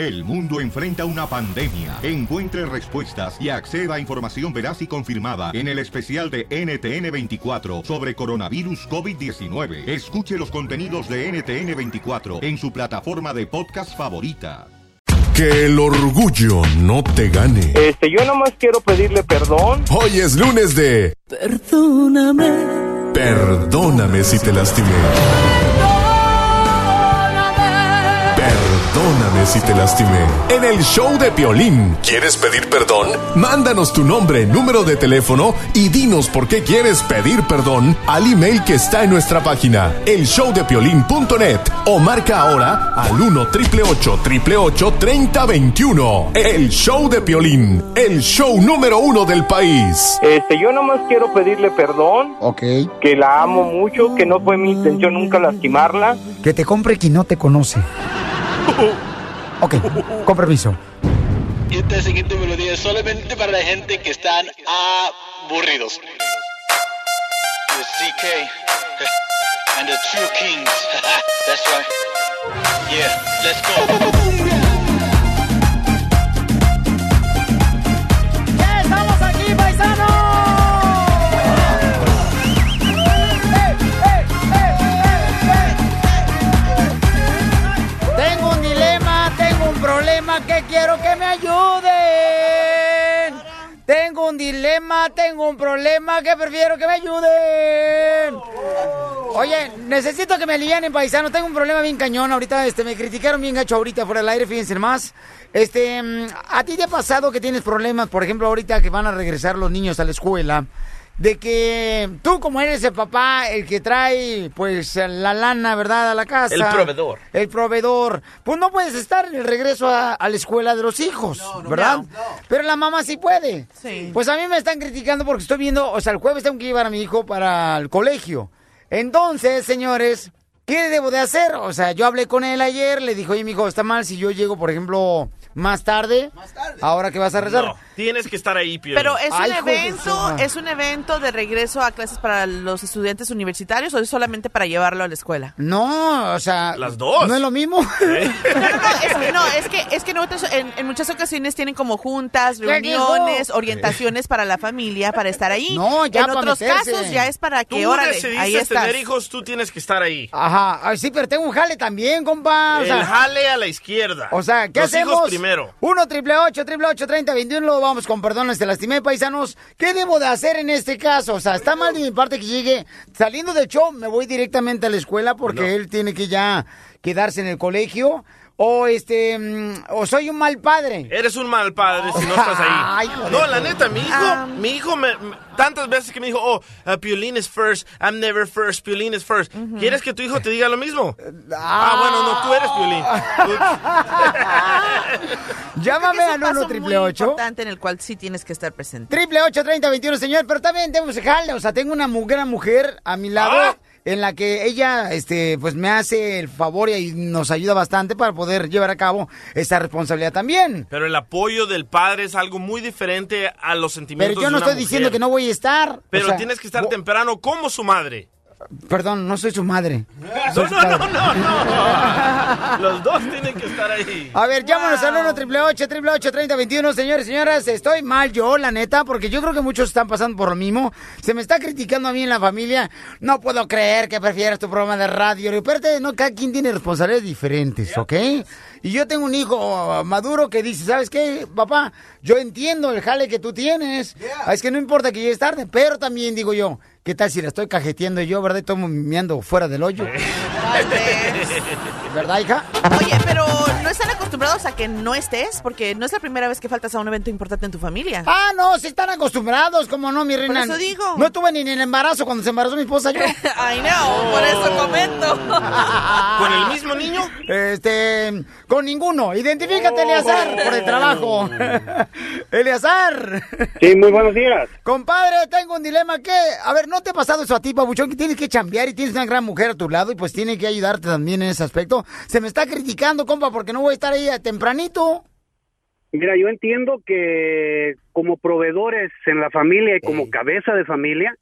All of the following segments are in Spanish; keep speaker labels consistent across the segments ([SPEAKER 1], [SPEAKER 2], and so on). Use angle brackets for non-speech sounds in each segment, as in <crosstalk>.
[SPEAKER 1] El mundo enfrenta una pandemia. Encuentre respuestas y acceda a información veraz y confirmada en el especial de NTN24 sobre coronavirus COVID-19. Escuche los contenidos de NTN24 en su plataforma de podcast favorita.
[SPEAKER 2] Que el orgullo no te gane.
[SPEAKER 3] Este, yo nomás quiero pedirle perdón.
[SPEAKER 2] Hoy es lunes de
[SPEAKER 4] Perdóname.
[SPEAKER 2] Perdóname si te lastimé. Perdóname si te lastimé. En el show de Piolín. ¿Quieres pedir perdón? Mándanos tu nombre, número de teléfono y dinos por qué quieres pedir perdón al email que está en nuestra página, elshowdepiolín.net o marca ahora al 1 888 3021 El show de Piolín, el show número uno del país.
[SPEAKER 3] Este, yo nomás quiero pedirle perdón.
[SPEAKER 5] Ok.
[SPEAKER 3] Que la amo mucho, que no fue mi intención nunca lastimarla.
[SPEAKER 5] Que te compre quien no te conoce. Ok, con permiso.
[SPEAKER 6] Y esta siguiente melodía es solamente para la gente que están aburridos. The CK and the True Kings. <laughs> That's right. Yeah, let's go.
[SPEAKER 7] Que quiero que me ayuden. Tengo un dilema, tengo un problema que prefiero que me ayuden. Oye, necesito que me alivianen, paisano. Tengo un problema bien cañón. Ahorita este, me criticaron bien gacho ahorita fuera del aire, fíjense más. Este, mm, ¿a ti te ha pasado que tienes problemas, por ejemplo, ahorita que van a regresar los niños a la escuela? De que tú, como eres el papá, el que trae, pues, la lana, ¿verdad?, a la casa.
[SPEAKER 8] El proveedor.
[SPEAKER 7] El proveedor. Pues no puedes estar en el regreso a, a la escuela de los hijos, ¿verdad? Pero la mamá sí puede.
[SPEAKER 9] Sí.
[SPEAKER 7] Pues a mí me están criticando porque estoy viendo, o sea, el jueves tengo que llevar a mi hijo para el colegio. Entonces, señores, ¿qué debo de hacer? O sea, yo hablé con él ayer, le dijo, oye, mi hijo, está mal si yo llego, por ejemplo, más tarde. Ahora que vas a rezar.
[SPEAKER 8] No, tienes que estar ahí, Piolín.
[SPEAKER 9] Pero es
[SPEAKER 7] Ay,
[SPEAKER 9] un evento, es un evento de regreso a clases para los estudiantes universitarios o es solamente para llevarlo a la escuela.
[SPEAKER 7] No, o sea.
[SPEAKER 8] Las dos.
[SPEAKER 7] No es lo mismo. <laughs>
[SPEAKER 9] Es que, no, es que, es que en, otras- en, en muchas ocasiones tienen como juntas,
[SPEAKER 7] ¿Qué
[SPEAKER 9] reuniones, orientaciones para la familia, para estar ahí.
[SPEAKER 7] No, ya
[SPEAKER 9] En otros
[SPEAKER 7] meterse.
[SPEAKER 9] casos ya es para que, órale, ahí
[SPEAKER 8] decidiste
[SPEAKER 9] estás.
[SPEAKER 8] tener hijos, tú tienes que estar ahí.
[SPEAKER 7] Ajá, ay, sí, pero tengo un jale también, compa. O
[SPEAKER 8] El
[SPEAKER 7] sea,
[SPEAKER 8] jale a la izquierda.
[SPEAKER 7] O sea, ¿qué
[SPEAKER 8] Los
[SPEAKER 7] hacemos?
[SPEAKER 8] Primero.
[SPEAKER 7] 1 triple 8 triple 8 30 21 lo vamos con perdón, te lastimé, paisanos. ¿Qué debo de hacer en este caso? O sea, está mal de mi parte que llegue saliendo del show, me voy directamente a la escuela porque él tiene que ya quedarse en el colegio. O este, mm, o soy un mal padre.
[SPEAKER 8] Eres un mal padre si no estás <laughs>
[SPEAKER 7] Ay,
[SPEAKER 8] ahí.
[SPEAKER 7] joder.
[SPEAKER 8] no, la neta, mi hijo,
[SPEAKER 9] Ah.
[SPEAKER 8] mi hijo me, me- tantas veces que me dijo, oh, uh, Piolín is first, I'm never first, Piolín is first. ¿Quieres que tu hijo te diga lo mismo? Ah, bueno, no, tú eres Piolín. <laughs>
[SPEAKER 7] Llámame al
[SPEAKER 9] paso
[SPEAKER 7] 1
[SPEAKER 9] muy
[SPEAKER 7] triple 8
[SPEAKER 9] importante en el cual sí tienes que estar presente.
[SPEAKER 7] Triple 8 30 21, señor, pero también tengo ese jale, o sea, tengo una gran mujer a mi lado
[SPEAKER 8] Ah.
[SPEAKER 7] En la que ella, este, pues me hace el favor y nos ayuda bastante para poder llevar a cabo esa responsabilidad también.
[SPEAKER 8] Pero el apoyo del padre es algo muy diferente a los sentimientos
[SPEAKER 7] Pero yo no
[SPEAKER 8] de una
[SPEAKER 7] estoy diciendo que no voy a estar.
[SPEAKER 8] Pero
[SPEAKER 7] o sea,
[SPEAKER 8] tienes que estar temprano como su madre.
[SPEAKER 7] Perdón, no soy su madre.
[SPEAKER 8] No,
[SPEAKER 7] su
[SPEAKER 8] no, no, no, no. <laughs> Los dos tienen que estar ahí.
[SPEAKER 7] A ver, llámanos al 1 triple 8 triple 8 30 21, señores y señoras. Estoy mal yo, la neta, porque yo creo que muchos están pasando por lo mismo. Se me está criticando a mí en la familia. No puedo creer que prefieras tu programa de radio. Pero no, cada quien tiene responsabilidades diferentes, ¿ok? Y yo tengo un hijo maduro que dice, ¿sabes qué, papá? Yo entiendo el jale que tú tienes. Es que no importa que llegues tarde, pero también digo yo, ¿qué tal si la estoy cajeteando yo, verdad? Y Estoy meando fuera del hoyo.
[SPEAKER 9] Vez.
[SPEAKER 7] ¿Verdad, hija?
[SPEAKER 9] Oye, pero no están acostumbrados a que no estés, porque no es la primera vez que faltas a un evento importante en tu familia.
[SPEAKER 7] Ah, no, sí están acostumbrados, como no, mi reina.
[SPEAKER 9] eso digo.
[SPEAKER 7] No estuve ni en el embarazo cuando se embarazó mi esposa yo. <laughs>
[SPEAKER 9] Ay, no, por eso comento. <laughs>
[SPEAKER 8] ¿Con el mismo niño?
[SPEAKER 7] Este, con ninguno. Identifícate, Eleazar, por el trabajo. <laughs> <laughs> Eleazar.
[SPEAKER 3] Sí, muy buenos días.
[SPEAKER 7] Compadre, tengo un dilema que, a ver, ¿no te ha pasado eso a ti, Pabuchón? Que tienes que chambear y tienes una gran mujer a tu lado y pues tiene que ayudarte también en ese aspecto. Se me está criticando, compa, porque no voy a estar ahí a tempranito.
[SPEAKER 3] Mira, yo entiendo que como proveedores en la familia y como cabeza de familia,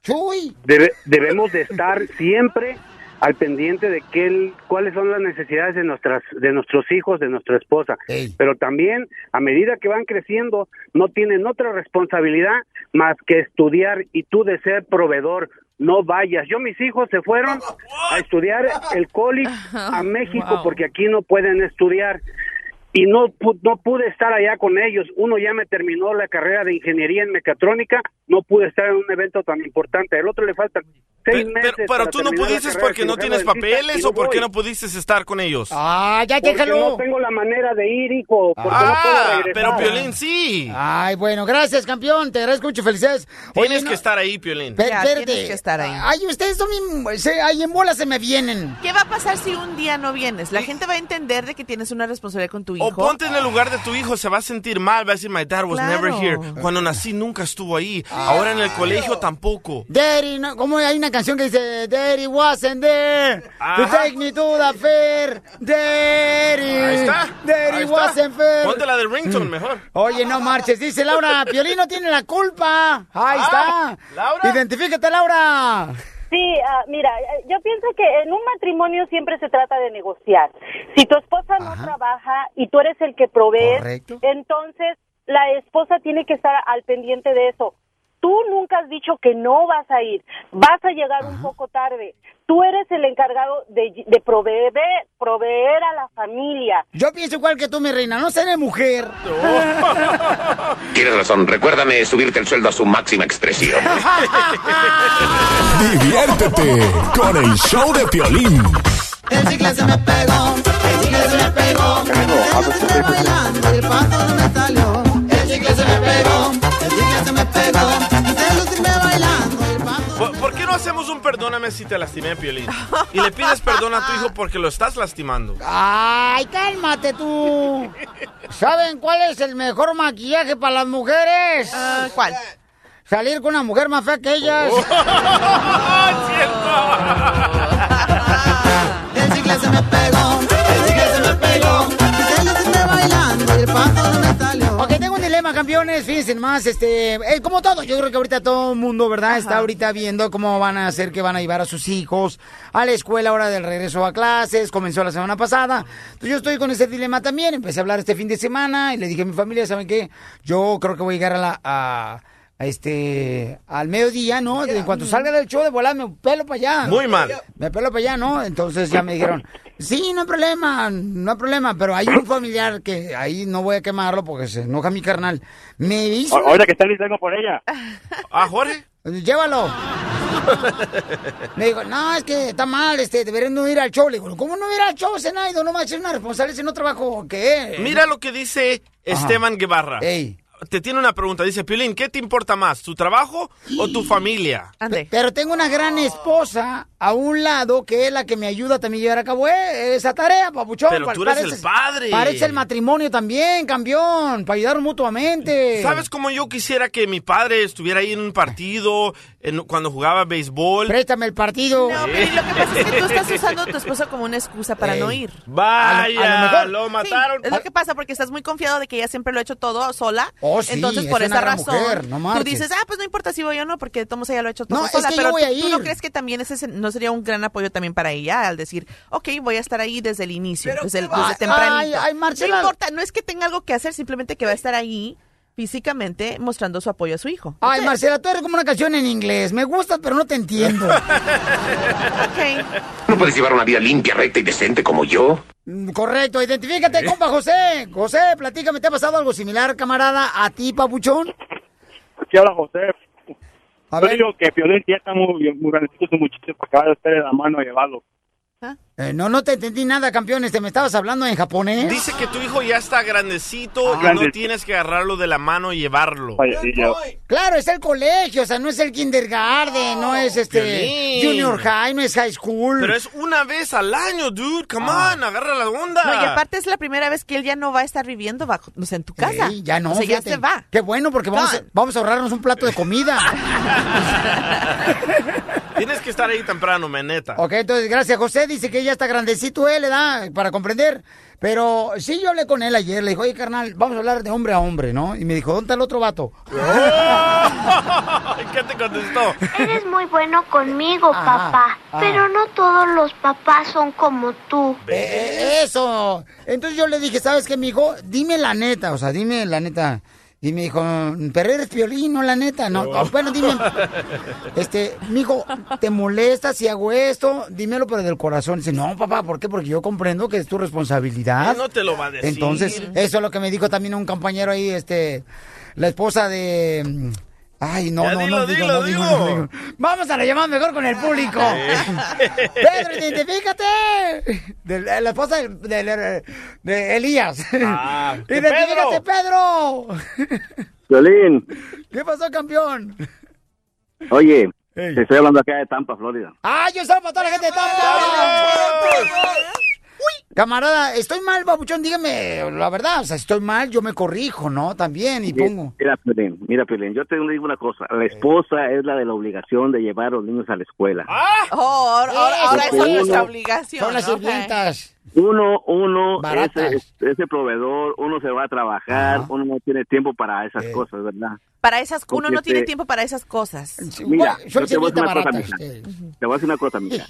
[SPEAKER 3] debe- debemos de estar siempre al pendiente de qué, cuáles son las necesidades de nuestras de nuestros hijos, de nuestra esposa. Pero también a medida que van creciendo no tienen otra responsabilidad más que estudiar y tú de ser proveedor. No vayas. Yo mis hijos se fueron a estudiar el college a México porque aquí no pueden estudiar y no, pu- no pude estar allá con ellos. Uno ya me terminó la carrera de ingeniería en mecatrónica, no pude estar en un evento tan importante. El otro le faltan seis meses.
[SPEAKER 8] Pero
[SPEAKER 3] para
[SPEAKER 8] tú no pudiste porque no tienes papeles
[SPEAKER 3] no
[SPEAKER 8] o por qué
[SPEAKER 3] voy.
[SPEAKER 8] no pudiste estar con ellos.
[SPEAKER 7] Ah, ya
[SPEAKER 3] Porque
[SPEAKER 7] déjalo.
[SPEAKER 3] no tengo la manera de ir, hijo. Porque no
[SPEAKER 8] Ah,
[SPEAKER 3] regresar.
[SPEAKER 8] pero Piolín sí.
[SPEAKER 7] Ay, bueno, gracias, campeón. Te agradezco mucho. Felicidades.
[SPEAKER 8] Tienes
[SPEAKER 7] no-
[SPEAKER 8] que estar ahí, Piolín.
[SPEAKER 9] Ya, tienes que estar ahí.
[SPEAKER 7] Ay, ustedes son bien... se- Ay, en bolas se me vienen.
[SPEAKER 9] ¿Qué va a pasar si un día no vienes? La gente va a entender de que tienes una responsabilidad con tu hijo.
[SPEAKER 8] O ponte en el lugar de tu hijo, se va a sentir mal, va a decir, my dad was
[SPEAKER 9] Claro.
[SPEAKER 8] never here. Cuando nací nunca estuvo ahí. Ahora en el colegio tampoco.
[SPEAKER 7] Daddy, no, ¿cómo hay una canción que dice Daddy wasn't there to take me to the fair? Daddy.
[SPEAKER 8] Ahí está.
[SPEAKER 7] Daddy
[SPEAKER 8] Ahí está.
[SPEAKER 7] wasn't fair.
[SPEAKER 8] Ponte la de Rington mejor.
[SPEAKER 7] Oye, no marches. Dice Laura, Piolín no tiene la culpa. Ahí
[SPEAKER 8] Ah,
[SPEAKER 7] está.
[SPEAKER 8] Laura.
[SPEAKER 7] Identifícate, Laura.
[SPEAKER 10] Sí, ah, mira, yo pienso que en un matrimonio siempre se trata de negociar. Si tu esposa no trabaja y tú eres el que provee,
[SPEAKER 7] Correcto.
[SPEAKER 10] entonces la esposa tiene que estar al pendiente de eso. Tú nunca has dicho que no vas a ir, vas a llegar un poco tarde. Tú eres el encargado de, de proveer, proveer a la familia.
[SPEAKER 7] Yo pienso igual que tú, mi reina. No seré mujer. <laughs>
[SPEAKER 11] Tienes razón, recuérdame subirte el sueldo a su máxima expresión. <laughs>
[SPEAKER 2] Diviértete con el show de Piolín.
[SPEAKER 12] El chicle se me pegó, el chicle se me pegó. Estoy bailando y el paso no me salió. El chicle se me pegó,
[SPEAKER 8] un perdóname si te lastimé, Piolín? Y le pides perdón a tu hijo porque lo estás lastimando.
[SPEAKER 7] Ay, cálmate tú. ¿Saben cuál es el mejor maquillaje para las mujeres?
[SPEAKER 9] ¿Cuál?
[SPEAKER 7] Salir con una mujer más fea que ellas. <laughs>
[SPEAKER 12] El <laughs>
[SPEAKER 7] campeones. Fíjense más, este, eh, como todo, yo creo que ahorita todo el mundo, ¿verdad? Está ahorita viendo cómo van a hacer que van a llevar a sus hijos a la escuela ahora del regreso a clases. Comenzó la semana pasada. Entonces yo estoy con ese dilema también. Empecé a hablar este fin de semana y le dije a mi familia, ¿saben qué? Yo creo que voy a llegar a la... a este al mediodía, ¿no? En cuanto salga del show de volar me pelo para allá.
[SPEAKER 8] Muy mal.
[SPEAKER 7] Me pelo para allá, ¿no? Entonces ya me dijeron, sí, no hay problema, no hay problema, pero hay un familiar que ahí no voy a quemarlo porque se enoja mi carnal. Me hizo...
[SPEAKER 13] O- Ahorita que está listo, vengo por ella. <laughs>
[SPEAKER 8] Ah, Jorge.
[SPEAKER 7] Llévalo. <laughs> Me dijo, no, es que está mal, este, deberían no ir al show. Le digo, ¿cómo no ir al show, Zenaido? No manches, una responsable si no trabajo, ¿qué?
[SPEAKER 8] Mira lo que dice
[SPEAKER 7] Ajá.
[SPEAKER 8] Esteban Guevara.
[SPEAKER 7] Ey.
[SPEAKER 8] Te tiene una pregunta. Dice, Piolín, ¿qué te importa más, tu trabajo o tu familia?
[SPEAKER 7] Pe- Pero tengo una gran esposa a un lado que es la que me ayuda también a llevar a cabo eh, esa tarea, papuchón.
[SPEAKER 8] Pero tú eres el padre.
[SPEAKER 7] Parece el matrimonio también, campeón, para ayudar mutuamente.
[SPEAKER 8] ¿Sabes cómo yo quisiera que mi padre estuviera ahí en un partido en- cuando jugaba béisbol?
[SPEAKER 7] Préstame el partido.
[SPEAKER 9] No, pero lo que pasa es que tú <laughs> estás usando a tu esposa como una excusa para
[SPEAKER 8] Ey.
[SPEAKER 9] no ir.
[SPEAKER 8] Vaya,
[SPEAKER 9] A lo- a lo mejor.
[SPEAKER 8] lo mataron.
[SPEAKER 9] Sí, es lo que pasa porque estás muy confiado de que ella siempre lo ha hecho todo sola.
[SPEAKER 7] Oh, sí,
[SPEAKER 9] Entonces,
[SPEAKER 7] es
[SPEAKER 9] por esa razón,
[SPEAKER 7] mujer, no
[SPEAKER 9] tú dices, ah, pues no importa si voy o no, porque Tomo ella lo ha hecho todo
[SPEAKER 7] No, es
[SPEAKER 9] sola.
[SPEAKER 7] que yo
[SPEAKER 9] pero
[SPEAKER 7] voy
[SPEAKER 9] tú,
[SPEAKER 7] a
[SPEAKER 9] tú no
[SPEAKER 7] ir.
[SPEAKER 9] crees que también ese no sería un gran apoyo también para ella al decir, ok, voy a estar ahí desde el inicio, desde, el, desde
[SPEAKER 7] Ay,
[SPEAKER 9] tempranito.
[SPEAKER 7] ay, ay, Marcela.
[SPEAKER 9] No importa, no es que tenga algo que hacer, simplemente que va a estar ahí físicamente mostrando su apoyo a su hijo.
[SPEAKER 7] Ay, Marcela, tú eres como una canción en inglés. Me gusta, pero no te entiendo. <laughs>
[SPEAKER 11] ¿No puedes llevar una vida limpia, recta y decente como yo?
[SPEAKER 7] Mm, Correcto, identifícate, compa José. José, platícame, ¿te ha pasado algo similar, camarada, a ti, papuchón?
[SPEAKER 13] Aquí habla José.
[SPEAKER 7] A
[SPEAKER 13] Yo
[SPEAKER 7] ver.
[SPEAKER 13] digo que Piolín ya está muy, muy grandecito su muchacho para acabar de la mano y llevarlo.
[SPEAKER 7] Eh, no, no te entendí nada, campeón. Este, ¿Me estabas hablando en japonés?
[SPEAKER 8] Dice que tu hijo ya está grandecito y no tienes que agarrarlo de la mano y llevarlo.
[SPEAKER 7] Claro, es el colegio, o sea, no es el kindergarten, no es este junior high, no es high school.
[SPEAKER 8] Pero es una vez al año, dude. Come
[SPEAKER 7] Ah.
[SPEAKER 8] on, agarra la onda.
[SPEAKER 9] No, y aparte es la primera vez que él ya no va a estar viviendo bajo, o sea, en tu casa.
[SPEAKER 7] Sí, ya no,
[SPEAKER 9] O sea, ya se va.
[SPEAKER 7] Qué bueno, porque vamos, a, vamos a ahorrarnos un plato de comida. <laughs>
[SPEAKER 8] Tienes que estar ahí temprano, meneta.
[SPEAKER 7] ok, entonces, gracias, José. Dice que ya está grandecito él, ¿verdad? Para comprender. Pero sí, yo hablé con él ayer. Le dijo, oye, carnal, vamos a hablar de hombre a hombre, ¿no? Y me dijo, ¿dónde está el otro vato? <laughs>
[SPEAKER 8] ¿Qué te contestó?
[SPEAKER 14] Eres muy bueno conmigo,
[SPEAKER 7] Ajá,
[SPEAKER 14] papá,
[SPEAKER 7] ajá.
[SPEAKER 14] pero no todos los papás son como tú.
[SPEAKER 7] Eh, eso. Entonces yo le dije, ¿sabes qué, mijo? Dime la neta, o sea, dime la neta. Y me dijo, pero eres piolín, no la neta. No,
[SPEAKER 8] Oh.
[SPEAKER 7] bueno, dime. <laughs> Este, mijo, ¿te molesta si hago esto? Dímelo, pero del corazón. Dice, no, papá, ¿por qué? Porque yo comprendo que es tu responsabilidad.
[SPEAKER 8] No te lo va a decir.
[SPEAKER 7] Entonces, eso es lo que me dijo también un compañero ahí, este, la esposa de... Ay, no,
[SPEAKER 8] Ya
[SPEAKER 7] no,
[SPEAKER 8] dilo,
[SPEAKER 7] no, digo,
[SPEAKER 8] dilo,
[SPEAKER 7] no digo,
[SPEAKER 8] dilo.
[SPEAKER 7] no. Vamos a la llamada mejor con el público. <laughs> Pedro, identifícate. De, de la esposa de, de- de Elías.
[SPEAKER 8] Ah, ¡que <laughs>
[SPEAKER 7] identifícate, Pedro.
[SPEAKER 15] Violín,
[SPEAKER 7] ¿Qué pasó, campeón?
[SPEAKER 15] oye, te estoy hablando acá de Tampa, Florida.
[SPEAKER 7] ¡Ah, yo salvo para toda la gente de Tampa! Uy, Camarada, estoy mal, babuchón, dígame la verdad. O sea, estoy mal, yo me corrijo, ¿no? También, y pongo.
[SPEAKER 15] Mira, Piolín, mira, Piolín, yo te digo una cosa. La esposa es la de la obligación de llevar a los niños a la escuela.
[SPEAKER 9] Oh, ahora, ahora- ahora eso es nuestra
[SPEAKER 15] uno-
[SPEAKER 9] obligación.
[SPEAKER 7] Son las
[SPEAKER 9] ¿no?
[SPEAKER 7] sirvientas.
[SPEAKER 15] Uno, uno, ese, ese proveedor, uno se va a trabajar, uno no tiene tiempo para esas cosas, ¿verdad?
[SPEAKER 9] Para esas, uno
[SPEAKER 15] Porque
[SPEAKER 9] no tiene
[SPEAKER 15] te-
[SPEAKER 9] tiempo para esas cosas.
[SPEAKER 15] Mira, yo te voy a decir una cosa,
[SPEAKER 7] sirvienta
[SPEAKER 15] mija. Te voy a decir una cosa, mija.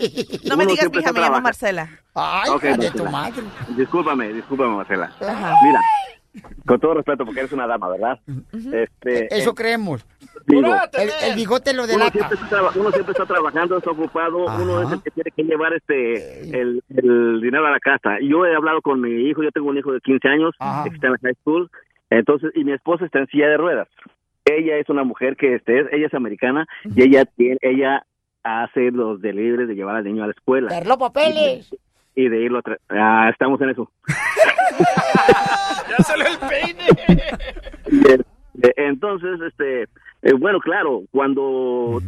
[SPEAKER 9] No me digas, mija, me llamo. Marcela.
[SPEAKER 7] Ay,
[SPEAKER 15] Ok,
[SPEAKER 7] hija de
[SPEAKER 15] Marcela.
[SPEAKER 7] tu madre.
[SPEAKER 15] Discúlpame, discúlpame, Marcela.
[SPEAKER 9] Ajá.
[SPEAKER 15] Mira, con todo respeto, porque eres una dama, ¿verdad? este,
[SPEAKER 7] Eso
[SPEAKER 15] eh,
[SPEAKER 7] creemos.
[SPEAKER 15] digo,
[SPEAKER 7] El, el bigote lo
[SPEAKER 15] uno
[SPEAKER 7] delata.
[SPEAKER 15] siempre, está, traba- uno siempre está trabajando, está ocupado, uno es el que tiene que llevar este el, el dinero a la casa. Yo he hablado con mi hijo, yo tengo un hijo de 15 años
[SPEAKER 7] Ajá.
[SPEAKER 15] que está en la high school, entonces, y mi esposa está en silla de ruedas. Ella es una mujer que este, ella es americana y ella tiene, ella hace los deliveries de llevar al niño a la escuela
[SPEAKER 7] Ver los papeles.
[SPEAKER 15] Y de irlo a tra- ah, estamos en eso. <laughs>
[SPEAKER 8] Ya salió el peine.
[SPEAKER 15] Y, eh, entonces, este, eh, bueno, claro, cuando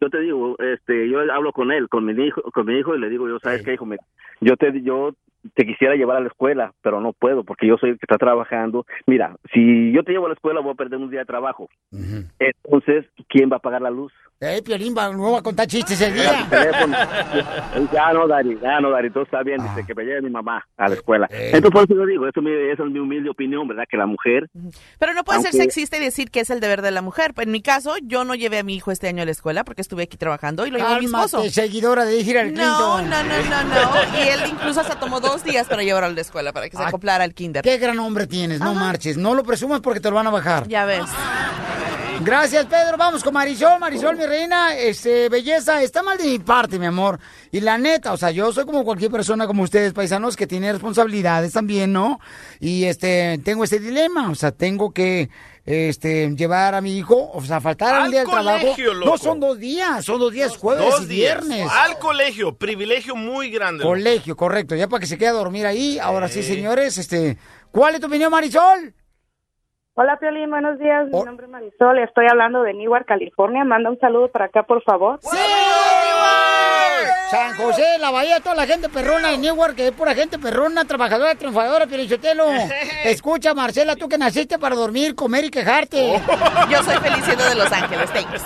[SPEAKER 15] yo te digo, este, yo hablo con él, con mi hijo, con mi hijo y le digo, yo sabes qué, hijo, mira, yo te, yo te quisiera llevar a la escuela, pero no puedo porque yo soy el que está trabajando. Mira, si yo te llevo a la escuela voy a perder un día de trabajo. Entonces, ¿quién va a pagar la luz?
[SPEAKER 7] Eh, Piolín, va, no va a contar chistes el día.
[SPEAKER 15] Ya no, Dari, ya no, Dari, todo está bien,
[SPEAKER 7] Ah.
[SPEAKER 15] dice que me lleve mi mamá a la escuela.
[SPEAKER 7] Eh.
[SPEAKER 15] Entonces, por eso yo digo, eso, es mi- esa es mi humilde opinión, ¿verdad? Que la mujer
[SPEAKER 9] Pero no puede ser
[SPEAKER 15] Aunque-
[SPEAKER 9] sexista y decir que es el deber de la mujer. En mi caso, yo no llevé a mi hijo este año a la escuela porque estuve aquí trabajando y lo llevó mi esposo.
[SPEAKER 7] Seguidora de Hillary
[SPEAKER 9] No,
[SPEAKER 7] Clinton.
[SPEAKER 9] no, no, no, no. Y él incluso hasta tomó dos días para llevarlo a la escuela, para que se acoplara al kinder.
[SPEAKER 7] Qué gran hombre tienes, no marches. No lo presumas porque te lo van a bajar.
[SPEAKER 9] Ya ves.
[SPEAKER 7] Gracias, Pedro. Vamos con Marisol. Marisol, mi reina, este, belleza, está mal de mi parte, mi amor. Y la neta, o sea, yo soy como cualquier persona como ustedes, paisanos, que tiene responsabilidades también, ¿no? Y este, tengo este dilema, o sea, tengo que este, llevar a mi hijo, o sea, faltar al día del trabajo.
[SPEAKER 8] loco.
[SPEAKER 7] No, son dos días, son dos días, jueves
[SPEAKER 8] Dos
[SPEAKER 7] y
[SPEAKER 8] días.
[SPEAKER 7] viernes.
[SPEAKER 8] Al colegio, privilegio muy grande. loco.
[SPEAKER 7] Colegio, correcto, ya para que se quede a dormir ahí. Ahora sí, señores, este, ¿cuál es tu opinión, Marisol?
[SPEAKER 16] Hola, Piolín, buenos días. Mi nombre es Marisol, estoy hablando de Newark, California. Manda un saludo para acá, por favor.
[SPEAKER 7] San José, la bahía, toda la gente perrona de Newark, que es pura gente perrona, trabajadora, triunfadora, Pielichotelo. <laughs> Escucha, Marcela, tú que naciste para dormir, comer y quejarte.
[SPEAKER 9] Yo soy feliz siendo de Los Ángeles, thanks.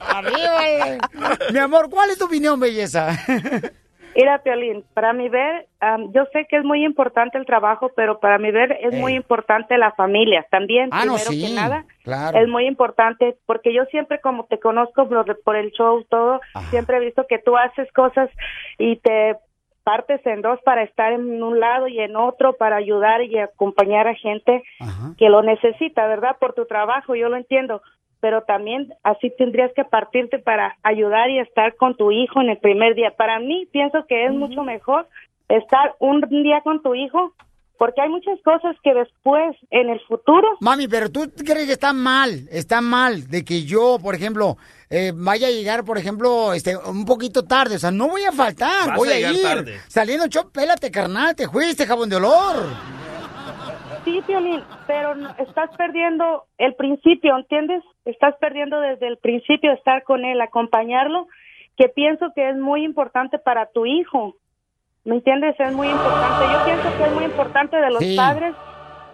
[SPEAKER 9] <laughs>
[SPEAKER 7] Arriba. eh. Mi amor, ¿cuál es tu opinión, belleza? <laughs>
[SPEAKER 16] Mira, Piolín, para mi ver, am, yo sé que es muy importante el trabajo, pero para mi ver es muy importante la familia también.
[SPEAKER 7] Ah, no,
[SPEAKER 16] primero
[SPEAKER 7] sí,
[SPEAKER 16] que nada,
[SPEAKER 7] claro.
[SPEAKER 16] es muy importante porque yo siempre, como te conozco por, por el show, todo, siempre he visto que tú haces cosas y te partes en dos para estar en un lado y en otro para ayudar y acompañar a gente que lo necesita, ¿verdad? Por tu trabajo, yo lo entiendo, pero también así tendrías que partirte para ayudar y estar con tu hijo en el primer día. Para mí, pienso que es mucho mejor estar un día con tu hijo porque hay muchas cosas que después, en el futuro,
[SPEAKER 7] Mami, pero tú crees que está mal, está mal de que yo, por ejemplo, eh, vaya a llegar, por ejemplo, este, un poquito tarde. O sea, no voy a faltar,
[SPEAKER 8] Vas
[SPEAKER 7] voy
[SPEAKER 8] a
[SPEAKER 7] ir.
[SPEAKER 8] tarde.
[SPEAKER 7] Saliendo, chop, pélate, carnal, te fuiste, jabón de olor.
[SPEAKER 16] Sí, Piolín, pero no- estás perdiendo el principio, ¿entiendes? Estás perdiendo desde el principio estar con él, acompañarlo, que pienso que es muy importante para tu hijo. ¿Me entiendes? Es muy importante. Yo pienso que es muy importante de los
[SPEAKER 17] Sí.
[SPEAKER 16] padres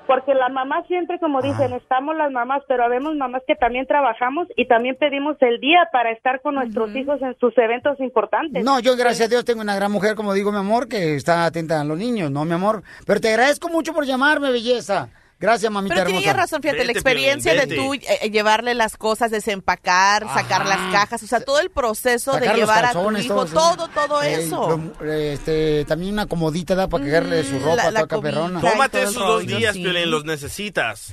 [SPEAKER 16] porque la mamá siempre, como dicen, estamos las mamás, pero habemos mamás que también trabajamos y también pedimos el día para estar con nuestros hijos en sus eventos importantes.
[SPEAKER 7] No, yo gracias a Dios tengo una gran mujer, como digo, mi amor, que está atenta a los niños, ¿no, mi amor? Pero te agradezco mucho por llamarme, belleza. Gracias, mamita
[SPEAKER 9] Pero
[SPEAKER 7] hermosa.
[SPEAKER 9] tenía razón, fíjate, la experiencia de tú eh, llevarle las cosas, desempacar, sacar las cajas, o sea, todo el proceso
[SPEAKER 7] Sacar
[SPEAKER 9] de llevar a tu hijo,
[SPEAKER 7] todo
[SPEAKER 9] todo,
[SPEAKER 7] eso.
[SPEAKER 9] todo
[SPEAKER 7] Ey,
[SPEAKER 9] eso.
[SPEAKER 7] lo- este, también una comodita da para cagarle su ropa,
[SPEAKER 9] Mm, la- la
[SPEAKER 7] toda perrona.
[SPEAKER 8] Tómate esos dos días, Piolín, los necesitas.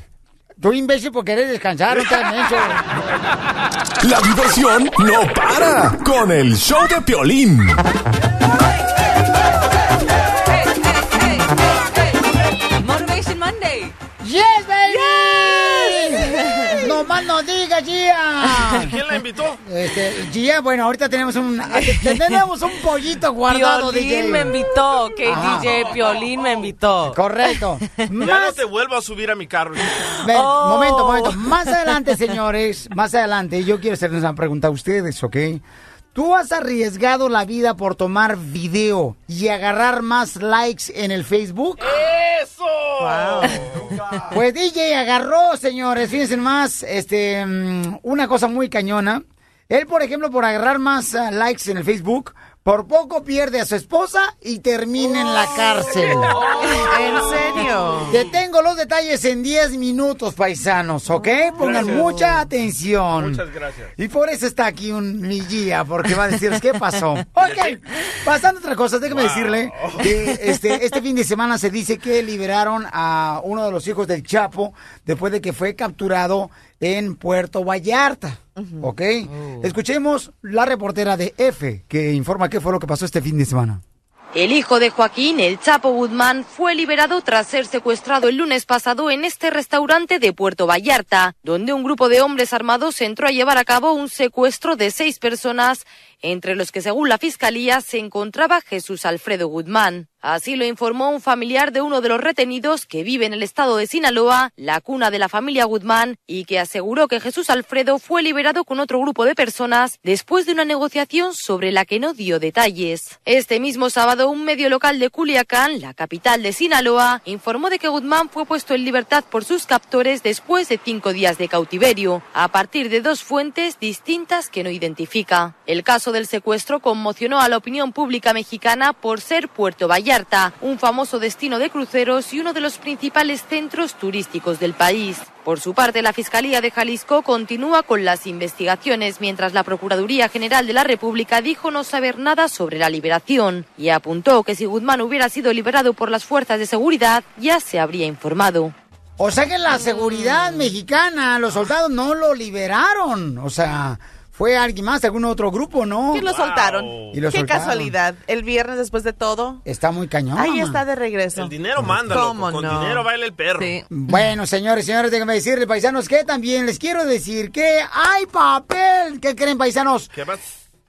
[SPEAKER 7] Tú imbécil por querer descansar, no menso. <laughs>
[SPEAKER 2] La diversión no para con el show de Piolín.
[SPEAKER 7] ¡Yes, baby! ¡No más no digas, Gia!
[SPEAKER 8] ¿Quién la invitó?
[SPEAKER 7] Este, Gia, bueno, ahorita tenemos un, tenemos un pollito guardado,
[SPEAKER 18] Piolín
[SPEAKER 7] DJ.
[SPEAKER 18] me invitó, que
[SPEAKER 7] Ajá.
[SPEAKER 18] DJ Piolín me invitó.
[SPEAKER 7] Correcto.
[SPEAKER 8] Ya no te vuelvo a subir a mi carro.
[SPEAKER 7] Ven,
[SPEAKER 18] Oh.
[SPEAKER 7] momento, momento. Más adelante, señores, más adelante, yo quiero hacerles una pregunta a ustedes, ¿ok? ¿Tú has arriesgado la vida por tomar video y agarrar más likes en el Facebook?
[SPEAKER 8] ¡Eso!
[SPEAKER 7] Pues DJ agarró, señores, fíjense más, este, mm, una cosa muy cañona. Él, por ejemplo, por agarrar más ah, likes en el Facebook, por poco pierde a su esposa y termina en la cárcel.
[SPEAKER 9] ¿En serio?
[SPEAKER 7] Te tengo los detalles en 10 minutos, paisanos, ¿ok? Pongan
[SPEAKER 8] Gracias.
[SPEAKER 7] mucha atención.
[SPEAKER 8] Muchas gracias.
[SPEAKER 7] Y por eso está aquí un mi guía, porque va a decirles qué pasó. <laughs> Ok, pasando a otra cosa, déjame decirle que este, este fin de semana se dice que liberaron a uno de los hijos del Chapo después de que fue capturado en Puerto Vallarta. ¿Ok? Escuchemos la reportera de F que informa qué fue lo que pasó este fin de semana.
[SPEAKER 19] El hijo de Joaquín, el Chapo Guzmán, fue liberado tras ser secuestrado el lunes pasado en este restaurante de Puerto Vallarta, donde un grupo de hombres armados entró a llevar a cabo un secuestro de seis personas, entre los que según la fiscalía se encontraba Jesús Alfredo Guzmán. Así lo informó un familiar de uno de los retenidos que vive en el estado de Sinaloa, la cuna de la familia Guzmán, y que aseguró que Jesús Alfredo fue liberado con otro grupo de personas después de una negociación sobre la que no dio detalles. Este mismo sábado, un medio local de Culiacán, la capital de Sinaloa, informó de que Guzmán fue puesto en libertad por sus captores después de cinco días de cautiverio, a partir de dos fuentes distintas que no identifica. El caso del secuestro conmocionó a la opinión pública mexicana por ser Puerto Vallarta, un famoso destino de cruceros y uno de los principales centros turísticos del país. Por su parte, la Fiscalía de Jalisco continúa con las investigaciones, mientras la Procuraduría General de la República dijo no saber nada sobre la liberación y apuntó que si Guzmán hubiera sido liberado por las fuerzas de seguridad, ya se habría informado.
[SPEAKER 7] O sea que la seguridad mexicana, los soldados no lo liberaron. O sea, fue alguien más, algún otro grupo, ¿no?
[SPEAKER 9] ¿Quién lo soltaron?
[SPEAKER 7] Y lo
[SPEAKER 9] Qué
[SPEAKER 7] soltaron.
[SPEAKER 9] casualidad. El viernes después de todo.
[SPEAKER 7] Está muy cañón.
[SPEAKER 9] Ahí
[SPEAKER 7] mamá.
[SPEAKER 9] está de regreso.
[SPEAKER 8] El dinero manda.
[SPEAKER 9] ¿Cómo
[SPEAKER 8] Con
[SPEAKER 9] no?
[SPEAKER 8] dinero baila el perro.
[SPEAKER 7] Bueno, señores, señores, déjenme decirles, paisanos, que también les quiero decir que hay papel. ¿Qué creen, paisanos?
[SPEAKER 8] ¿Qué pasa?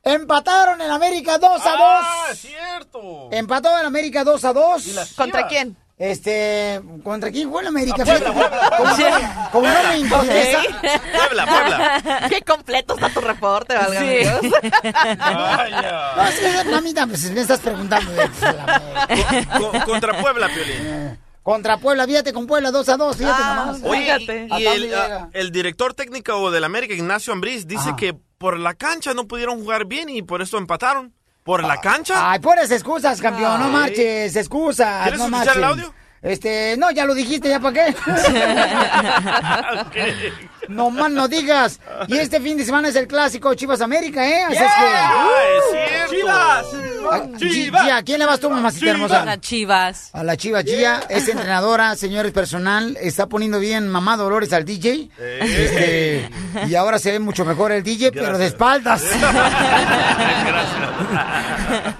[SPEAKER 7] Empataron en América 2 a 2.
[SPEAKER 8] ¡Ah, es cierto!
[SPEAKER 7] Empató en América 2 a 2.
[SPEAKER 9] ¿Contra quién?
[SPEAKER 7] Este, ¿contra quién jugó en América?
[SPEAKER 8] Puebla, Puebla,
[SPEAKER 7] Como, no me interesa.
[SPEAKER 8] Puebla, Puebla. <laughs>
[SPEAKER 9] Qué completo está tu reporte, valga
[SPEAKER 18] Sí.
[SPEAKER 9] Dios. <laughs>
[SPEAKER 7] No, es que, mamita, pues me estás preguntando. de-
[SPEAKER 8] contra Puebla, Piolín.
[SPEAKER 7] Contra Puebla, fíjate con Puebla 2 a 2, fíjate
[SPEAKER 9] Ah,
[SPEAKER 7] nomás.
[SPEAKER 8] Oye,
[SPEAKER 9] Fíjate.
[SPEAKER 8] y, y
[SPEAKER 7] ¿A
[SPEAKER 8] el, ah, el director técnico del América, Ignacio Ambriz, dice
[SPEAKER 7] Ajá.
[SPEAKER 8] que por la cancha no pudieron jugar bien y por eso empataron. ¿Por la cancha?
[SPEAKER 7] Ay, puras excusas, campeón, no marches, excusas.
[SPEAKER 8] ¿Quieres
[SPEAKER 7] no
[SPEAKER 8] escuchar el
[SPEAKER 7] marches.
[SPEAKER 8] audio?
[SPEAKER 7] Este, no, ya lo dijiste, ¿ya para qué? <laughs> No más no digas. Y este fin de semana es el clásico Chivas América, ¿eh? Así es que.
[SPEAKER 8] ¡Ah, es cierto!
[SPEAKER 7] Gi- Gia, ¿a quién le vas tú, mamacita hermosa?
[SPEAKER 18] Las chivas.
[SPEAKER 7] A la Chiva Gia, es entrenadora, señores personal, está poniendo bien mamá Dolores al DJ. Este, y ahora se ve mucho mejor el DJ, pero de espaldas. <laughs>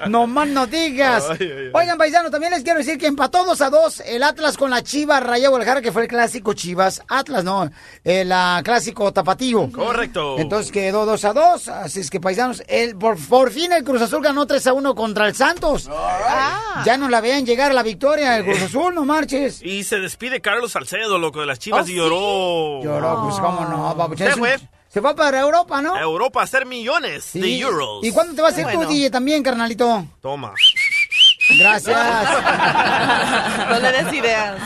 [SPEAKER 7] No más no digas.
[SPEAKER 8] Ay, ay, ay.
[SPEAKER 7] Oigan, paisano, también les quiero decir que empató 2 a 2 el Atlas con la Chivas Raya Guadalajara, que fue el clásico Chivas. Atlas, no, el clásico Tapatío.
[SPEAKER 8] Correcto.
[SPEAKER 7] Entonces quedó 2 a 2. Así es que, paisanos, el, por, por fin el Cruz Azul ganó 3 a 1 contra el Santos.
[SPEAKER 9] Ah.
[SPEAKER 7] Ya no la vean llegar a la victoria el Cruz Azul, no marches.
[SPEAKER 8] Y se despide Carlos Salcedo, loco, de las Chivas
[SPEAKER 9] Oh,
[SPEAKER 8] y lloró.
[SPEAKER 7] Lloró, pues cómo no, papuchón.
[SPEAKER 8] Se
[SPEAKER 7] va para Europa, ¿no?
[SPEAKER 8] A Europa a hacer millones
[SPEAKER 7] Sí.
[SPEAKER 8] de euros.
[SPEAKER 7] ¿Y cuándo te vas a ir
[SPEAKER 9] Bueno.
[SPEAKER 7] tú, DJ, también, carnalito?
[SPEAKER 8] Toma.
[SPEAKER 7] Gracias. <laughs>
[SPEAKER 9] No le des ideas.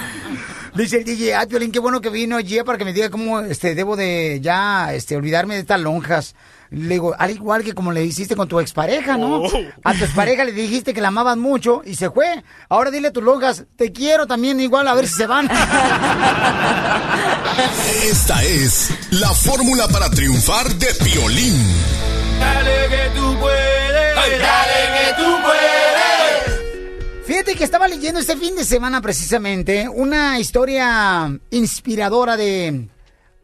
[SPEAKER 7] Dice el DJ, ay, Piolín, qué bueno que vino Gia para que me diga cómo este, debo de ya este, olvidarme de estas lonjas. Le digo, al igual que como le hiciste con tu expareja, ¿no?
[SPEAKER 20] Oh.
[SPEAKER 7] A tu expareja le dijiste que la amabas mucho y se fue. Ahora dile a tus lonjas, te quiero también igual, a ver si se van. <laughs>
[SPEAKER 2] Esta es la fórmula para triunfar de Piolín.
[SPEAKER 20] Dale que tú puedes, dale que tú puedes.
[SPEAKER 7] Fíjate que estaba leyendo este fin de semana precisamente una historia inspiradora de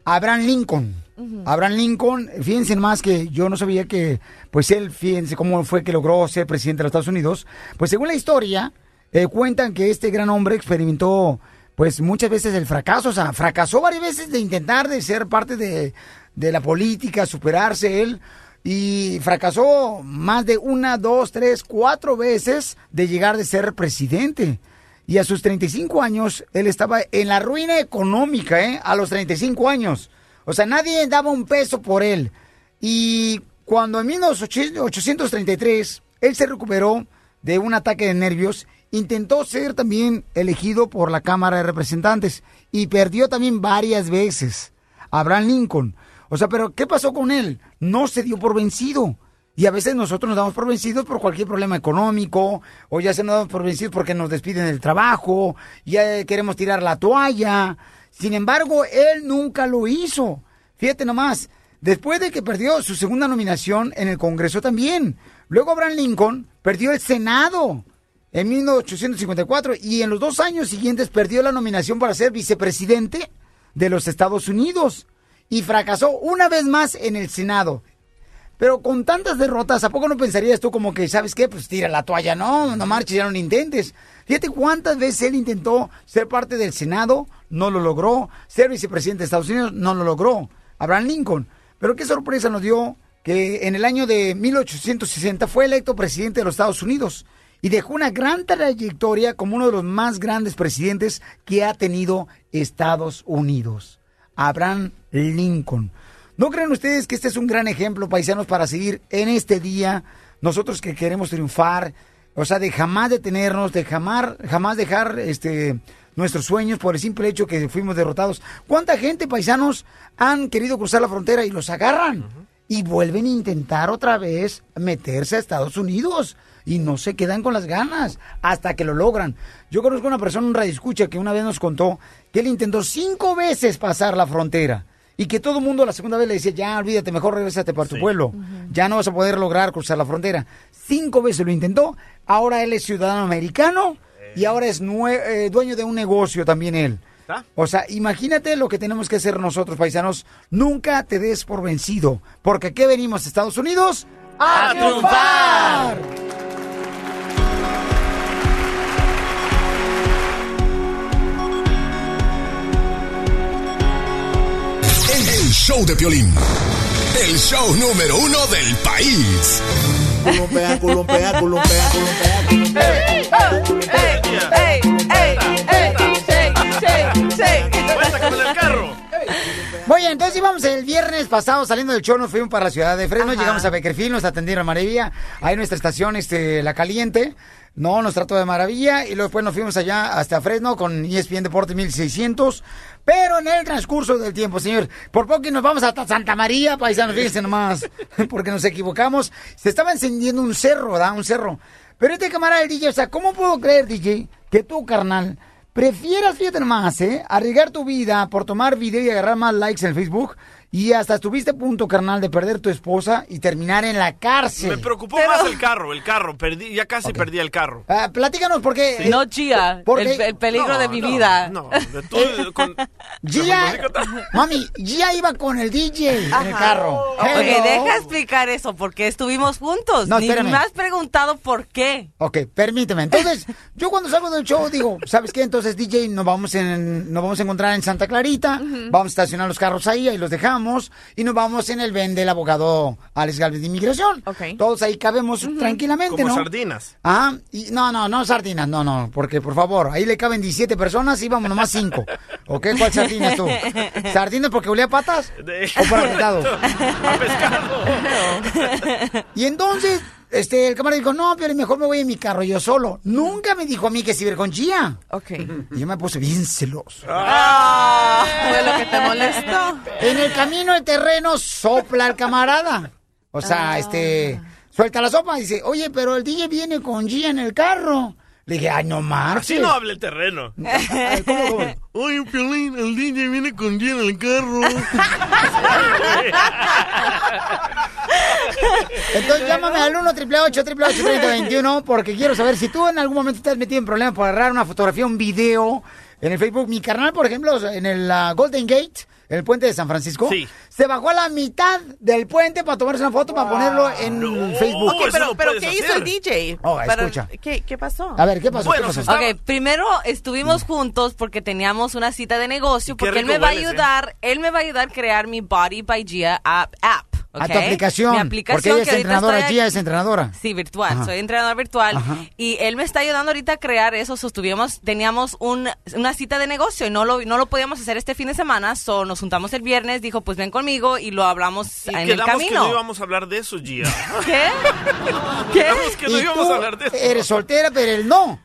[SPEAKER 7] Abraham Lincoln. Abraham Lincoln, fíjense más que yo no sabía que, pues él, fíjense cómo fue que logró ser presidente de los Estados Unidos. Pues según la historia, eh, cuentan que este gran hombre experimentó, pues muchas veces el fracaso, o sea, fracasó varias veces de intentar de ser parte de, de la política, superarse él. Y fracasó más de una, dos, tres, cuatro veces de llegar de ser presidente. Y a sus 35 años, él estaba en la ruina económica, ¿eh? A los 35 años. O sea, nadie daba un peso por él. Y cuando en 1833 él se recuperó de un ataque de nervios, intentó ser también elegido por la Cámara de Representantes y perdió también varias veces. Abraham Lincoln. O sea, pero ¿qué pasó con él? No se dio por vencido. Y a veces nosotros nos damos por vencidos por cualquier problema económico, o ya se nos damos por vencidos porque nos despiden del trabajo, ya queremos tirar la toalla. Sin embargo, él nunca lo hizo. Fíjate nomás, después de que perdió su segunda nominación en el Congreso también. Luego Abraham Lincoln perdió el Senado en 1854 y en los dos años siguientes perdió la nominación para ser vicepresidente de los Estados Unidos y fracasó una vez más en el Senado. Pero con tantas derrotas, ¿a poco no pensarías tú como que, ¿sabes qué? Pues tira la toalla, no, no marches, ya no lo intentes. Fíjate cuántas veces él intentó ser parte del Senado, no lo logró. Ser vicepresidente de Estados Unidos, no lo logró. Abraham Lincoln. Pero qué sorpresa nos dio que en el año de 1860 fue electo presidente de los Estados Unidos y dejó una gran trayectoria como uno de los más grandes presidentes que ha tenido Estados Unidos. Abraham Lincoln. ¿No creen ustedes que este es un gran ejemplo, paisanos, para seguir en este día? Nosotros que queremos triunfar, o sea, de jamás detenernos, de jamás, jamás dejar este nuestros sueños por el simple hecho que fuimos derrotados. ¿Cuánta gente, paisanos, han querido cruzar la frontera y los agarran? Y vuelven a intentar otra vez meterse a Estados Unidos. Y no se quedan con las ganas hasta que lo logran. Yo conozco a una persona, un radio escucha, que una vez nos contó que él intentó cinco veces pasar la frontera. Y que todo el mundo la segunda vez le decía, ya olvídate, mejor regresate para tu pueblo. Ya no vas a poder lograr cruzar la frontera. Cinco veces lo intentó. Ahora él es ciudadano americano y ahora es nue- eh, dueño de un negocio también él. O sea, imagínate lo que tenemos que hacer nosotros, paisanos. Nunca te des por vencido. Porque aquí venimos, Estados Unidos, a,
[SPEAKER 20] ¡A
[SPEAKER 7] triunfar.
[SPEAKER 2] Show de Piolín. El show número uno del país.
[SPEAKER 20] Culumpea, culumpea, culumpea, culumpea,
[SPEAKER 7] Oye, entonces íbamos el viernes pasado saliendo del show, nos fuimos para la ciudad de Fresno, llegamos a Beckerfield, nos atendieron a maravilla, ahí nuestra estación, este, La Caliente, no, nos trató de maravilla, y luego después nos fuimos allá hasta Fresno con ESPN Deporte 1600, pero en el transcurso del tiempo, señor, por poco nos vamos hasta Santa María, paisanos, fíjense nomás, <laughs> porque nos equivocamos, se estaba encendiendo un cerro, ¿verdad? Un cerro. Pero este camarada del DJ, o sea, ¿cómo puedo creer, DJ, que tú, carnal, prefieras, fíjate nomás, ¿eh? Arriesgar tu vida por tomar video y agarrar más likes en Facebook y hasta estuviste a punto, carnal, de perder tu esposa y terminar en la cárcel.
[SPEAKER 8] Me preocupó más el carro, el carro. Perdí, ya casi perdí el carro.
[SPEAKER 7] Ah, platícanos por qué.
[SPEAKER 8] Sí. No,
[SPEAKER 18] Gia,
[SPEAKER 7] porque-
[SPEAKER 18] el, el peligro
[SPEAKER 8] No,
[SPEAKER 18] de mi
[SPEAKER 8] no,
[SPEAKER 18] vida.
[SPEAKER 8] No, de tú, con- <laughs>
[SPEAKER 7] Gia, mami, Gia iba con el DJ en el carro.
[SPEAKER 18] Ok,
[SPEAKER 7] Hello.
[SPEAKER 18] deja explicar eso, porque estuvimos juntos.
[SPEAKER 7] No,
[SPEAKER 18] Ni
[SPEAKER 7] espérame.
[SPEAKER 18] me has preguntado por qué.
[SPEAKER 7] Ok, permíteme. Entonces, yo cuando salgo del show digo, ¿sabes qué? Entonces, DJ, nos vamos, en, nos vamos a encontrar en Santa Clarita, vamos a estacionar los carros ahí, ahí los dejamos, y nos vamos en el ven del abogado Alex Galvez de Inmigración. Todos ahí cabemos tranquilamente,
[SPEAKER 8] como
[SPEAKER 7] ¿no?
[SPEAKER 8] sardinas.
[SPEAKER 7] Ah, y no, no, no sardinas, no, no, porque por favor, ahí le caben 17 personas y vamos nomás 5. ¿Ok? ¿Cuál sardinas tú? <laughs> ¿Sardinas porque olía a patas? ¿O por apretado? <laughs> Y entonces, este, el camarada dijo, no, pero mejor me voy en mi carro yo solo. Nunca me dijo a mí que se iba con Gia.
[SPEAKER 9] Ok.
[SPEAKER 7] Y yo me puse bien celoso.
[SPEAKER 9] Ah, fue lo que te molestó.
[SPEAKER 7] En el camino el terreno sopla el camarada. O sea, este, suelta la sopa y dice, oye, pero el DJ viene con Gia en el carro. Le dije, ay, no marches.
[SPEAKER 8] Así no habla el terreno. <laughs> Oye, Piolín, el DJ viene con Gia en el carro. <laughs>
[SPEAKER 7] Entonces llámame al 1 888 3021 porque quiero saber si tú en algún momento te has metido en problemas por agarrar una fotografía, un video en el Facebook. Mi carnal, por ejemplo, en el ah, Golden Gate, en el puente de San Francisco, se bajó a la mitad del puente para tomarse una foto para ponerlo en Facebook.
[SPEAKER 9] Ok, pero, pero ¿qué hizo el DJ?
[SPEAKER 7] Oh,
[SPEAKER 9] Para-
[SPEAKER 7] escucha.
[SPEAKER 9] ¿qué, ¿Qué pasó?
[SPEAKER 7] A ver, ¿qué pasó? ¿Qué pasó?
[SPEAKER 18] Ok, primero estuvimos juntos porque teníamos una cita de negocio, porque él me va a
[SPEAKER 7] ¿eh?
[SPEAKER 18] ayudar, él me va a ayudar a crear mi Body by Gia app. app
[SPEAKER 7] A
[SPEAKER 18] ¿ok?
[SPEAKER 7] tu aplicación.
[SPEAKER 18] Mi
[SPEAKER 7] porque
[SPEAKER 18] aplicación
[SPEAKER 7] ella es
[SPEAKER 18] que
[SPEAKER 7] entrenadora,
[SPEAKER 18] estoy-
[SPEAKER 7] Gia es entrenadora.
[SPEAKER 18] Sí, virtual.
[SPEAKER 7] Ajá.
[SPEAKER 18] Soy entrenador virtual.
[SPEAKER 7] Ajá.
[SPEAKER 18] Y él me está ayudando ahorita a crear eso. Sostuvimos, teníamos un- una cita de negocio y no lo, no lo podíamos hacer este fin de semana. So nos juntamos el viernes, dijo, pues ven conmigo y lo hablamos
[SPEAKER 8] Y
[SPEAKER 18] en el
[SPEAKER 8] quedamos que
[SPEAKER 18] camino.
[SPEAKER 8] no íbamos a hablar de eso, Gia. <laughs>
[SPEAKER 18] ¿Qué?
[SPEAKER 8] Quedamos que no
[SPEAKER 7] Y
[SPEAKER 8] íbamos
[SPEAKER 7] tú
[SPEAKER 8] a hablar de eso.
[SPEAKER 7] eres soltera, pero él no.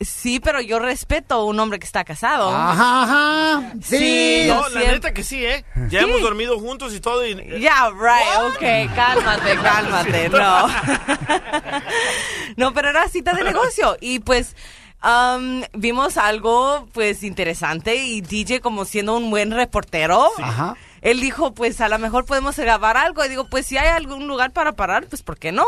[SPEAKER 18] Sí, pero yo respeto a un hombre que está casado.
[SPEAKER 7] Ajá, ajá. Sí.
[SPEAKER 8] No,
[SPEAKER 18] yo
[SPEAKER 8] la
[SPEAKER 18] siempre-
[SPEAKER 8] neta que sí, ¿eh? Ya
[SPEAKER 18] Sí.
[SPEAKER 8] hemos dormido juntos y todo. Y...
[SPEAKER 18] Ya, right, ok, cálmate, <laughs> cálmate, no. <laughs> no, pero era cita de negocio y pues um, vimos algo pues interesante y DJ como siendo un buen reportero.
[SPEAKER 7] Ajá.
[SPEAKER 18] Él dijo, pues a lo mejor podemos grabar algo. Y digo, pues si hay algún lugar para parar, pues ¿por qué no?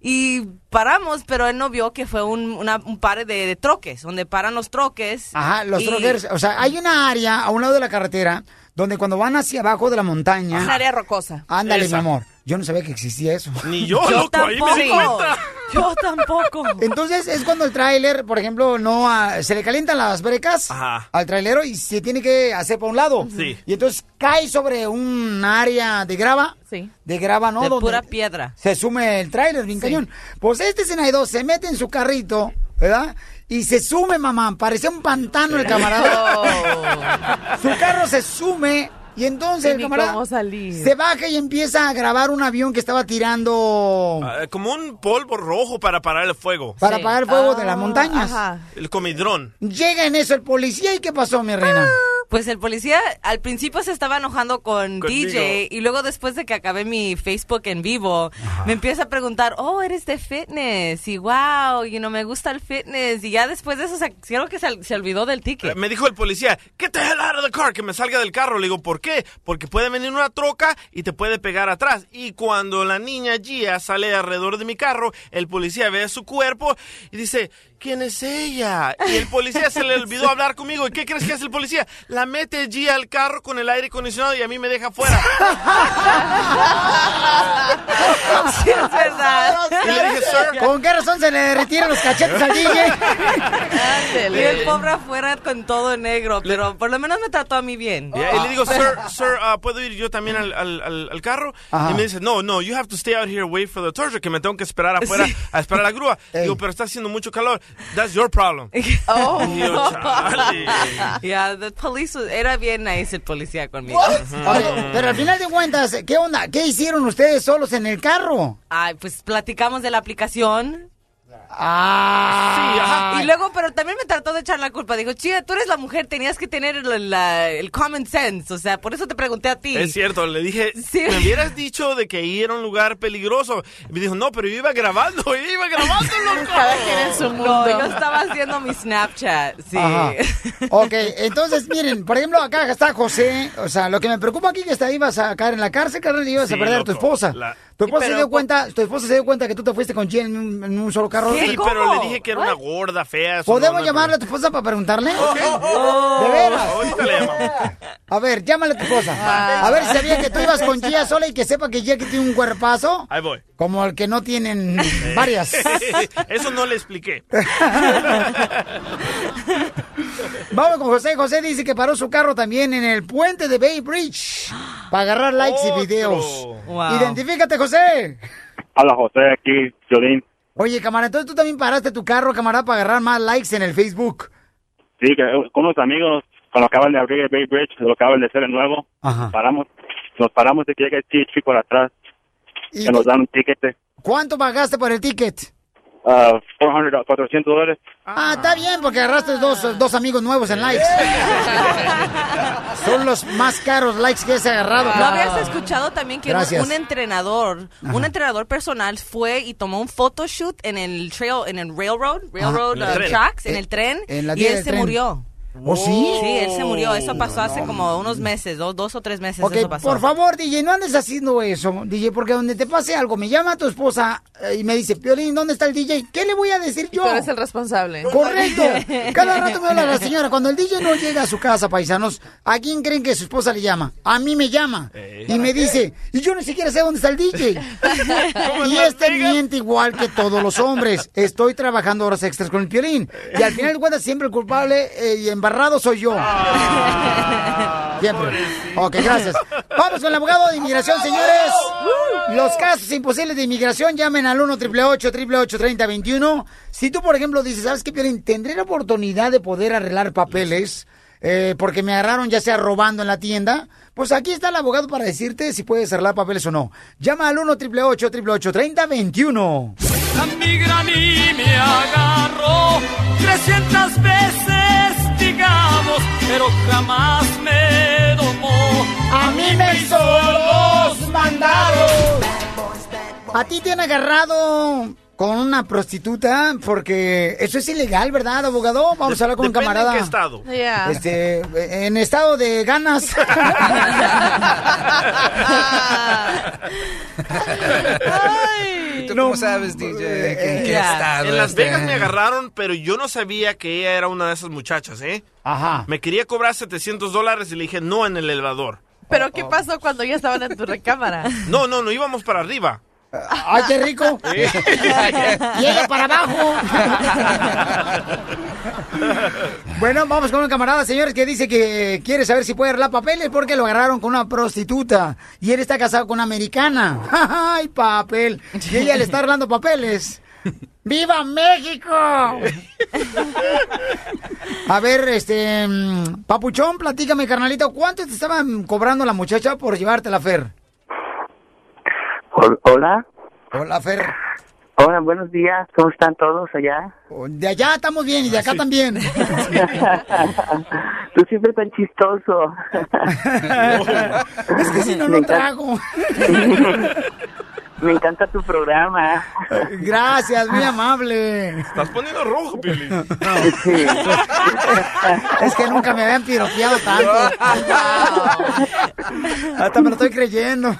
[SPEAKER 18] Y paramos, pero él no vio que fue un, una- un par de, de troques, donde paran los troques.
[SPEAKER 7] Ajá, los
[SPEAKER 18] y-
[SPEAKER 7] troquers. O sea, hay una área a un lado de la carretera donde cuando van hacia abajo de la montaña.
[SPEAKER 9] Un área rocosa.
[SPEAKER 7] Ándale,
[SPEAKER 9] Esa.
[SPEAKER 7] mi amor. Yo no sabía que existía eso.
[SPEAKER 8] Ni yo, Yo loco, ahí me di tampoco. cuenta.
[SPEAKER 18] Yo tampoco.
[SPEAKER 7] Entonces es cuando el tráiler, por ejemplo, no ah, se le calientan las brecas
[SPEAKER 8] Ajá.
[SPEAKER 7] al trailero y se tiene que hacer para un lado.
[SPEAKER 8] Sí.
[SPEAKER 7] Y entonces cae sobre un área de grava.
[SPEAKER 18] Sí.
[SPEAKER 7] De grava, ¿no?
[SPEAKER 18] De
[SPEAKER 7] Donde
[SPEAKER 18] pura piedra.
[SPEAKER 7] Se sume el tráiler, bien cañón. Pues este Senaido se mete en su carrito, ¿verdad? Y se sume, mamá. Parecía un pantano el camarada. <laughs> Su carro se sume y entonces el camarada
[SPEAKER 9] cómo salir.
[SPEAKER 7] se baja y empieza a grabar un avión que estaba tirando
[SPEAKER 8] Ah, como un polvo rojo para parar el fuego.
[SPEAKER 7] para apagar el fuego de las montañas.
[SPEAKER 8] El comidrón.
[SPEAKER 7] Llega en eso el policía y ¿qué pasó, mi reina?
[SPEAKER 18] Pues el policía al principio se estaba enojando con
[SPEAKER 7] Contigo.
[SPEAKER 18] DJ y luego después de que acabé mi Facebook en vivo, me empieza a preguntar, oh, eres de fitness y wow, y no me gusta el fitness y ya después de eso se, creo que se, se olvidó del ticket.
[SPEAKER 8] Me dijo el policía, get the hell out of the car, que me salga del carro. Le digo, ¿por qué? Porque puede venir una troca y te puede pegar atrás. Y cuando la niña Gia sale alrededor de mi carro, el policía ve su cuerpo y dice, ¿quién es ella? Y el policía se le olvidó <laughs> hablar conmigo. ¿Y qué crees que hace el policía? La mete Gia al carro con el aire acondicionado y a mí me deja fuera. <laughs>
[SPEAKER 18] Sí, es verdad.
[SPEAKER 8] Y le dije, sir.
[SPEAKER 7] ¿Con qué razón se le derritieron los cachetes al DJ?
[SPEAKER 18] Y el pobre afuera con todo negro, pero por lo menos me trató a mí bien.
[SPEAKER 8] Ya, y le digo, sir, sir, uh, ¿puedo ir yo también al, al, carro?
[SPEAKER 18] Ajá.
[SPEAKER 8] Y me dice, no, no, you have to stay out here, wait for the tow truck, que me tengo que esperar afuera
[SPEAKER 18] Sí.
[SPEAKER 8] a esperar la grúa. Digo, pero está haciendo mucho calor. That's your problem. <laughs>
[SPEAKER 18] Oh. <laughs>
[SPEAKER 8] Chale.
[SPEAKER 18] Yeah, the police was- era bien nice el policía conmigo.
[SPEAKER 7] Oye, pero al final de cuentas, ¿qué onda? ¿Qué hicieron ustedes solos en el carro?
[SPEAKER 18] Ay, pues platicamos de la aplicación.
[SPEAKER 7] Ah.
[SPEAKER 18] Y luego, pero también me trató de echar la culpa. Dijo, chida, tú eres la mujer, tenías que tener el, la- el common sense. O sea, por eso te pregunté a ti.
[SPEAKER 8] Es cierto, le dije,
[SPEAKER 18] Sí.
[SPEAKER 8] me hubieras dicho de que ir a un lugar peligroso. Y me dijo, no, pero yo iba grabando, yo <laughs> iba grabando, loco. <laughs>
[SPEAKER 9] Cada quien en su mundo.
[SPEAKER 18] No, yo estaba haciendo mi Snapchat, sí.
[SPEAKER 7] Ajá. Ok, entonces miren, por ejemplo, acá está José. O sea, lo que me preocupa aquí que está ibas a caer en la cárcel, carnal, y ibas a
[SPEAKER 8] Sí,
[SPEAKER 7] perder a tu esposa.
[SPEAKER 8] La-
[SPEAKER 7] Tu esposa
[SPEAKER 8] Sí,
[SPEAKER 7] se dio cuenta, tu esposa se dio cuenta que tú te fuiste con Jen en un, en un solo carro.
[SPEAKER 8] Sí, pero le dije que era una gorda, fea.
[SPEAKER 7] ¿Podemos
[SPEAKER 8] no, no,
[SPEAKER 7] llamarle a tu esposa para preguntarle?
[SPEAKER 8] Ok.
[SPEAKER 7] ¿De veras?
[SPEAKER 8] Ahorita le llamamos.
[SPEAKER 7] A ver, llámale a tu esposa. A ver si sabía que tú ibas con Gia sola y que sepa que Gia que tiene un cuerpazo
[SPEAKER 8] Ahí voy.
[SPEAKER 7] como el que no tienen <laughs> varias. <laughs>
[SPEAKER 8] Eso no le expliqué. <laughs>
[SPEAKER 7] Vamos con José. José dice que paró su carro también en el puente de Bay Bridge para agarrar likes y videos.
[SPEAKER 13] Wow.
[SPEAKER 7] Identifícate, José.
[SPEAKER 13] Hola José, aquí, Violín.
[SPEAKER 7] Oye, camarada, entonces tú también paraste tu carro, camarada, para agarrar más likes en el Facebook.
[SPEAKER 13] Sí, que con unos amigos, cuando acaban de abrir el Bay Bridge, lo acaban de hacer de nuevo,
[SPEAKER 7] Ajá.
[SPEAKER 13] paramos, nos paramos de que llega el chichi por atrás,
[SPEAKER 7] ¿Y
[SPEAKER 13] que nos dan un tiquete.
[SPEAKER 7] ¿Cuánto pagaste por el ticket?
[SPEAKER 13] Uh, 400, 400 dólares.
[SPEAKER 7] Ah, está bien, porque agarraste dos, dos amigos nuevos en likes. <laughs> Son los más caros likes que has agarrado.
[SPEAKER 18] ¿No habías escuchado también que un,
[SPEAKER 7] Gracias.
[SPEAKER 18] un entrenador, un entrenador personal fue y tomó un photoshoot en el trail, en el railroad, railroad
[SPEAKER 7] En el
[SPEAKER 18] uh,
[SPEAKER 7] tren.
[SPEAKER 18] tracks, en
[SPEAKER 7] Eh,
[SPEAKER 18] el tren,
[SPEAKER 7] en la
[SPEAKER 18] y él se
[SPEAKER 7] tren.
[SPEAKER 18] murió.
[SPEAKER 7] ¿Oh, sí?
[SPEAKER 18] Sí, él se murió. Eso pasó hace como unos meses, dos, dos o tres meses.
[SPEAKER 7] Ok,
[SPEAKER 18] eso pasó.
[SPEAKER 7] por favor, DJ, no andes haciendo eso, DJ, porque donde te pase algo, me llama tu esposa eh, y me dice, Piolín, ¿dónde está el DJ? ¿Qué le voy a decir yo?
[SPEAKER 9] Tú eres el responsable.
[SPEAKER 7] Correcto. <laughs> Cada rato me habla la señora. Cuando el DJ no llega a su casa, paisanos, ¿a quién creen que su esposa le llama? A mí me llama. Y me dice, y yo ni siquiera sé dónde está el DJ. y este miente igual que todos los hombres. Estoy trabajando horas extras con el Piolín. Y al final de cuentas, siempre el culpable eh, y embarrado soy yo. <laughs> Siempre. Ok, gracias. Vamos con el abogado de inmigración, señores. Los casos imposibles de inmigración llamen al 1 888 3021 Si tú, por ejemplo, dices, ¿sabes qué, Piolín? Tendré la oportunidad de poder arreglar papeles eh, porque me agarraron ya sea robando en la tienda. Pues aquí está el abogado para decirte si puedes arreglar papeles o no. Llama al 1 888 3021
[SPEAKER 20] La migra a mí me agarró 300 veces, digamos, pero jamás me domó.
[SPEAKER 7] A mí me hizo los mandados. ¿A ti te han agarrado con una prostituta? Porque eso es ilegal, ¿verdad, abogado? Vamos a hablar con un camarada.
[SPEAKER 8] en qué estado.
[SPEAKER 9] Yeah.
[SPEAKER 7] Este, en estado de ganas. <laughs> <laughs>
[SPEAKER 21] ¿Y tú cómo sabes, DJ? ¿En qué
[SPEAKER 8] Ya.
[SPEAKER 21] estado
[SPEAKER 8] En Las? Vegas me agarraron, pero yo no sabía que ella era una de esas muchachas, ¿eh?
[SPEAKER 7] Ajá.
[SPEAKER 8] Me quería cobrar 700 dólares y le dije no en el elevador.
[SPEAKER 9] ¿Pero qué pasó cuando ya estaban en tu recámara?
[SPEAKER 8] No, no, no íbamos para arriba.
[SPEAKER 7] ¡Ay, qué rico! <laughs> ella <laughs> para abajo. <laughs> bueno, vamos con un camarada, señores, que dice que quiere saber si puede arreglar papeles porque lo agarraron con una prostituta. Y él está casado con una americana. ¡Ay, papel! Y ella le está arreglando papeles. ¡Viva México! A ver, este... mm, Papuchón, platícame, carnalito, ¿cuánto te estaban cobrando la muchacha por llevarte la Fer?
[SPEAKER 22] Hola.
[SPEAKER 7] Hola, Fer.
[SPEAKER 22] Hola, buenos días. ¿Cómo están todos allá?
[SPEAKER 7] De allá estamos bien y de acá también. <laughs>
[SPEAKER 22] Tú siempre tan chistoso. <laughs>
[SPEAKER 7] es que si no, no trago. <laughs>
[SPEAKER 22] Me encanta tu programa.
[SPEAKER 7] Gracias, muy amable.
[SPEAKER 8] Estás poniendo rojo, Piolín. <laughs>
[SPEAKER 7] Es que nunca me habían piropeado tanto. <laughs> Hasta me lo estoy creyendo.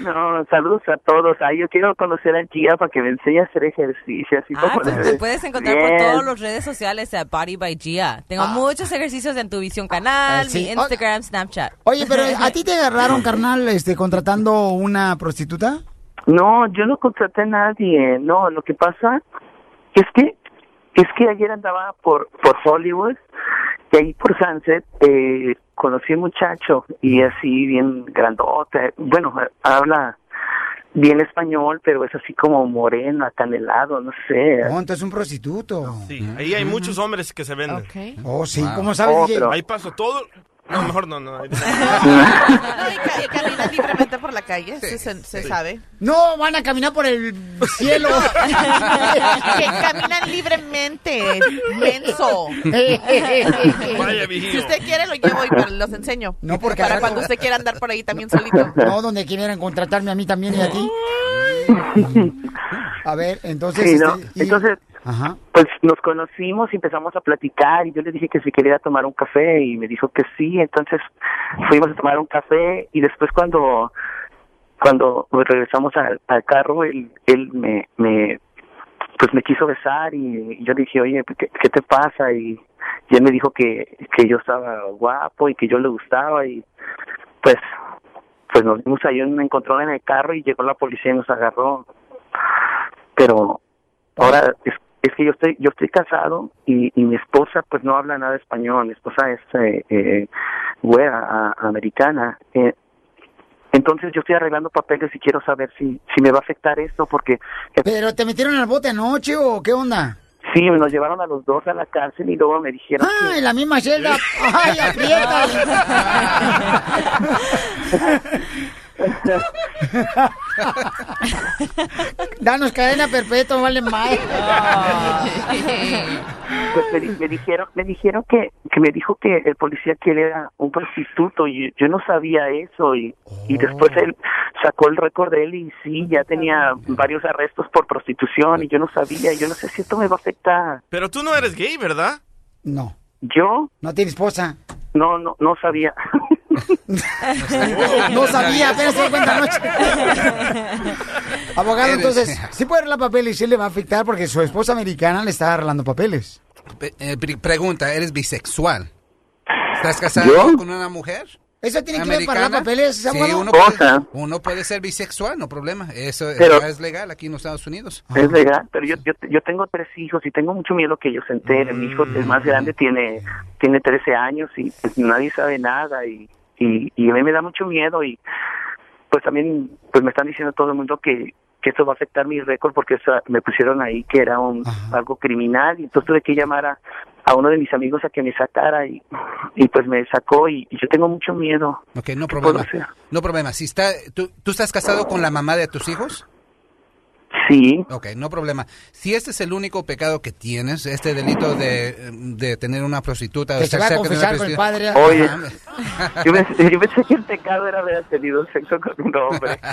[SPEAKER 22] No, saludos a todos. Ay, yo quiero conocer a Gia para que me enseñe a hacer ejercicio. Así
[SPEAKER 18] Ah,
[SPEAKER 22] como
[SPEAKER 18] tú
[SPEAKER 22] debe
[SPEAKER 18] te
[SPEAKER 22] de
[SPEAKER 18] puedes encontrar por
[SPEAKER 22] Bien.
[SPEAKER 18] todas las redes sociales a Body by Gia. Tengo muchos ejercicios en tu visión canal,
[SPEAKER 7] Ah, sí.
[SPEAKER 18] mi Instagram, Snapchat.
[SPEAKER 7] Oye, pero ¿a ti te agarraron, <laughs> carnal, este, contratando una prostituta?
[SPEAKER 22] No, yo no contraté a nadie. No, lo que pasa es que es que ayer andaba por por Hollywood y ahí por Sunset eh, conocí a un muchacho y así bien grandote. Bueno, habla bien español, pero es así como moreno, acanelado, no sé.
[SPEAKER 7] No, entonces un prostituto.
[SPEAKER 8] Sí, ahí hay muchos hombres que se venden.
[SPEAKER 7] Oh, sí, ¿cómo sabes,
[SPEAKER 22] Oh, pero-
[SPEAKER 8] Ahí paso todo. No, mejor no, no. <laughs>
[SPEAKER 9] No, y, ca- y caminan libremente por la calle, sí, se, se sabe.
[SPEAKER 7] No, van a caminar por el cielo. <laughs>
[SPEAKER 9] que caminan libremente, menso. <laughs>
[SPEAKER 8] Vaya.
[SPEAKER 9] Si usted quiere, lo llevo y los enseño.
[SPEAKER 7] No, porque
[SPEAKER 9] Para cuando usted quiera andar por ahí también solito.
[SPEAKER 7] No, donde quieran contratarme a mí también y a ti. A ver, entonces...
[SPEAKER 22] Sí, ¿no?
[SPEAKER 7] este, y-
[SPEAKER 22] Entonces, Pues nos conocimos y empezamos a platicar y yo le dije que si quería tomar un café y me dijo que sí, entonces fuimos a tomar un café y después cuando cuando regresamos al, carro él, él me, me pues me quiso besar y yo le dije oye ¿qué, te pasa? y, y él me dijo que, que yo estaba guapo y que yo le gustaba y pues pues nos vimos ahí en un encontrón en el carro y llegó la policía y nos agarró pero ahora es, es que yo estoy yo estoy casado y, y mi esposa pues no habla nada español mi esposa es eh, eh, a- americana eh, entonces yo estoy arreglando papeles y quiero saber si si me va a afectar esto porque
[SPEAKER 7] ¿Pero te metieron al bote anoche o qué onda?
[SPEAKER 22] sí nos llevaron a los dos a la cárcel y luego me dijeron
[SPEAKER 7] Ah, en la misma celda. <laughs> ¡Ay, aprieta! <laughs> <laughs> Danos cadena perpetua, vale más. <laughs>
[SPEAKER 22] Pues me, di- me dijeron, me dijeron que, que me dijo que el policía que él era un prostituto y yo no sabía eso y, y después él sacó el récord de él y sí, ya tenía varios arrestos por prostitución y yo no sabía, yo no sé si esto me va a afectar.
[SPEAKER 8] Pero tú no eres gay, ¿verdad?
[SPEAKER 7] No.
[SPEAKER 22] ¿Yo?
[SPEAKER 7] ¿No tiene esposa?
[SPEAKER 22] No, no, no sabía. <laughs> <laughs>
[SPEAKER 7] No sabía, apenas se cuenta anoche. Abogado, entonces, sí puede arreglar papeles y sí le va a afectar porque su esposa americana le está arreglando papeles.
[SPEAKER 21] Pe- eh, pre- pregunta, ¿eres bisexual? ¿Estás casado
[SPEAKER 7] ¿Yo?
[SPEAKER 21] con una mujer?
[SPEAKER 7] ¿Eso tiene que ver para arreglar papeles,
[SPEAKER 21] Sí, uno puede, uno puede ser bisexual, no problema. Eso
[SPEAKER 22] Pero-
[SPEAKER 21] es legal aquí en los Estados Unidos.
[SPEAKER 22] Es legal, pero yo, yo, yo tengo tres hijos y tengo mucho miedo que ellos se enteren. Mi hijo, el más grande, tiene tiene 13 años y pues, nadie sabe nada y, y, y a mí me da mucho miedo y pues también pues me están diciendo todo el mundo que, que esto va a afectar mi récord porque me pusieron ahí que era un algo criminal y entonces tuve que llamar a, a uno de mis amigos a que me sacara y, y pues me sacó y, y yo tengo mucho miedo.
[SPEAKER 21] Ok, no
[SPEAKER 22] ¿Qué puedo
[SPEAKER 21] problema. No problema. Si está, ¿tú, ¿Tú estás casado con la mamá de tus hijos?
[SPEAKER 22] Sí.
[SPEAKER 21] Ok, no problema. Si este es el único pecado que tienes, este delito de, de tener una prostituta... o
[SPEAKER 7] Que se va a confesar con el padre.
[SPEAKER 22] Oye, yo pensé, yo pensé que el pecado era haber tenido sexo con un hombre. <laughs>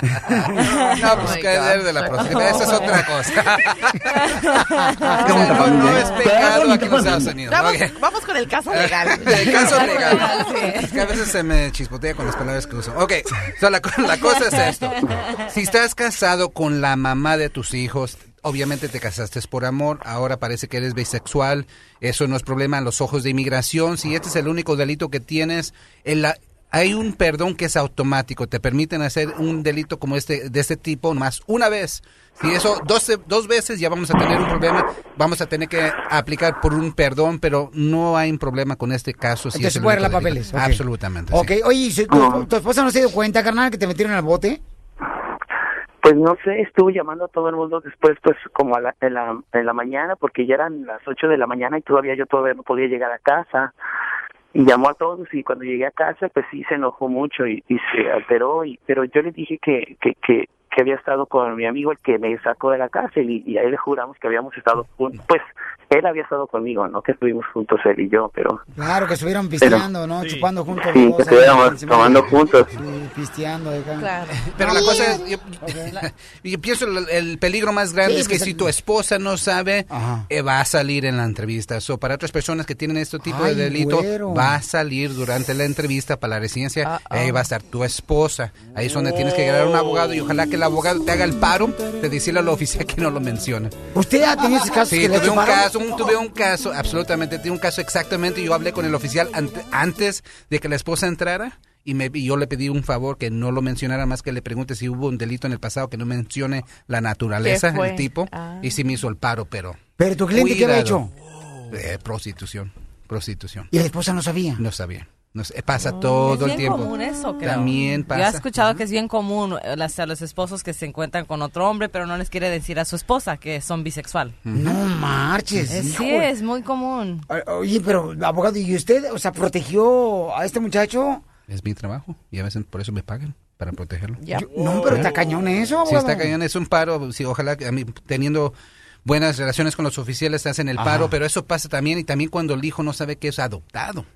[SPEAKER 21] No, pues caer de la prostituta, esa es otra cosa. <laughs>
[SPEAKER 22] ¿Cómo
[SPEAKER 21] no, no es pecado aquí en los Estados Unidos.
[SPEAKER 9] Vamos, con el caso legal. <laughs>
[SPEAKER 21] El caso legal.
[SPEAKER 9] Sí.
[SPEAKER 21] Es que a veces se me chispotea con las palabras que uso. Ok, so la, la cosa es esto. Si estás casado con la mamá de tus hijos, obviamente te casaste por amor, ahora parece que eres bisexual, eso no es problema en los ojos de inmigración. Si este es el único delito que tienes, en la- hay un perdón que es automático, te permiten hacer un delito como este de este tipo más una vez. Si eso dos, dos veces ya vamos a tener un problema, vamos a tener que aplicar por un perdón, pero no hay un problema con este caso. si
[SPEAKER 7] Entonces
[SPEAKER 21] es el
[SPEAKER 7] puede
[SPEAKER 21] único
[SPEAKER 7] papeles. ok.
[SPEAKER 21] Absolutamente. sí.
[SPEAKER 7] Ok, oye, ¿y si tu, tu esposa no se dio cuenta, carnal, que te metieron al bote?
[SPEAKER 22] Pues no sé, estuve llamando a todo el mundo después, pues como a la, en, la, en la mañana, porque ya eran las 8 de la mañana y todavía yo todavía no podía llegar a casa. Y llamó a todos y cuando llegué a casa, pues sí se enojó mucho y, se alteró. Y, pero yo le dije que, que, que, que había estado con mi amigo, el que me sacó de la cárcel, y, y a le juramos que habíamos estado juntos. Pues él había estado conmigo, ¿no? Que estuvimos juntos él y yo, pero
[SPEAKER 7] Claro, que estuvieron pisteando, ¿no? Chupando juntos.
[SPEAKER 22] sí, que estuviéramos tomando
[SPEAKER 7] de-
[SPEAKER 22] juntos.
[SPEAKER 7] Sí, pisteando. acá. <laughs>
[SPEAKER 21] Pero la cosa es, yo, yo pienso el, el peligro más grande
[SPEAKER 7] Sí,
[SPEAKER 21] es que
[SPEAKER 7] pues,
[SPEAKER 21] si tu esposa no sabe, eh, va a salir en la entrevista. So, para otras personas que tienen este tipo
[SPEAKER 7] Ay,
[SPEAKER 21] de delito,
[SPEAKER 7] güero.
[SPEAKER 21] va a salir durante la entrevista para la residencia. Ahí va a estar tu esposa. Ahí es donde tienes que llegar a un abogado y ojalá que el abogado te haga el paro de decirle al oficial que no lo mencione.
[SPEAKER 7] ¿Usted ha tenido esos casos
[SPEAKER 21] Sí,
[SPEAKER 7] que le
[SPEAKER 21] tuve un caso, un- tuve un caso, absolutamente, tuve un caso exactamente. Yo hablé con el oficial ante- antes de que la esposa entrara y, me, y yo le pedí un favor que no lo mencionara más que le pregunte si hubo un delito en el pasado que no mencione la naturaleza,
[SPEAKER 7] ¿Qué fue?
[SPEAKER 21] el tipo,
[SPEAKER 7] Ah.
[SPEAKER 21] y sí me hizo el paro, pero...
[SPEAKER 7] ¿Pero tu cliente qué había
[SPEAKER 21] Cuidado. Eh, prostitución, prostitución.
[SPEAKER 7] Y la esposa no sabía.
[SPEAKER 21] No sabía. No sé, pasa todo
[SPEAKER 18] es
[SPEAKER 21] el
[SPEAKER 18] bien
[SPEAKER 21] tiempo.
[SPEAKER 18] común eso, creo.
[SPEAKER 21] También pasa.
[SPEAKER 18] Yo he escuchado que es bien común eh, las, a los esposos que se encuentran con otro hombre, pero no les quiere decir a su esposa que son bisexual.
[SPEAKER 7] No marches.
[SPEAKER 18] Sí, es muy común.
[SPEAKER 7] Oye, pero, abogado, ¿y usted, o sea, protegió a este muchacho?
[SPEAKER 21] Es mi trabajo y a veces por eso me pagan para protegerlo.
[SPEAKER 7] Yo- no, pero está cañón eso,
[SPEAKER 21] Sí, está cañón, es un paro. Sí, ojalá que a mí, teniendo buenas relaciones con los oficiales te hacen el
[SPEAKER 7] Ajá.
[SPEAKER 21] paro, pero eso pasa también y también cuando el hijo no sabe que es adoptado.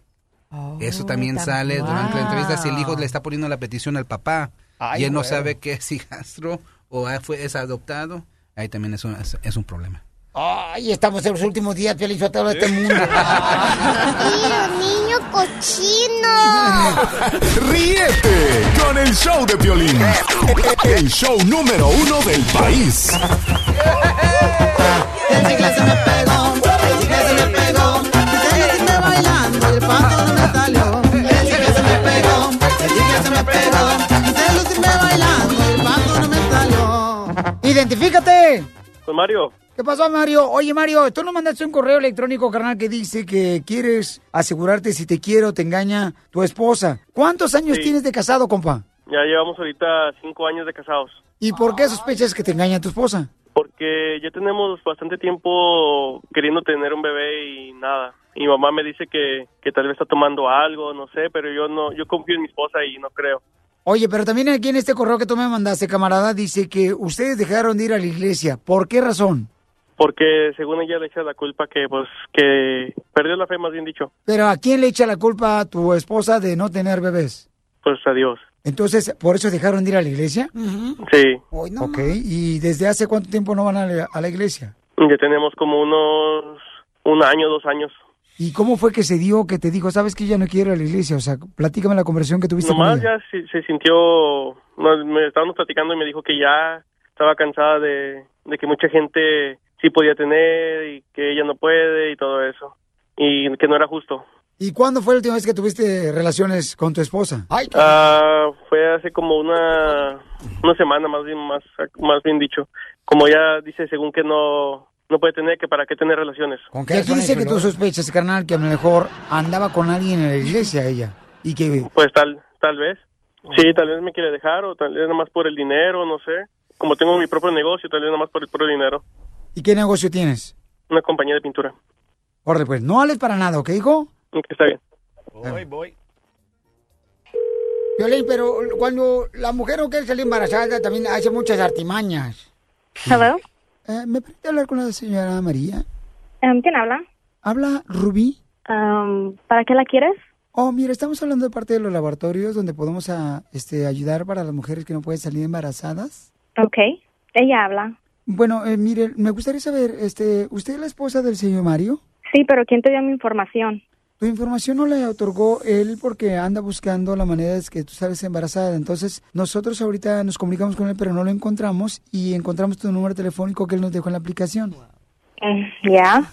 [SPEAKER 21] Eso también
[SPEAKER 18] tam-
[SPEAKER 21] sale durante la entrevista si el hijo le está poniendo la petición al papá
[SPEAKER 7] Ay,
[SPEAKER 21] y él no sabe que es <laughs> hijastro o fue, es adoptado, ahí también es un, es, es un problema.
[SPEAKER 7] Ay, estamos en los últimos días, de este mundo. <laughs>
[SPEAKER 14] niño cochino! <laughs>
[SPEAKER 2] Ríete con el show de Piolín. El show número uno del país.
[SPEAKER 14] El chicle se me pegó, paso no me salió. El chicle se me pegó, el chicle se me pegó. Quise lucirme bailando y el paso no me salió.
[SPEAKER 7] ¡Identifícate!
[SPEAKER 23] Con Mario.
[SPEAKER 7] ¿Qué pasó, Mario? Oye, Mario, tú nos mandaste un correo electrónico, carnal, que dice que quieres asegurarte si te quiere o te engaña tu esposa. ¿Cuántos años
[SPEAKER 23] Sí.
[SPEAKER 7] tienes de casado, compa?
[SPEAKER 23] Ya llevamos ahorita cinco años de casados.
[SPEAKER 7] ¿Y por qué sospechas que te engaña tu esposa?
[SPEAKER 23] Porque ya tenemos bastante tiempo queriendo tener un bebé y nada. Y mi mamá me dice que, que tal vez está tomando algo, no sé, pero yo no, yo confío en mi esposa y no creo.
[SPEAKER 7] Oye, pero también aquí en este correo que tú me mandaste, camarada, dice que ustedes dejaron de ir a la iglesia. ¿Por qué razón?
[SPEAKER 23] Porque según ella le echa la culpa que, pues, que perdió la fe, más bien dicho.
[SPEAKER 7] Pero ¿a quién le echa la culpa a tu esposa de no tener bebés?
[SPEAKER 23] Pues a Dios.
[SPEAKER 7] Entonces, ¿por eso dejaron de ir a la iglesia?
[SPEAKER 23] Sí.
[SPEAKER 7] ok, ¿y desde hace cuánto tiempo no van a la, a la iglesia?
[SPEAKER 23] Ya tenemos como unos un año, dos años.
[SPEAKER 7] ¿Y cómo fue que se dio que te dijo, sabes que ya no quiero ir a la iglesia? O sea, platícame la conversación que tuviste con
[SPEAKER 23] Nomás
[SPEAKER 7] ella.
[SPEAKER 23] ya se, se sintió, no, me estábamos platicando y me dijo que ya estaba cansada de, de que mucha gente sí podía tener y que ella no puede y todo eso. Y que no era justo.
[SPEAKER 7] ¿Y cuándo fue la última vez que tuviste relaciones con tu esposa? Ay,
[SPEAKER 23] Ah, fue hace como una una semana más bien más más bien dicho. Como ya dice según que no no puede tener que para qué tener relaciones.
[SPEAKER 7] Y aquí dice que tú sospechas, carnal, que a lo mejor andaba con alguien en la iglesia ella. Y que...
[SPEAKER 23] Pues tal tal vez. Sí, tal vez me quiere dejar o tal vez nada más por el dinero, no sé. Como tengo mi propio negocio, tal vez nada más por el puro dinero.
[SPEAKER 7] ¿Y qué negocio tienes?
[SPEAKER 23] Una compañía de pintura.
[SPEAKER 7] Órale, pues, no hables para nada, ¿ok, hijo?
[SPEAKER 23] Ok, está bien.
[SPEAKER 8] Voy, voy.
[SPEAKER 7] Violín, pero cuando la mujer no quiere salir embarazada, también hace muchas artimañas.
[SPEAKER 24] Hello.
[SPEAKER 7] Eh, ¿Me permite hablar con la señora María?
[SPEAKER 24] Um, ¿Quién habla?
[SPEAKER 7] ¿Habla Rubí?
[SPEAKER 24] Um, ¿Para qué la quieres?
[SPEAKER 7] Oh, mira, estamos hablando de parte de los laboratorios donde podemos a, este, ayudar para las mujeres que no pueden salir embarazadas.
[SPEAKER 24] Ok. Ella habla.
[SPEAKER 7] Bueno, eh, mire, me gustaría saber, este, ¿usted es la esposa del señor Mario?
[SPEAKER 24] Sí, pero ¿quién te dio mi información?
[SPEAKER 7] Tu información no la otorgó él porque anda buscando la manera de que tú sales embarazada. Entonces, nosotros ahorita nos comunicamos con él, pero no lo encontramos y encontramos tu número telefónico que él nos dejó en la aplicación.
[SPEAKER 24] Mm, ¿Ya?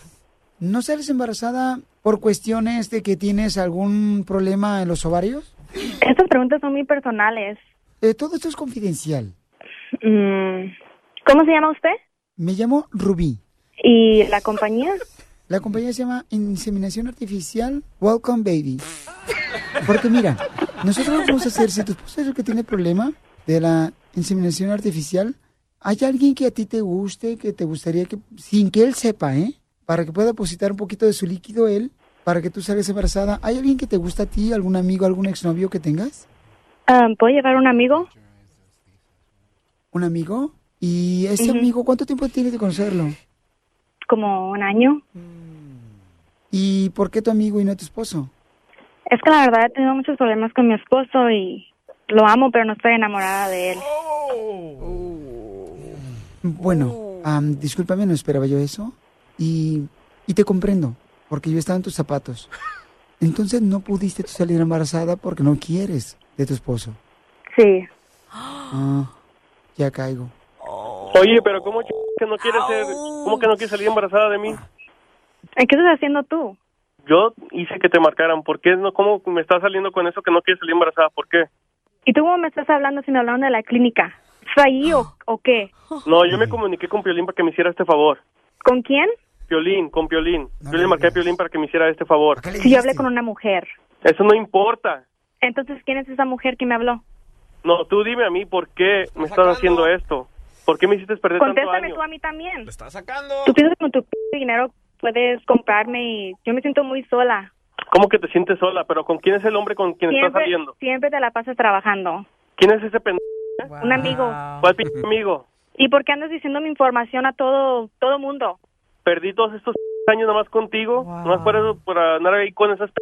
[SPEAKER 7] ¿No sales embarazada por cuestiones de que tienes algún problema en los ovarios?
[SPEAKER 24] Estas preguntas son muy personales.
[SPEAKER 7] Eh, todo esto es confidencial.
[SPEAKER 24] Mm, ¿Cómo se llama usted?
[SPEAKER 7] Me llamo Rubí.
[SPEAKER 24] ¿Y la compañía?
[SPEAKER 7] La compañía se llama Inseminación Artificial Welcome Baby. Porque mira, nosotros vamos a hacer, si tu esposo es el que tiene problema de la inseminación artificial, ¿hay alguien que a ti te guste, que te gustaría que, sin que él sepa, ¿eh? Para que pueda depositar un poquito de su líquido él, para que tú salgas embarazada. ¿Hay alguien que te gusta a ti, algún amigo, algún exnovio que tengas?
[SPEAKER 24] Um, ¿Puedo llevar un amigo?
[SPEAKER 7] ¿Un amigo? ¿Y ese amigo cuánto tiempo tienes de conocerlo?
[SPEAKER 24] Como un año.
[SPEAKER 7] ¿Y por qué tu amigo y no tu esposo?
[SPEAKER 24] Es que la verdad he tenido muchos problemas con mi esposo y lo amo, pero no estoy enamorada de él.
[SPEAKER 7] Bueno, am, discúlpame, no esperaba yo eso. Y, y te comprendo, porque yo estaba en tus zapatos. Entonces no pudiste tú salir embarazada porque no quieres de tu esposo.
[SPEAKER 24] Sí.
[SPEAKER 7] Ah, ya caigo.
[SPEAKER 23] Oye, pero ¿cómo ch- que no quieres ser, cómo que no quieres salir embarazada de mí?
[SPEAKER 24] ¿Y ¿Qué estás haciendo tú?
[SPEAKER 23] Yo hice que te marcaran. ¿Por qué no? ¿Cómo me estás saliendo con eso que no quieres salir embarazada? ¿Por qué?
[SPEAKER 24] ¿Y tú cómo me estás hablando si me hablaron de la clínica? ¿Estás ahí o, o qué?
[SPEAKER 23] No, yo me comuniqué con Piolín para que me hiciera este favor.
[SPEAKER 24] ¿Con quién?
[SPEAKER 23] Piolín, con Piolín. yo le marqué a Piolín para que me hiciera este favor.
[SPEAKER 24] Si yo hablé con una mujer.
[SPEAKER 23] Eso no importa.
[SPEAKER 24] Entonces, ¿quién es esa mujer que me habló?
[SPEAKER 23] No, tú dime a mí por qué me estás haciendo esto. ¿Por qué me hiciste perder tanto
[SPEAKER 24] Contéstame
[SPEAKER 23] año?
[SPEAKER 24] tú a mí también.
[SPEAKER 8] está sacando.
[SPEAKER 24] Tú piensas que con tu p- dinero puedes comprarme y yo me siento muy sola.
[SPEAKER 23] ¿Cómo que te sientes sola? ¿Pero con quién es el hombre con quien estás
[SPEAKER 24] Siempre,
[SPEAKER 23] saliendo?
[SPEAKER 24] siempre te la pasas trabajando.
[SPEAKER 23] ¿Quién es ese pendejo?
[SPEAKER 24] Un amigo.
[SPEAKER 23] ¿Cuál p amigo?
[SPEAKER 24] ¿Y por qué andas diciendo mi información a todo todo mundo?
[SPEAKER 23] Perdí todos estos años nomás contigo. Nomás por eso, por andar ahí con esas p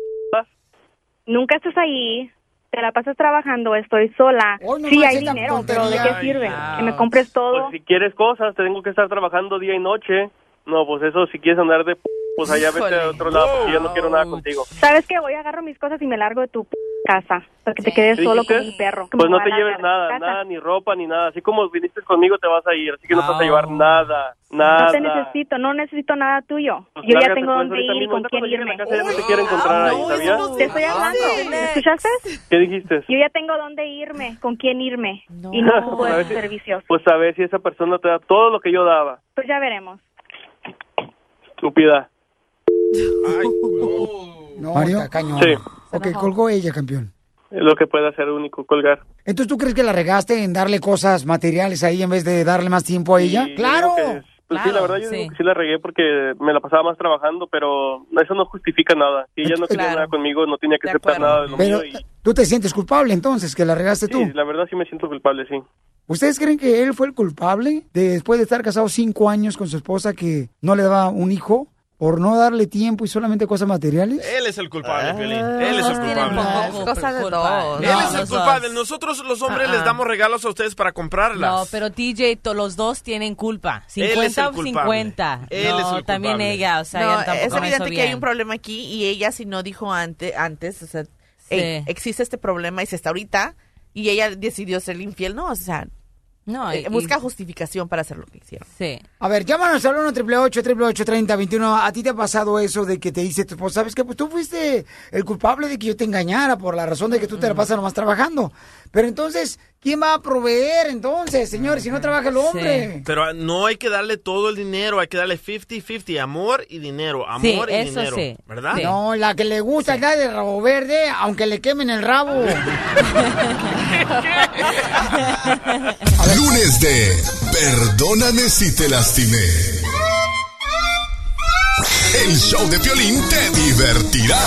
[SPEAKER 24] Nunca estás ahí. Te la pasas trabajando, estoy sola.
[SPEAKER 23] no
[SPEAKER 24] sí, hay dinero, pero ¿de qué sirve?
[SPEAKER 23] Ay,
[SPEAKER 24] Que me compres todo.
[SPEAKER 23] Pues si quieres cosas, te tengo que estar trabajando día y noche. No, pues eso, si quieres andar de p pues allá vete a otro lado porque ya no quiero nada contigo.
[SPEAKER 24] ¿Sabes qué? Voy a agarrar mis cosas y me largo de tu p- casa para que te quedes
[SPEAKER 23] ¿Sí
[SPEAKER 24] solo como un perro.
[SPEAKER 23] Pues no te lleves nada, nada, ni ropa, ni nada. Así como viniste conmigo, te vas a ir. Así que no te vas a llevar nada, nada.
[SPEAKER 24] No te necesito, no necesito nada tuyo.
[SPEAKER 23] Pues
[SPEAKER 24] Yo ya tengo dónde ir y con quién irme.
[SPEAKER 23] casa ya no te quiere encontrar ahí, ¿sabías?
[SPEAKER 24] Te estoy hablando. ¿Me escuchaste?
[SPEAKER 23] ¿Qué dijiste?
[SPEAKER 24] Yo ya tengo dónde irme, con quién irme. Y no <laughs>
[SPEAKER 23] Pues si-
[SPEAKER 24] servicios.
[SPEAKER 23] Pues a ver si esa persona te da todo lo que yo daba.
[SPEAKER 24] Pues ya veremos.
[SPEAKER 23] Estúpida. <laughs>
[SPEAKER 7] Mario.
[SPEAKER 23] Sí.
[SPEAKER 7] Ok, colgó ella, campeón.
[SPEAKER 23] Es lo que puede hacer único, colgar.
[SPEAKER 7] Entonces, ¿tú crees que la regaste en darle cosas materiales ahí en vez de darle más tiempo a ella? ¡Claro!
[SPEAKER 23] que Pues sí, la verdad yo digo que sí la regué porque me la pasaba más trabajando, pero eso no justifica nada. Si ella no quería
[SPEAKER 13] Claro.
[SPEAKER 23] nada conmigo, no tenía que aceptar nada de lo
[SPEAKER 7] Pero
[SPEAKER 23] mío. Y,
[SPEAKER 7] tú te sientes culpable entonces, que la regaste tú.
[SPEAKER 23] sí, la verdad sí me siento culpable, sí.
[SPEAKER 7] ¿Ustedes creen que él fue el culpable de, después de estar casado cinco años con su esposa que no le daba un hijo por no darle tiempo y solamente cosas materiales?
[SPEAKER 8] Él es el culpable, Piolín. Él es el
[SPEAKER 9] Tienen
[SPEAKER 8] culpable.
[SPEAKER 9] poco cosa de dos.
[SPEAKER 8] Él es el culpable. Nosotros los hombres les damos regalos a ustedes para comprarlas.
[SPEAKER 18] No, pero TJ, to- los dos tienen culpa.
[SPEAKER 8] Él es
[SPEAKER 18] 50
[SPEAKER 8] el
[SPEAKER 18] o
[SPEAKER 8] culpable.
[SPEAKER 18] 50.
[SPEAKER 8] Él
[SPEAKER 18] no,
[SPEAKER 8] es el
[SPEAKER 18] también
[SPEAKER 8] culpable.
[SPEAKER 18] ella, o sea,
[SPEAKER 9] no,
[SPEAKER 18] ella tampoco
[SPEAKER 9] es evidente que hay un problema aquí y ella si no dijo ante, antes, o sea, "Ey, existe este problema y se está ahorita y ella decidió ser infiel, no, o sea,
[SPEAKER 18] no,
[SPEAKER 9] eh,
[SPEAKER 18] y-
[SPEAKER 9] busca justificación para hacer lo que hicieron.
[SPEAKER 18] Sí.
[SPEAKER 7] A ver, llámanos al 1 888 3021 ¿A ti te ha pasado eso de que te dice tu esposa, sabes que pues tú fuiste el culpable de que yo te engañara por la razón de que tú te la pasas nomás trabajando? Pero entonces, ¿quién va a proveer entonces, señores, si no trabaja el hombre?
[SPEAKER 8] Pero ah, no hay que darle todo el dinero, hay que darle 50-50, amor y dinero, amor
[SPEAKER 7] Sí,
[SPEAKER 8] y
[SPEAKER 7] eso
[SPEAKER 8] dinero.
[SPEAKER 7] sí.
[SPEAKER 8] ¿Verdad?
[SPEAKER 7] No, la que le gusta es la de rabo verde, aunque le quemen el rabo. <laughs> <laughs>
[SPEAKER 2] Lunes de Perdóname si te lastimé. El show de Piolín te divertirá.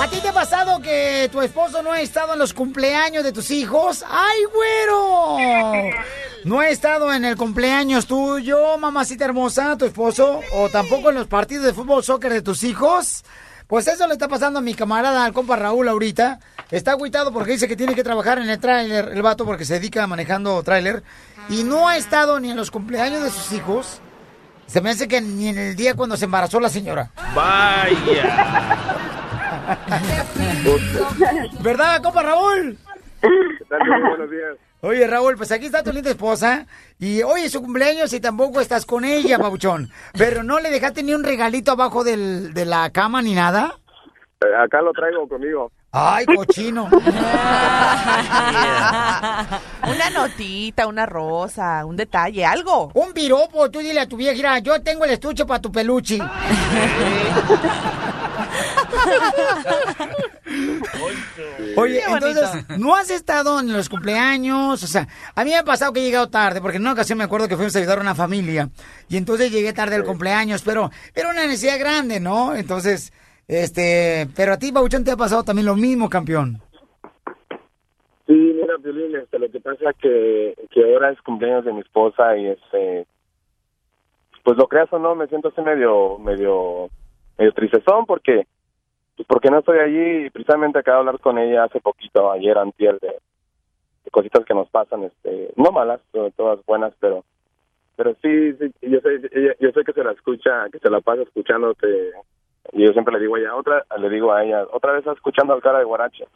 [SPEAKER 7] ¿A ti te ha pasado que tu esposo no ha estado en los cumpleaños de tus hijos? ¡Ay, güero! No ha estado en el cumpleaños tuyo, mamacita hermosa, tu esposo, o tampoco en los partidos de fútbol, soccer de tus hijos. Pues eso le está pasando a mi camarada, al compa Raúl, ahorita. Está agüitado porque dice que tiene que trabajar en el tráiler, el vato, porque se dedica manejando tráiler. Y no ha estado ni en los cumpleaños de sus hijos. Se me hace que ni en el día cuando se embarazó la señora.
[SPEAKER 8] Vaya. <laughs>
[SPEAKER 7] ¿Verdad, compa Raúl?
[SPEAKER 25] Buenos días.
[SPEAKER 7] Oye, Raúl, pues aquí está tu linda esposa. Y hoy es su cumpleaños y tampoco estás con ella, <laughs> Pabuchón. Pero no le dejaste ni un regalito abajo del- de la cama ni nada.
[SPEAKER 25] Eh, Acá lo traigo conmigo.
[SPEAKER 7] Ay, cochino. <laughs>
[SPEAKER 9] Una notita, una rosa, un detalle, algo.
[SPEAKER 7] Un piropo, tú dile a tu vieja, "Mira, yo tengo el estuche para tu peluche. <laughs> Oye, entonces, ¿no has estado en los cumpleaños? O sea, a mí me ha pasado que he llegado tarde, porque en una ocasión me acuerdo que fuimos a ayudar a una familia, y entonces llegué tarde al cumpleaños, pero era una necesidad grande, ¿no? Entonces, este, pero a ti, Babuchón, te ha pasado también lo mismo, campeón.
[SPEAKER 25] Sí, mira, Piolín, este, lo que pasa que, que ahora es cumpleaños de mi esposa y este, pues lo creas o no, me siento así medio, medio, medio tristezón porque, pues porque no estoy allí y precisamente acabo de hablar con ella hace poquito, ayer, antier, de, de cositas que nos pasan, este, no malas, to- todas buenas, pero, pero sí, sí, yo sé, yo sé que se la escucha, que se la pasa escuchándote, y yo siempre le digo a ella, otra, le digo a ella, otra vez escuchando al cara de guarache.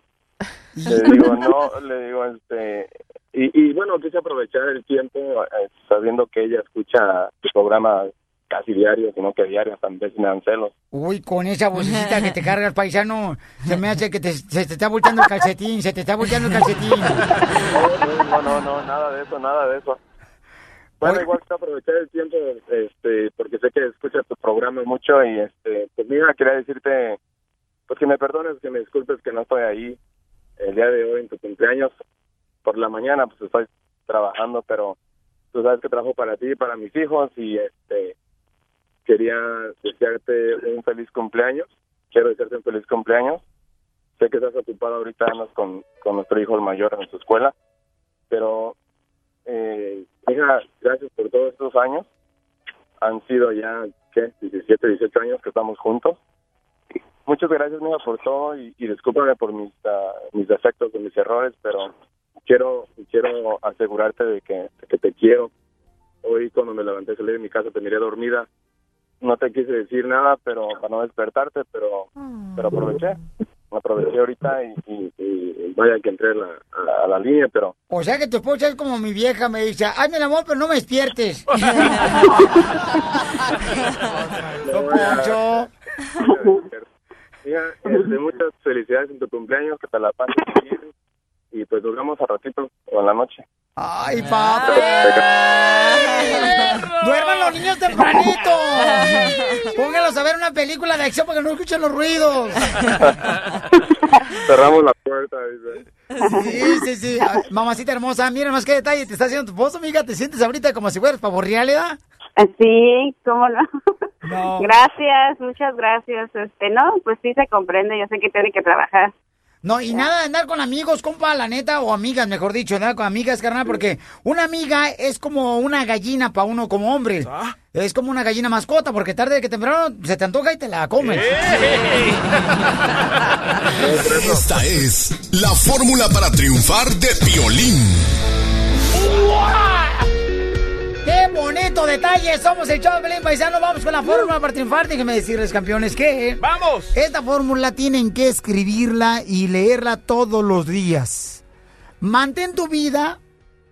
[SPEAKER 25] Le digo, <laughs> no, le digo, este, y, y bueno, quise aprovechar el tiempo eh, sabiendo que ella escucha tu programa casi diario, sino que diario, hasta a veces me dan celos.
[SPEAKER 7] Uy, con esa vocecita que te carga el paisano, se me hace que te- se te está volteando el calcetín, se te está volteando el calcetín. <laughs>
[SPEAKER 25] No, no, no, nada de eso, nada de eso. Bueno, igual que aprovechar el tiempo, este, porque sé que escuchas tu programa mucho y, este, pues mira, quería decirte, pues que me perdones, que me disculpes que no estoy ahí el día de hoy en tu cumpleaños. Por la mañana, pues estoy trabajando, pero tú sabes que trabajo para ti y para mis hijos y, este, quería desearte un feliz cumpleaños. Quiero desearte un feliz cumpleaños. Sé que estás ocupado ahorita, con, con nuestro hijo el mayor en su escuela, pero eh, hija, gracias por todos estos años. Han sido ya, ¿qué? 17, 18 años que estamos juntos. Muchas gracias, mija, por todo y, y discúlpame por mis, ah, mis defectos, de mis errores, pero quiero quiero asegurarte de que, de que te quiero. Hoy cuando me levanté, salí de mi casa, te miré dormida. No te quise decir nada, pero para no despertarte, pero pero aproveché. Aproveché ahorita y, y- y vaya que entré a la, a la- a la línea, pero
[SPEAKER 7] O sea que tu esposa es como mi vieja, me dice, hazme el amor, pero no me despiertes. <laughs>
[SPEAKER 25] Mira, este, muchas felicidades en tu cumpleaños, que te la pases bien. Y pues vemos a ratito o en la noche.
[SPEAKER 7] Ay, papi. Duerman los niños tempranito. <laughs> Póngalos a ver una película de acción para que no escuchen los ruidos. <laughs>
[SPEAKER 25] Cerramos la puerta. Dice.
[SPEAKER 7] Sí, sí, sí. Ah, Mamacita hermosa, mira más qué detalle te está haciendo tu esposo, amiga. ¿Te sientes ahorita como si fueras pavo real, edad?
[SPEAKER 26] Sí, cómo no.
[SPEAKER 7] No.
[SPEAKER 26] Gracias, muchas gracias. Este, no, pues sí se comprende, yo sé que tiene que trabajar.
[SPEAKER 7] No, y nada de andar con amigos, compa, la neta, o amigas, mejor dicho, andar con amigas, carnal, porque una amiga es como una gallina para uno como hombre. Es como una gallina mascota, porque tarde que temprano se te antoja y te la comes. <laughs>
[SPEAKER 2] Esta es la fórmula para triunfar de violín.
[SPEAKER 7] ¡Qué bonito detalle! Somos el show de Belén Paisano. Vamos con la fórmula para triunfar. Déjenme decirles, campeones, que...
[SPEAKER 8] ¡Vamos!
[SPEAKER 7] Esta fórmula tienen que escribirla y leerla todos los días. Mantén tu vida,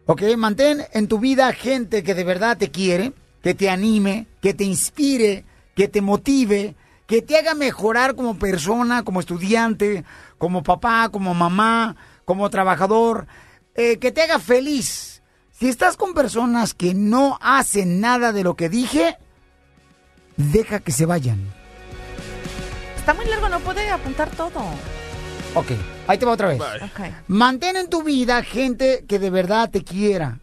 [SPEAKER 7] ¿ok? Mantén en tu vida gente que de verdad te quiere, que te anime, que te inspire, que te motive, que te haga mejorar como persona, como estudiante, como papá, como mamá, como trabajador, eh, que te haga feliz. Si estás con personas que no hacen nada de lo que dije, deja que se vayan.
[SPEAKER 9] Está muy largo, no puede apuntar todo.
[SPEAKER 7] Ok, ahí te va otra vez.
[SPEAKER 9] Ok.
[SPEAKER 7] Mantén en tu vida gente que de verdad te quiera,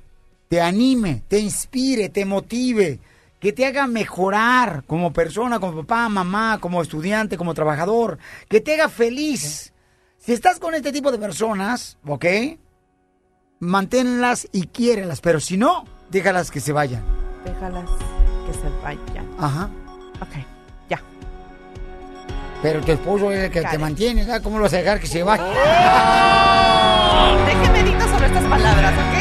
[SPEAKER 7] te anime, te inspire, te motive, que te haga mejorar como persona, como papá, mamá, como estudiante, como trabajador, que te haga feliz. Si estás con este tipo de personas, ¿ok? Manténlas y quiérelas, pero si no, déjalas que se vayan.
[SPEAKER 9] Déjalas que se vayan.
[SPEAKER 7] Ajá.
[SPEAKER 9] Ok, ya.
[SPEAKER 7] Pero tu esposo es el que te mantiene, ¿sabes? ¿Cómo lo vas a dejar que se vaya?
[SPEAKER 9] Déjenme medito sobre estas palabras, ¿ok?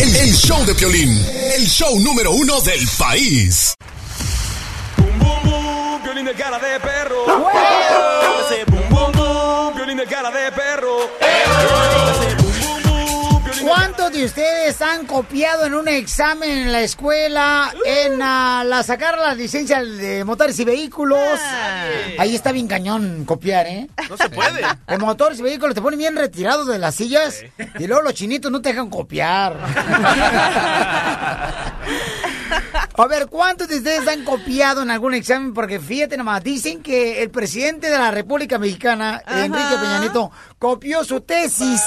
[SPEAKER 2] El, el show de Piolín, el show número uno del país.
[SPEAKER 20] Violín de cara de perro. Ese bum bum bum, violín de cara de perro. De
[SPEAKER 7] ustedes han copiado en un examen en la escuela, en ah, la sacar la licencia de motores y vehículos? Ahí está bien cañón copiar, ¿eh?
[SPEAKER 8] No se puede.
[SPEAKER 7] En motores y vehículos te ponen bien retirados de las sillas y luego los chinitos no te dejan copiar. <laughs> A ver, ¿cuántos de ustedes han copiado en algún examen? Porque fíjate nomás, dicen que el presidente de la República Mexicana, Enrique Peña Nieto, copió su tesis.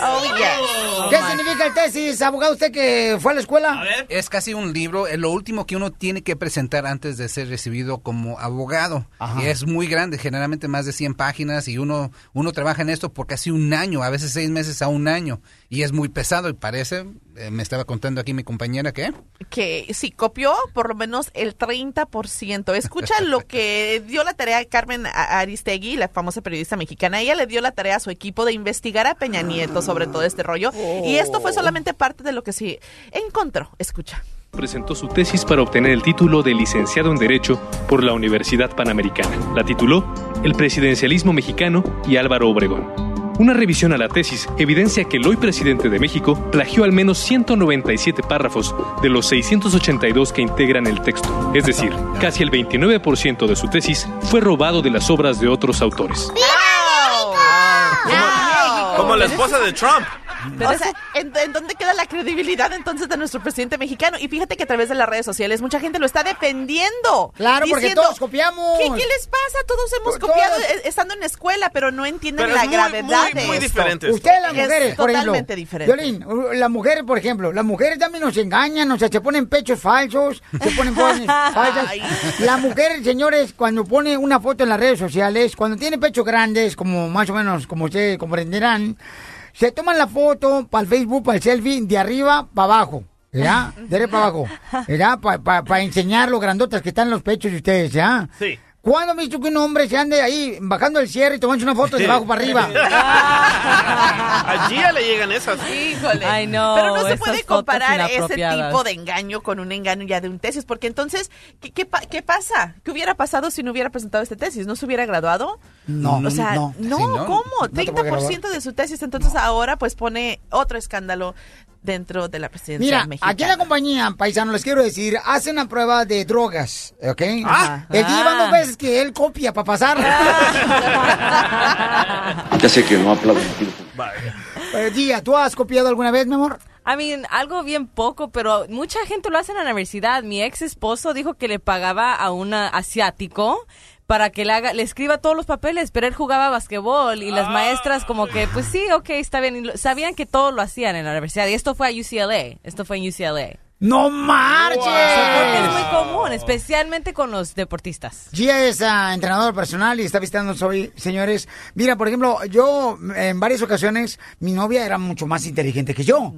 [SPEAKER 9] Oh, yes.
[SPEAKER 7] ¿Qué significa el tesis, abogado? ¿Usted que fue a la escuela?
[SPEAKER 21] Es casi un libro, es lo último que uno tiene que presentar antes de ser recibido como abogado.
[SPEAKER 7] Ajá.
[SPEAKER 21] Y es muy grande, generalmente más de 100 páginas y uno, uno trabaja en esto por casi un año, a veces seis meses a un año. Y es muy pesado y parece, eh, me estaba contando aquí mi compañera que...
[SPEAKER 9] que sí, copió por lo menos el 30%. Escucha lo <laughs> que dio la tarea a Carmen A- Aristegui, la famosa periodista mexicana. Ella le dio la tarea a su equipo de investigar a Peña Nieto sobre todo este rollo. Y esto fue solamente parte de lo que sí encontró. Escucha.
[SPEAKER 27] presentó su tesis para obtener el título de licenciado en Derecho por la Universidad Panamericana. La tituló El presidencialismo mexicano y Álvaro Obregón. Una revisión a la tesis evidencia que el hoy presidente de México plagió al menos 197 párrafos de los 682 que integran el texto. Es decir, casi el 29% de su tesis fue robado de las obras de otros autores.
[SPEAKER 8] Como la esposa de Trump.
[SPEAKER 9] O sea, ¿en, en dónde queda la credibilidad entonces de nuestro presidente mexicano? Y fíjate que a través de las redes sociales mucha gente lo está defendiendo.
[SPEAKER 7] Claro, porque todos copiamos.
[SPEAKER 9] ¿Qué, qué les pasa? Todos hemos copiado eh, estando en la escuela, pero no entienden
[SPEAKER 8] Pero
[SPEAKER 9] la
[SPEAKER 8] es muy,
[SPEAKER 9] gravedad
[SPEAKER 8] muy,
[SPEAKER 9] de
[SPEAKER 8] muy
[SPEAKER 9] esto.
[SPEAKER 8] diferente.
[SPEAKER 7] Ustedes las
[SPEAKER 9] Es
[SPEAKER 7] mujeres, por ejemplo.
[SPEAKER 9] totalmente diferente.
[SPEAKER 7] Violín, las mujeres, por ejemplo, las mujeres también nos engañan, o sea, se ponen pechos falsos, se ponen <laughs> falsas.
[SPEAKER 9] Ay.
[SPEAKER 7] La mujer, señores, cuando pone una foto en las redes sociales, cuando tiene pechos grandes, como más o menos, como ustedes comprenderán, se toman la foto para el Facebook, para el selfie, de arriba para abajo. ¿Ya? De arriba para abajo. ¿Ya? Para enseñar lo grandotas que están los pechos de ustedes, ¿ya?
[SPEAKER 8] Sí.
[SPEAKER 7] ¿Cuándo han visto que un hombre se ande ahí bajando el cierre y tomándose una foto de abajo para arriba? <laughs>
[SPEAKER 8] A Gia le llegan esas.
[SPEAKER 9] Híjole.
[SPEAKER 18] Ay, no,
[SPEAKER 9] Pero no se puede comparar ese tipo de engaño con un engaño ya de un tesis, porque entonces, ¿qué, qué, qué pasa? ¿Qué hubiera pasado si no hubiera presentado este tesis? ¿No se hubiera graduado?
[SPEAKER 7] No,
[SPEAKER 9] O sea,
[SPEAKER 7] no.
[SPEAKER 9] no,
[SPEAKER 21] Sí, no.
[SPEAKER 9] ¿cómo?
[SPEAKER 7] No te puede
[SPEAKER 9] 30% de su tesis, entonces ahora pues pone otro escándalo dentro de la presidencia
[SPEAKER 7] Mira,
[SPEAKER 9] mexicana.
[SPEAKER 7] aquí en la compañía, paisano, les quiero decir, hace una prueba de drogas, ¿ok?
[SPEAKER 9] Ajá.
[SPEAKER 7] El día van dos
[SPEAKER 18] Ah.
[SPEAKER 7] veces que él copia para pasar.
[SPEAKER 28] Ya sé que no aplaudo.
[SPEAKER 7] Eh, Día, ¿tú has copiado alguna vez, mi amor?
[SPEAKER 18] I mean, algo bien poco, pero mucha gente lo hace en la universidad. Mi ex esposo dijo que le pagaba a un asiático para que le, haga, le escriba todos los papeles, pero él jugaba basquetbol y las maestras como que, pues sí, ok, está bien. Y lo- sabían que todo lo hacían en la universidad y esto fue a UCLA, esto fue en UCLA.
[SPEAKER 7] ¡No marches!
[SPEAKER 18] Porque es muy común, especialmente con los deportistas.
[SPEAKER 7] Gia es ah, entrenador personal y está visitándonos hoy, señores. Mira, por ejemplo, yo en varias ocasiones, mi novia era mucho más inteligente que yo.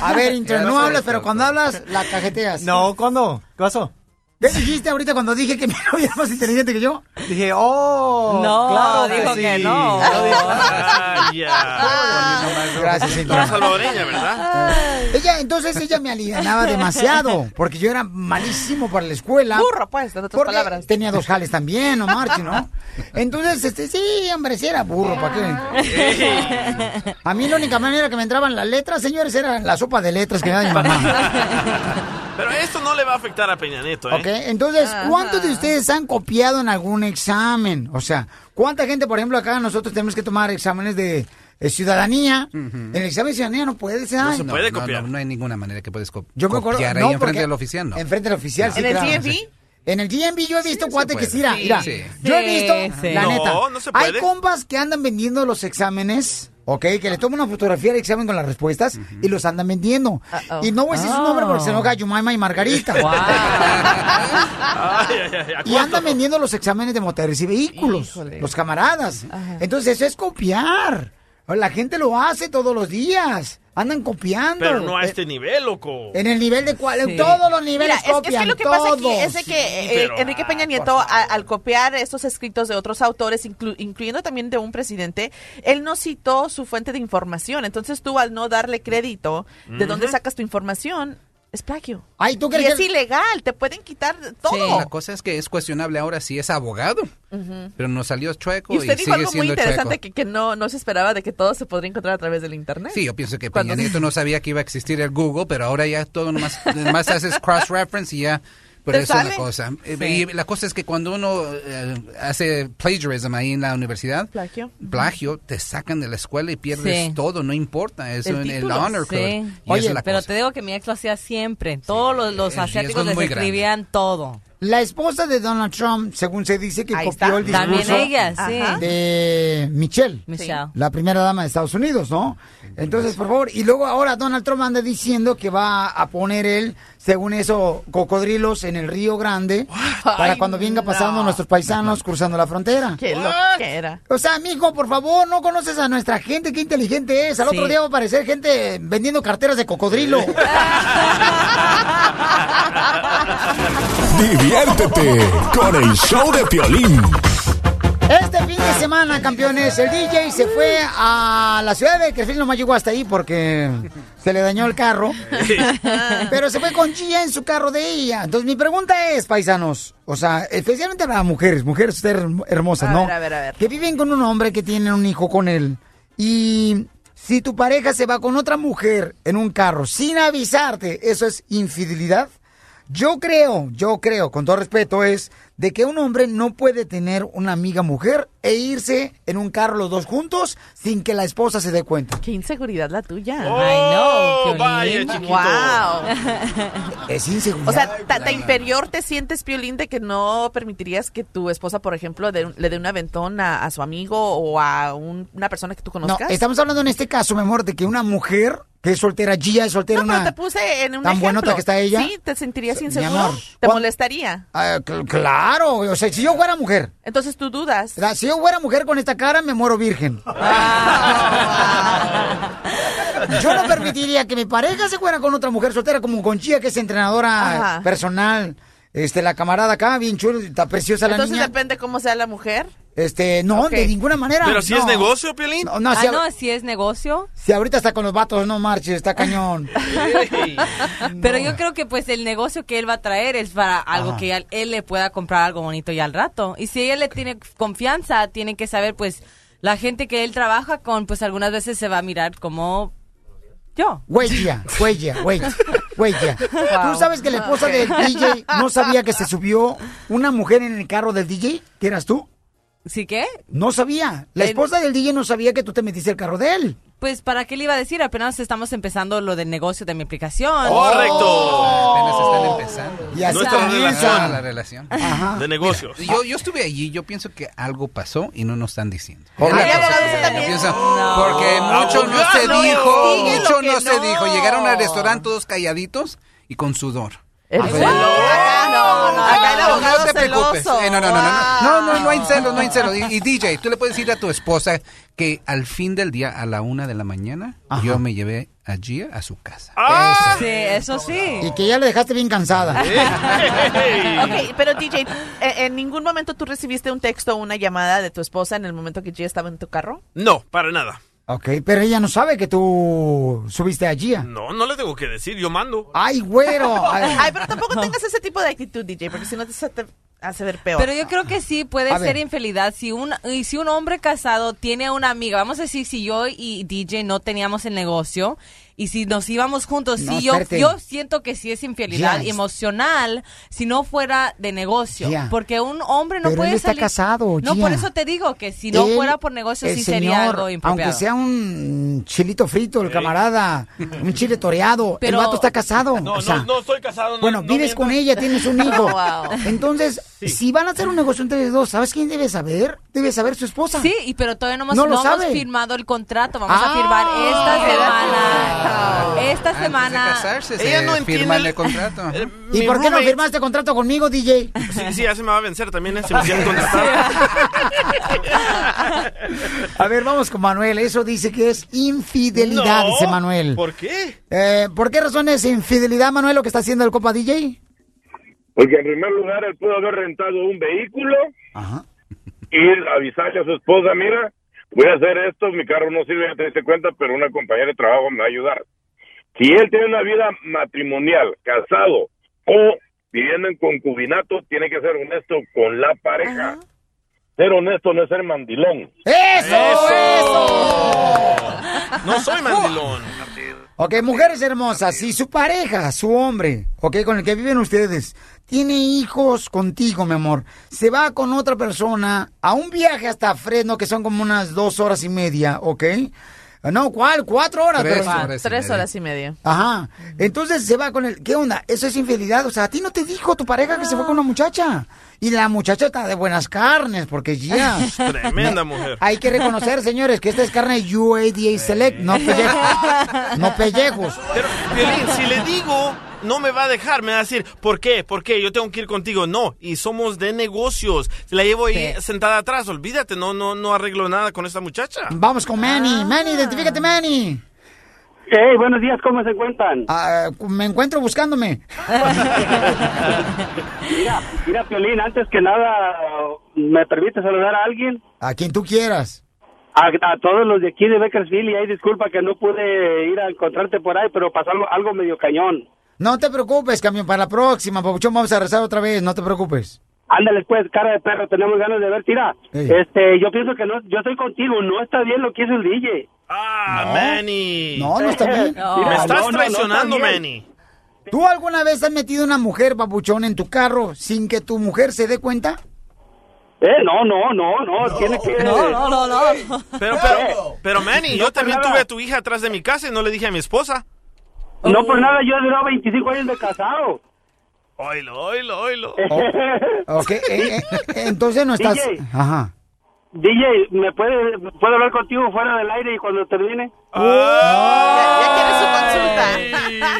[SPEAKER 7] A ver, Inter, no hablas, pero cuando hablas, la cajeteas.
[SPEAKER 29] No, ¿cuándo? ¿Qué pasó?
[SPEAKER 7] ¿Qué dijiste ahorita cuando dije que mi novia es más inteligente que yo?
[SPEAKER 29] Dije, oh,
[SPEAKER 18] No,
[SPEAKER 29] claro
[SPEAKER 18] dijo
[SPEAKER 29] sí.
[SPEAKER 18] que no. <laughs>
[SPEAKER 7] Gracias, señor.
[SPEAKER 8] Una salvadoreña, ¿verdad?
[SPEAKER 7] Ella, entonces ella me alienaba <laughs> demasiado, porque yo era malísimo para la escuela.
[SPEAKER 9] Burro, pues, en otras palabras.
[SPEAKER 7] Tenía dos jales también, no marche, ¿no? <laughs> Entonces, este, sí, hombre, sí era burro, ¿para qué? A mí la única manera que me entraban las letras, señores, era la sopa de letras que me daba mi mamá.
[SPEAKER 8] Pero esto no le va a afectar a Peña Nieto, ¿eh?
[SPEAKER 7] ¿Ok? Entonces, ¿cuántos de ustedes han copiado en algún examen? O sea, ¿cuánta gente, por ejemplo, acá nosotros tenemos que tomar exámenes de, eh, ciudadanía? En el examen de ciudadanía no puedes, ¿sabes?
[SPEAKER 21] No, no, No, hay ninguna manera que puedes co-
[SPEAKER 7] Yo me acuerdo,
[SPEAKER 21] copiar
[SPEAKER 7] no,
[SPEAKER 21] ahí enfrente
[SPEAKER 7] porque-
[SPEAKER 21] del oficial, ¿no?
[SPEAKER 7] Enfrente del oficial, sí,
[SPEAKER 9] ¿En el. DMV?
[SPEAKER 7] En el DMV yo he visto cuate que
[SPEAKER 21] puede.
[SPEAKER 7] sí, mira,
[SPEAKER 21] Sí, sí.
[SPEAKER 7] yo he
[SPEAKER 18] Sí,
[SPEAKER 7] visto,
[SPEAKER 18] sí.
[SPEAKER 7] la
[SPEAKER 8] No,
[SPEAKER 7] neta,
[SPEAKER 8] no se
[SPEAKER 7] hay
[SPEAKER 8] puede.
[SPEAKER 7] compas que andan vendiendo los exámenes, ¿ok? Que le toman una fotografía del examen con las respuestas y los andan vendiendo. Y no voy a decir su nombre porque se enoja Yumaima y Margarita. <laughs>
[SPEAKER 8] Ay, ay, ay, ¿a
[SPEAKER 7] Y andan vendiendo los exámenes de motores y vehículos,
[SPEAKER 9] Híjole.
[SPEAKER 7] los camaradas. Entonces eso es copiar. La gente lo hace todos los días. Andan copiando.
[SPEAKER 8] Pero no a
[SPEAKER 7] Eh,
[SPEAKER 8] este nivel, loco.
[SPEAKER 7] En el nivel de cuál,
[SPEAKER 18] Sí.
[SPEAKER 7] todos los
[SPEAKER 9] Mira,
[SPEAKER 7] niveles
[SPEAKER 9] es, es
[SPEAKER 7] copian.
[SPEAKER 9] que lo que pasa aquí
[SPEAKER 7] todos.
[SPEAKER 9] es de que eh,
[SPEAKER 8] pero-
[SPEAKER 9] Enrique Peña Nieto, a- al copiar estos escritos de otros autores, inclu- incluyendo también de un presidente, él no citó su fuente de información. Entonces tú, al no darle crédito de dónde sacas tu información, es plagio.
[SPEAKER 7] Ay, ¿tú
[SPEAKER 9] Y
[SPEAKER 7] crees
[SPEAKER 9] es
[SPEAKER 7] que-
[SPEAKER 9] ilegal, te pueden quitar todo.
[SPEAKER 21] La cosa es que es cuestionable ahora si es abogado,
[SPEAKER 9] Ujú.
[SPEAKER 21] pero no salió chueco
[SPEAKER 9] Y
[SPEAKER 21] y,
[SPEAKER 9] usted dijo
[SPEAKER 21] sigue
[SPEAKER 9] algo muy
[SPEAKER 21] siendo
[SPEAKER 9] interesante que, que no, no se esperaba de que todo se podría encontrar a través del internet.
[SPEAKER 21] Sí, yo pienso que
[SPEAKER 9] Cuando-
[SPEAKER 21] Peña Nieto no sabía que iba a existir el Google, pero ahora ya todo nomás, <laughs> nomás haces cross-reference y ya... Pero
[SPEAKER 9] ¿Te
[SPEAKER 21] eso es la cosa. Eh,
[SPEAKER 9] Sí.
[SPEAKER 21] Y la cosa es que cuando uno eh, hace plagiarism ahí en la universidad,
[SPEAKER 9] Plagio.
[SPEAKER 21] plagio, te sacan de la escuela y pierdes
[SPEAKER 18] Sí.
[SPEAKER 21] todo, no importa. Eso
[SPEAKER 18] El
[SPEAKER 21] en el honor
[SPEAKER 18] sí. Oye, pero
[SPEAKER 21] cosa.
[SPEAKER 18] te digo que mi ex lo hacía siempre. Todos los, los asiáticos
[SPEAKER 21] es
[SPEAKER 18] les
[SPEAKER 21] grande.
[SPEAKER 18] escribían todo.
[SPEAKER 7] La esposa de Donald Trump, según se dice, que
[SPEAKER 9] Ahí
[SPEAKER 7] copió
[SPEAKER 9] está.
[SPEAKER 7] el discurso
[SPEAKER 18] También ella, sí.
[SPEAKER 7] De Michelle,
[SPEAKER 18] Michelle.
[SPEAKER 7] la primera dama de Estados Unidos, ¿no? Entonces, por favor, y luego ahora Donald Trump anda diciendo que va a poner él, según eso, cocodrilos en el Río Grande para
[SPEAKER 9] Ay,
[SPEAKER 7] cuando venga pasando
[SPEAKER 9] no.
[SPEAKER 7] nuestros paisanos cruzando la frontera.
[SPEAKER 9] Qué lo que era.
[SPEAKER 7] O sea, mijo, por favor, no conoces a nuestra gente, qué inteligente es. Al
[SPEAKER 18] Sí.
[SPEAKER 7] otro día va a aparecer gente vendiendo carteras de cocodrilo. <laughs>
[SPEAKER 2] Diviértete con el show de Piolín.
[SPEAKER 7] Este fin de semana, campeones, el DJ se fue a la ciudad de Bakersfield, nomás llegó hasta ahí porque se le dañó el carro. <laughs> Pero se fue con Gia en su carro de ella. Entonces mi pregunta es, paisanos, o sea, especialmente para mujeres, mujeres hermosas,
[SPEAKER 9] A
[SPEAKER 7] ¿no?
[SPEAKER 9] ver, a ver, a ver.
[SPEAKER 7] Que viven con un hombre que tiene un hijo con él. Y si tu pareja se va con otra mujer en un carro sin avisarte, ¿eso es infidelidad? Yo creo, yo creo, con todo respeto, es de que un hombre no puede tener una amiga mujer e irse en un carro los dos juntos sin que la esposa se dé cuenta.
[SPEAKER 9] Qué inseguridad la tuya.
[SPEAKER 8] Oh,
[SPEAKER 18] Ay, no,
[SPEAKER 8] vaya, chiquito.
[SPEAKER 9] Wow.
[SPEAKER 7] Es inseguridad.
[SPEAKER 9] O sea, ta, ta inferior te sientes, Piolín, de que no permitirías que tu esposa, por ejemplo, de- le dé un aventón a, a su amigo o a un- una persona que tú
[SPEAKER 7] no,
[SPEAKER 9] conozcas.
[SPEAKER 7] estamos hablando en este caso, mi amor, de que una mujer que es soltera, Gia es soltera,
[SPEAKER 9] No, pero
[SPEAKER 7] una...
[SPEAKER 9] te puse en un
[SPEAKER 7] tan
[SPEAKER 9] ejemplo.
[SPEAKER 7] buenota que está ella.
[SPEAKER 9] Sí, te sentirías
[SPEAKER 7] Mi
[SPEAKER 9] inseguro.
[SPEAKER 7] amor,
[SPEAKER 9] Te
[SPEAKER 7] ¿cuán-
[SPEAKER 9] molestaría.
[SPEAKER 7] Ah, cl- claro, o sea, si yo fuera mujer,
[SPEAKER 9] Entonces tú dudas.
[SPEAKER 7] si yo fuera mujer con esta cara, me muero virgen. Yo no permitiría que mi pareja se fuera con otra mujer soltera como con Gia, que es entrenadora
[SPEAKER 9] Ajá.
[SPEAKER 7] personal. Este, la camarada acá, bien chula, está preciosa la
[SPEAKER 9] Entonces
[SPEAKER 7] niña.
[SPEAKER 9] depende cómo sea la mujer.
[SPEAKER 7] Este, no, de ninguna manera.
[SPEAKER 8] Pero si
[SPEAKER 7] no.
[SPEAKER 8] es negocio, Piolín.
[SPEAKER 7] No, no,
[SPEAKER 18] Ah,
[SPEAKER 7] si,
[SPEAKER 18] no, si es negocio.
[SPEAKER 7] si ahorita está con los vatos, no marches, está cañón. <laughs>
[SPEAKER 18] Pero yo creo que pues el negocio que él va a traer es para algo
[SPEAKER 7] Ajá.
[SPEAKER 18] que él, él le pueda comprar algo bonito ya al rato. Y si ella le tiene confianza, tiene que saber pues la gente que él trabaja con, pues algunas veces se va a mirar como yo.
[SPEAKER 7] Huella, huella, huella, huella. ¿Tú sabes que la esposa del DJ no sabía que se subió una mujer en el carro del DJ? ¿Que eras tú?
[SPEAKER 18] ¿Sí qué?
[SPEAKER 7] No sabía. La esposa del DJ no sabía que tú te metiste el carro de él.
[SPEAKER 18] Pues, ¿para qué le iba a decir? Apenas estamos empezando lo del negocio de mi aplicación.
[SPEAKER 8] ¡Correcto!
[SPEAKER 21] Apenas están empezando.
[SPEAKER 7] Y así
[SPEAKER 8] Nuestra relación.
[SPEAKER 21] La relación.
[SPEAKER 8] De negocios.
[SPEAKER 21] Yo, yo estuve allí, yo pienso que algo pasó y no nos están diciendo.
[SPEAKER 7] Oh,
[SPEAKER 21] Es la
[SPEAKER 7] ¿hay
[SPEAKER 21] cosa
[SPEAKER 7] abogados
[SPEAKER 21] que yo
[SPEAKER 7] también?
[SPEAKER 21] pienso,
[SPEAKER 7] No.
[SPEAKER 21] Porque mucho no se dijo, mucho no se dijo. Llegaron al restaurante todos calladitos y con sudor.
[SPEAKER 9] El
[SPEAKER 21] Ah.
[SPEAKER 9] Acá no, no, acá el abogado
[SPEAKER 21] no te preocupes. Eh, no, no, no, no, no, no, no hay celos, no hay celos. Y, y DJ, tú le puedes decir a tu esposa que al fin del día, a la una de la mañana, yo me llevé a Gia a su casa.
[SPEAKER 18] Sí, eso sí.
[SPEAKER 7] Y que ya le dejaste bien cansada. <laughs>
[SPEAKER 9] Ok, pero DJ, ¿eh, ¿en ningún momento tú recibiste un texto o una llamada de tu esposa en el momento que Gia estaba en tu carro?
[SPEAKER 8] No, para nada.
[SPEAKER 7] Ok, pero ella no sabe que tú subiste a Gia.
[SPEAKER 8] No, no le tengo que decir, yo mando.
[SPEAKER 7] ¡Ay, güero! <laughs>
[SPEAKER 9] Ay, pero tampoco tengas ese tipo de actitud, DJ, porque si no te, se te hace ver peor.
[SPEAKER 18] Pero yo creo que sí puede
[SPEAKER 9] A
[SPEAKER 18] ser
[SPEAKER 9] ver.
[SPEAKER 18] infidelidad. Si un, y si un hombre casado tiene a una amiga, vamos a decir, si yo y DJ no teníamos el negocio y si nos íbamos juntos,
[SPEAKER 7] No,
[SPEAKER 18] sí, yo,
[SPEAKER 7] espérate.
[SPEAKER 18] yo siento que sí es infidelidad emocional si no fuera de negocio. Porque un hombre no
[SPEAKER 7] Pero
[SPEAKER 18] puede
[SPEAKER 7] él está
[SPEAKER 18] salir-
[SPEAKER 7] casado,
[SPEAKER 18] No, por eso te digo que si no
[SPEAKER 7] Él,
[SPEAKER 18] fuera por negocio, sí sería algo impropiado.
[SPEAKER 7] Aunque sea un chilito frito, el camarada, un chile toreado,
[SPEAKER 18] Pero-
[SPEAKER 7] el vato está casado.
[SPEAKER 8] No,
[SPEAKER 7] o sea,
[SPEAKER 8] no, no estoy casado. no-
[SPEAKER 7] bueno,
[SPEAKER 8] no
[SPEAKER 7] vives con ella, tienes un hijo. <laughs>
[SPEAKER 18] Wow.
[SPEAKER 7] Entonces, si van a hacer un negocio entre los dos, ¿sabes quién debe saber? Debe saber su esposa.
[SPEAKER 18] Sí, y pero todavía no hemos,
[SPEAKER 7] No lo
[SPEAKER 18] no hemos
[SPEAKER 7] sabe.
[SPEAKER 18] firmado el contrato. Vamos
[SPEAKER 7] Ah.
[SPEAKER 18] a firmar esta semana. Esta
[SPEAKER 21] Antes de
[SPEAKER 18] semana.
[SPEAKER 8] Ella
[SPEAKER 21] se
[SPEAKER 8] no
[SPEAKER 21] firma
[SPEAKER 8] entiende
[SPEAKER 21] el contrato. <laughs>
[SPEAKER 7] ¿Y
[SPEAKER 8] Mi
[SPEAKER 7] por qué no firmaste contrato conmigo, DJ?
[SPEAKER 8] Sí, sí, ya se me va a vencer también, ¿eh? Si me quieren contratar. <laughs>
[SPEAKER 7] A ver, vamos con Manuel. Eso dice que es infidelidad,
[SPEAKER 8] No,
[SPEAKER 7] dice Manuel.
[SPEAKER 8] ¿Por qué?
[SPEAKER 7] Eh, ¿Por qué razón es infidelidad, Manuel, lo que está haciendo el Copa DJ?
[SPEAKER 25] Porque en primer lugar él pudo haber rentado un vehículo y avisarle a su esposa, mira, voy a hacer esto, mi carro no sirve, ya te diste cuenta, pero una compañera de trabajo me va a ayudar. Si él tiene una vida matrimonial, casado o viviendo en concubinato, tiene que ser honesto con la pareja. Ser honesto no es ser mandilón.
[SPEAKER 7] ¡Eso! ¡Eso!
[SPEAKER 8] No soy mandilón.
[SPEAKER 7] Ok, mujeres hermosas, si su pareja, su hombre, ok, con el que viven ustedes, tiene hijos contigo, mi amor, se va con otra persona a un viaje hasta Fresno, que son como unas dos horas y media, ok. No, ¿cuál? Cuatro horas.
[SPEAKER 21] Tres
[SPEAKER 7] pero-
[SPEAKER 21] horas y
[SPEAKER 9] Tres
[SPEAKER 21] media.
[SPEAKER 9] horas y media.
[SPEAKER 7] Ajá. Entonces se va con el. ¿Qué onda? Eso es infidelidad. O sea, a ti no te dijo tu pareja que se fue con una muchacha. Y la muchacha está de buenas carnes, porque ya. <laughs>
[SPEAKER 8] Tremenda mujer.
[SPEAKER 7] Hay que reconocer, señores, que esta es carne UADA Select, no pellejos. <laughs> No pellejos.
[SPEAKER 8] Pero, Piolín, si le digo, no me va a dejar, me va a decir, ¿por qué? ¿Por qué? Yo tengo que ir contigo. No, y somos de negocios. La llevo ahí sentada atrás, olvídate, no, no, no arreglo nada con esta muchacha.
[SPEAKER 7] Vamos con Manny. Manny, identifícate, Manny.
[SPEAKER 30] Hey, buenos días, ¿cómo se encuentran?
[SPEAKER 7] Ah, me encuentro buscándome.
[SPEAKER 30] Mira, mira, Piolín, antes que nada, ¿me permite saludar a alguien?
[SPEAKER 7] A quien tú quieras.
[SPEAKER 30] A, a todos los de aquí de Bakersfield, y ahí disculpa que no pude ir a encontrarte por ahí, pero pasó algo, algo medio cañón.
[SPEAKER 7] No te preocupes, camión, para la próxima, papuchón, vamos a rezar otra vez, no te preocupes.
[SPEAKER 30] Ándale, pues, cara de perro, tenemos ganas de ver, tira.
[SPEAKER 7] Ey.
[SPEAKER 30] Este, yo pienso que no, yo estoy contigo, no está bien lo que hizo el DJ.
[SPEAKER 8] Ah, Manny.
[SPEAKER 7] No, no está bien. <laughs>
[SPEAKER 8] Me estás
[SPEAKER 30] no, no, no
[SPEAKER 8] traicionando,
[SPEAKER 30] está.
[SPEAKER 8] Manny.
[SPEAKER 7] ¿Tú alguna vez has metido una mujer, papuchón, en tu carro sin que tu mujer se dé cuenta?
[SPEAKER 30] Eh, no, no, no, no, tiene que...
[SPEAKER 18] No, no, no, no.
[SPEAKER 8] Pero, pero, pero Manny,
[SPEAKER 30] No
[SPEAKER 8] yo también
[SPEAKER 30] nada.
[SPEAKER 8] tuve a tu hija atrás de mi casa y no le dije a mi esposa.
[SPEAKER 30] No por nada, yo he durado 25 años de casado.
[SPEAKER 8] Oilo, oilo, oilo.
[SPEAKER 7] Ok, eh, eh, entonces no estás...
[SPEAKER 30] DJ.
[SPEAKER 7] Ajá.
[SPEAKER 30] DJ, ¿me puede, puedo hablar contigo fuera del aire y cuando termine?
[SPEAKER 9] Ya quiere su consulta.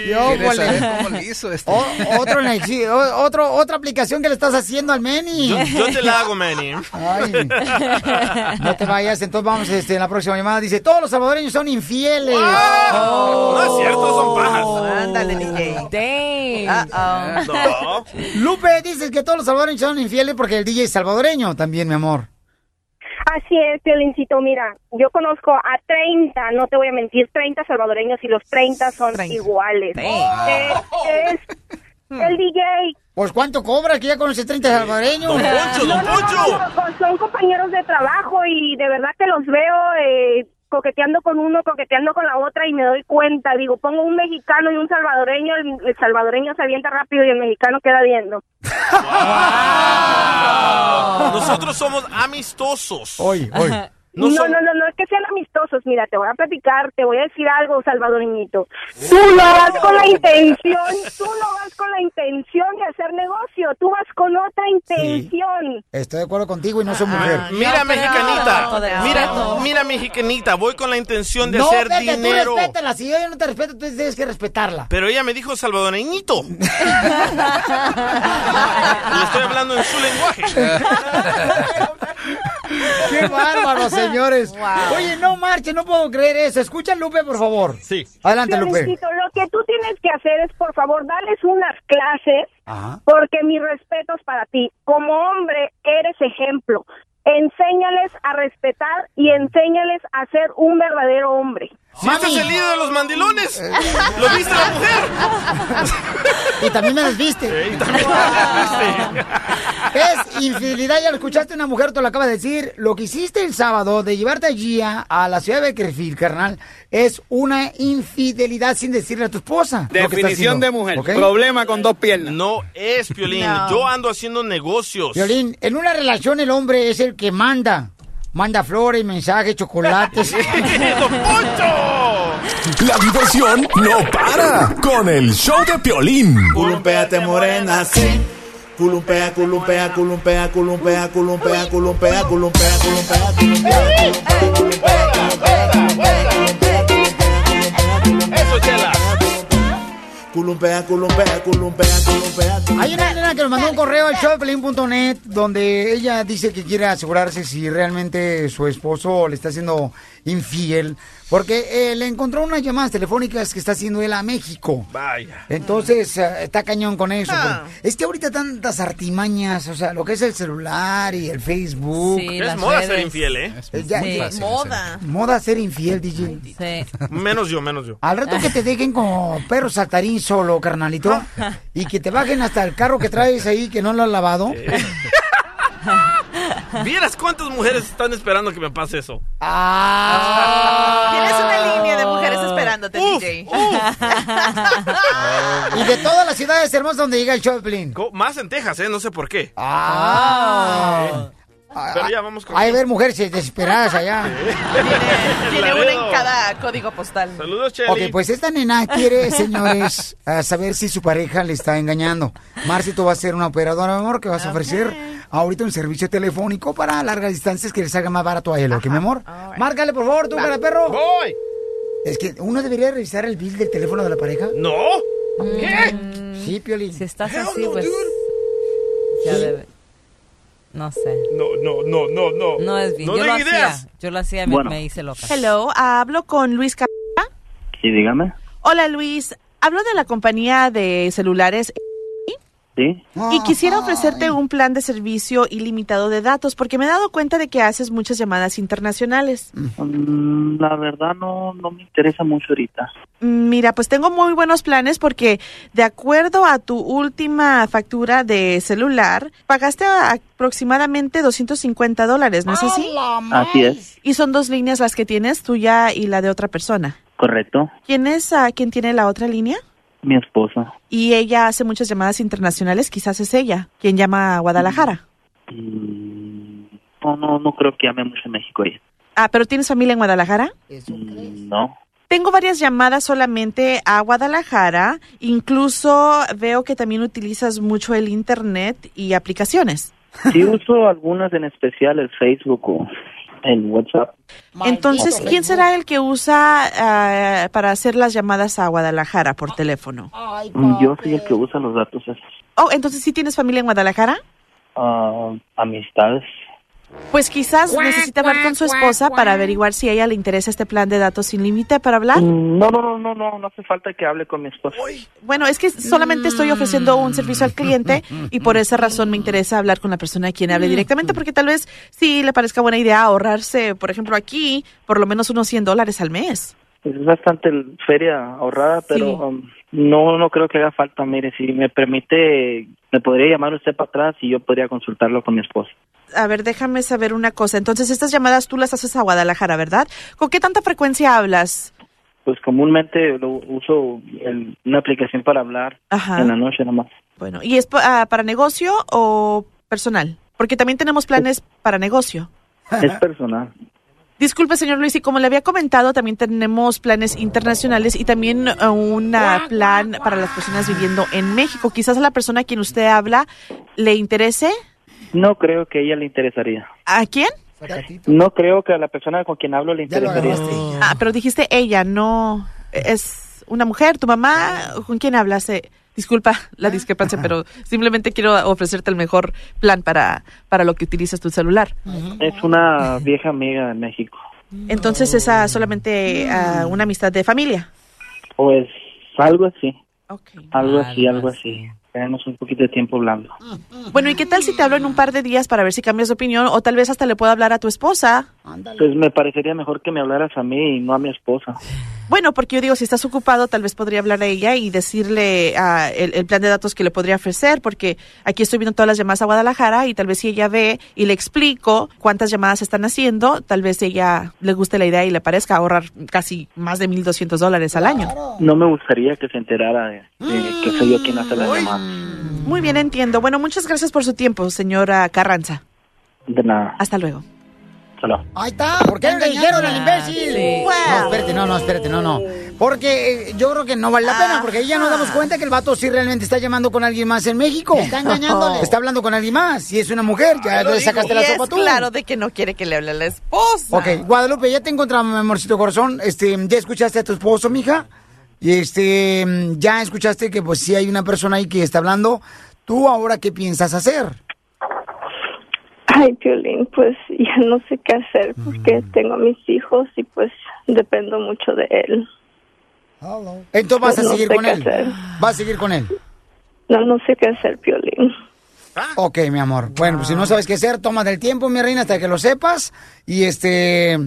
[SPEAKER 7] Yo,
[SPEAKER 21] ¿Quieres
[SPEAKER 7] huele.
[SPEAKER 21] saber cómo le hizo este?
[SPEAKER 7] O- otro, otra aplicación que le estás haciendo al Manny.
[SPEAKER 8] Yo, yo te la hago, Manny.
[SPEAKER 7] Ay, no te vayas, entonces vamos este, en la próxima llamada. Dice, todos los salvadoreños son infieles.
[SPEAKER 8] No es cierto, son pajas.
[SPEAKER 9] Ándale, DJ.
[SPEAKER 18] Dang.
[SPEAKER 8] No.
[SPEAKER 7] Lupe, dices que todos los salvadoreños son infieles porque el DJ es salvadoreño también, mi amor.
[SPEAKER 31] Así es, Piolincito. Mira, yo conozco a 30, no te voy a mentir, 30 salvadoreños y los 30 son
[SPEAKER 9] 30.
[SPEAKER 31] iguales. Eh, es el DJ.
[SPEAKER 7] Pues, ¿cuánto cobra que ya conoce 30 salvadoreños?
[SPEAKER 8] Don Poncho,
[SPEAKER 31] no, no, no, son compañeros de trabajo y de verdad que los veo eh, coqueteando con uno, coqueteando con la otra y me doy cuenta. Digo, pongo un mexicano y un salvadoreño, el, el salvadoreño se avienta rápido y el mexicano queda viendo. <laughs>
[SPEAKER 8] Nosotros somos amistosos.
[SPEAKER 7] Hoy, hoy. <laughs>
[SPEAKER 31] No, no, no, no, es que sean amistosos. Mira, te voy a platicar, te voy a decir algo, Salvadoreñito. Tú no vas con la intención, tú no vas con la intención de hacer negocio, tú vas con otra intención.
[SPEAKER 7] Estoy de acuerdo contigo y no soy mujer.
[SPEAKER 8] Mira,
[SPEAKER 7] No,
[SPEAKER 8] mexicanita. Mira, mira, mexicanita. Voy con la intención de
[SPEAKER 7] no,
[SPEAKER 8] hacer
[SPEAKER 7] vete,
[SPEAKER 8] dinero.
[SPEAKER 7] tú respétala. Si ella no te respeta, tú tienes que respetarla.
[SPEAKER 8] Pero ella me dijo salvadoreñito. Le <laughs> estoy hablando en su lenguaje. <laughs>
[SPEAKER 7] ¡Qué bárbaro, <laughs> señores! Oye, no marche, no puedo creer eso. Escucha, Lupe, por favor.
[SPEAKER 8] Sí.
[SPEAKER 7] Adelante, Lupe.
[SPEAKER 31] Lo que tú tienes que hacer es, por favor, darles unas clases,
[SPEAKER 7] Ajá.
[SPEAKER 31] porque mis respetos para ti. Como hombre, eres ejemplo. Enséñales a respetar y enséñales a ser un verdadero hombre.
[SPEAKER 8] Si este es el líder de los mandilones. <laughs> ¿Lo viste la mujer?
[SPEAKER 7] Y también me desviste. <laughs> Es infidelidad, ya lo escuchaste, una mujer te lo acaba de decir. Lo que hiciste el sábado de llevarte a Gia a la ciudad de Beckerfield, carnal, es una infidelidad sin decirle a tu esposa.
[SPEAKER 32] Definición de mujer. Problema con dos piernas.
[SPEAKER 8] No es, Piolín.
[SPEAKER 7] No.
[SPEAKER 8] Yo ando haciendo negocios.
[SPEAKER 7] Violín, en una relación el hombre es el que manda. Manda flores, mensajes, chocolates.
[SPEAKER 2] La diversión no para con el show de Piolín.
[SPEAKER 33] Culumpeate morena, sí. Culumpea, culumpea, culumpea, culumpea, culumpea, culumpea, culumpea, culumpea, culumpea,
[SPEAKER 8] Eso, chela.
[SPEAKER 7] Hay una nena que nos mandó un correo al showpelín.net donde ella dice que quiere asegurarse si realmente su esposo le está haciendo infiel porque eh, le encontró unas llamadas telefónicas que está haciendo él a México.
[SPEAKER 8] Vaya.
[SPEAKER 7] Entonces eh, está cañón con eso.
[SPEAKER 8] Ah.
[SPEAKER 7] Es que ahorita tantas artimañas, o sea, lo que es el celular y el Facebook.
[SPEAKER 8] Sí, Es moda redes. ser infiel, ¿eh?
[SPEAKER 7] Eh, ya-
[SPEAKER 8] muy
[SPEAKER 7] ya-
[SPEAKER 8] fácil Moda.
[SPEAKER 7] Moda ser infiel, DJ.
[SPEAKER 8] Menos yo, menos yo.
[SPEAKER 7] Al rato que te dejen como perro saltarín solo, carnalito, y que te bajen hasta el carro que traes ahí que no lo has lavado.
[SPEAKER 8] ¿Vieras cuántas mujeres están esperando que me pase eso?
[SPEAKER 7] Ah.
[SPEAKER 9] Tienes una línea de mujeres esperándote, DJ. <laughs>
[SPEAKER 7] Y de todas las ciudades hermosas donde llega el Choplin.
[SPEAKER 8] Más en Texas, ¿eh? No sé por qué.
[SPEAKER 7] Ah.
[SPEAKER 8] Pero ya vamos con...
[SPEAKER 7] Hay ver mujeres desesperadas allá. <laughs>
[SPEAKER 9] Tiene una
[SPEAKER 8] Laredo.
[SPEAKER 9] en cada código postal.
[SPEAKER 8] Saludos, Cheli.
[SPEAKER 7] Ok, pues esta nena quiere, señores, a saber si su pareja le está engañando. Marci, tú vas a ser una operadora, mi amor, que vas a ofrecer ahorita un servicio telefónico para largas distancias que les haga más barato a él, ¿ok, mi amor? Márcale, por favor, tú, cara perro.
[SPEAKER 8] Voy.
[SPEAKER 7] Es que uno debería revisar el bill del teléfono de la pareja.
[SPEAKER 8] No.
[SPEAKER 7] ¿Qué? Sí, Piolín.
[SPEAKER 18] Si estás así, pues. Ya debe. No sé.
[SPEAKER 8] No, no, no, no, no.
[SPEAKER 18] No es bien.
[SPEAKER 8] No
[SPEAKER 18] yo lo
[SPEAKER 8] den
[SPEAKER 18] hacía.
[SPEAKER 8] ideas.
[SPEAKER 18] Yo lo hacía, me,
[SPEAKER 34] Bueno.
[SPEAKER 18] me hice loca.
[SPEAKER 9] Hello, hablo con Luis Carrera.
[SPEAKER 34] Sí, dígame.
[SPEAKER 9] Hola Luis, hablo de la compañía de celulares
[SPEAKER 34] Sí.
[SPEAKER 9] y quisiera ofrecerte un plan de servicio ilimitado de datos porque me he dado cuenta de que haces muchas llamadas internacionales.
[SPEAKER 34] Mm, La verdad no, no me interesa mucho ahorita.
[SPEAKER 9] Mm, Mira, pues tengo muy buenos planes porque de acuerdo a tu última factura de celular, pagaste aproximadamente 250 dólares, ¿no es así?
[SPEAKER 34] Así es,
[SPEAKER 9] Y son dos líneas las que tienes, tuya y la de otra persona.
[SPEAKER 34] correcto.
[SPEAKER 9] ¿Quién es ah, quien tiene la otra línea?
[SPEAKER 34] Mi esposa.
[SPEAKER 9] Y ella hace muchas llamadas internacionales, quizás es ella quien llama a Guadalajara.
[SPEAKER 34] Mm, No, no, no creo que llame mucho en México ella.
[SPEAKER 9] Ah, pero ¿tienes familia en Guadalajara?
[SPEAKER 34] Mm, No.
[SPEAKER 9] Tengo varias llamadas solamente a Guadalajara. Incluso veo que también utilizas mucho el Internet y aplicaciones.
[SPEAKER 34] Sí uso algunas en especial el Facebook o el WhatsApp.
[SPEAKER 9] Entonces, ¿quién será el que usa ah, para hacer las llamadas a Guadalajara por teléfono?
[SPEAKER 34] Mm, Yo soy el que usa los datos esos.
[SPEAKER 9] Oh, entonces sí tienes familia en Guadalajara?
[SPEAKER 34] Ah, amistades.
[SPEAKER 9] Pues quizás necesita hablar con su esposa para averiguar si a ella le interesa este plan de datos sin límite para hablar.
[SPEAKER 34] Mm, No, no, no, no, no, no hace falta que hable con mi esposa.
[SPEAKER 9] Bueno, es que solamente estoy ofreciendo un servicio al cliente y por esa razón me interesa hablar con la persona a quien hable directamente porque tal vez sí le parezca buena idea ahorrarse, por ejemplo, aquí por lo menos unos 100 dólares al mes.
[SPEAKER 34] Pues es bastante feria ahorrada, pero
[SPEAKER 9] Sí.
[SPEAKER 34] um, no, no creo que haga falta. Mire, si me permite, me podría llamar usted para atrás y yo podría consultarlo con mi esposa.
[SPEAKER 9] A ver, déjame saber una cosa. Entonces, estas llamadas tú las haces a Guadalajara, ¿verdad? ¿Con qué tanta frecuencia hablas?
[SPEAKER 34] pues comúnmente lo uso en una aplicación para hablar
[SPEAKER 9] Ajá.
[SPEAKER 34] en la noche nomás.
[SPEAKER 9] Bueno, ¿y es ah, para negocio o personal? Porque también tenemos planes para negocio.
[SPEAKER 34] Es personal.
[SPEAKER 9] Disculpe, señor Luis, y como le había comentado, también tenemos planes internacionales y también eh, un plan para las personas viviendo en México. Quizás a la persona a quien usted habla le interese.
[SPEAKER 34] No creo que a ella le interesaría.
[SPEAKER 9] ¿A quién?
[SPEAKER 34] No creo que a la persona con quien hablo le interesaría.
[SPEAKER 9] Ah, pero dijiste ella, no. ¿Es una mujer, tu mamá? ¿Con quién hablas? Eh, disculpa la discrepancia, pero simplemente quiero ofrecerte el mejor plan para, para lo que utilizas tu celular.
[SPEAKER 34] Es una vieja amiga de México.
[SPEAKER 9] Entonces, ¿esa solamente ah, una amistad de familia?
[SPEAKER 34] Pues algo así. Algo así, algo así. Tenemos un poquito de tiempo hablando.
[SPEAKER 9] Bueno, ¿y qué tal si te hablo en un par de días para ver si cambias de opinión? O tal vez hasta le puedo hablar a tu esposa.
[SPEAKER 34] Pues me parecería mejor que me hablaras a mí y no a mi esposa.
[SPEAKER 9] Bueno, porque yo digo, si estás ocupado, tal vez podría hablar a ella y decirle ah, el, el plan de datos que le podría ofrecer, porque aquí estoy viendo todas las llamadas a Guadalajara y tal vez si ella ve y le explico cuántas llamadas están haciendo, tal vez ella le guste la idea y le parezca ahorrar casi más de 1.200 dólares al año.
[SPEAKER 34] No me gustaría que se enterara de, de que soy yo quien hace la llamada.
[SPEAKER 9] Muy bien, entiendo. Bueno, muchas gracias por su tiempo, señora Carranza.
[SPEAKER 34] De nada.
[SPEAKER 9] Hasta luego.
[SPEAKER 7] Ahí está, ¿por qué le dijeron al imbécil?
[SPEAKER 9] Sí.
[SPEAKER 7] No, espérate, no, no, espérate, no, no. Porque eh, yo creo que no vale la pena, porque ahí ya nos damos cuenta que el vato sí realmente está llamando con alguien más en México. Está engañándole. Está hablando con alguien más. Si es una mujer, ya le sacaste la
[SPEAKER 9] Y
[SPEAKER 7] sopa
[SPEAKER 9] es
[SPEAKER 7] tú.
[SPEAKER 9] claro de que no quiere que le hable a la esposa.
[SPEAKER 7] Ok, Guadalupe, ya te encontramos, mi amorcito corazón. Este, ¿ya escuchaste a tu esposo, mija? Y este, ya escuchaste que pues sí hay una persona ahí que está hablando. ¿Tú ahora qué piensas hacer?
[SPEAKER 24] Ay, Piolín, pues <laughs> ya no sé qué hacer porque tengo a mis hijos y pues dependo mucho de él.
[SPEAKER 7] Entonces vas a
[SPEAKER 24] Pues no
[SPEAKER 7] seguir
[SPEAKER 24] sé
[SPEAKER 7] con
[SPEAKER 24] qué
[SPEAKER 7] él.
[SPEAKER 24] hacer.
[SPEAKER 7] Vas a seguir con él.
[SPEAKER 24] No, no sé qué hacer, Piolín.
[SPEAKER 7] Ok, mi amor. Bueno, pues si no sabes qué hacer, toma del tiempo, mi reina, hasta que lo sepas. Y este.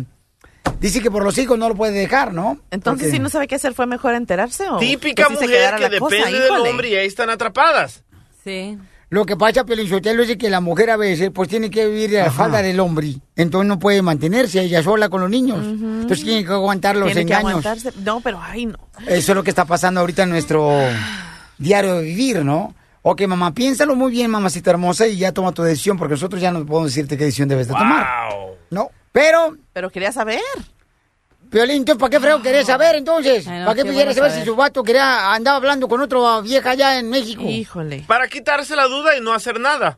[SPEAKER 7] Dice que por los hijos no lo puede dejar, ¿no?
[SPEAKER 9] Entonces,
[SPEAKER 7] Porque-
[SPEAKER 9] si no sabe qué hacer, ¿fue mejor enterarse o...?
[SPEAKER 8] Típica
[SPEAKER 9] se
[SPEAKER 8] mujer que depende del hombre y ahí están atrapadas.
[SPEAKER 18] Sí.
[SPEAKER 7] Lo que pasa, Pelinchotelo, es de que la mujer a veces pues tiene que vivir a la falda del hombre. Entonces no puede mantenerse ella sola con los niños. Entonces tiene que aguantar los
[SPEAKER 9] Tiene que
[SPEAKER 7] engaños.
[SPEAKER 9] aguantarse. No, pero ay, no.
[SPEAKER 7] Eso es lo que está pasando ahorita en nuestro diario de vivir, ¿no? Ok, mamá, piénsalo muy bien, mamacita hermosa, y ya toma tu decisión, porque nosotros ya no podemos decirte qué decisión debes de tomar. No, pero...
[SPEAKER 9] Pero quería saber.
[SPEAKER 7] Piolín, entonces, ¿para qué frego quería saber entonces?
[SPEAKER 9] Ay, no,
[SPEAKER 7] ¿Para qué
[SPEAKER 9] qué
[SPEAKER 7] saber
[SPEAKER 9] saber.
[SPEAKER 7] si su vato quería, andaba hablando con otra vieja allá en México?
[SPEAKER 9] Híjole.
[SPEAKER 8] Para quitarse la duda y no hacer nada.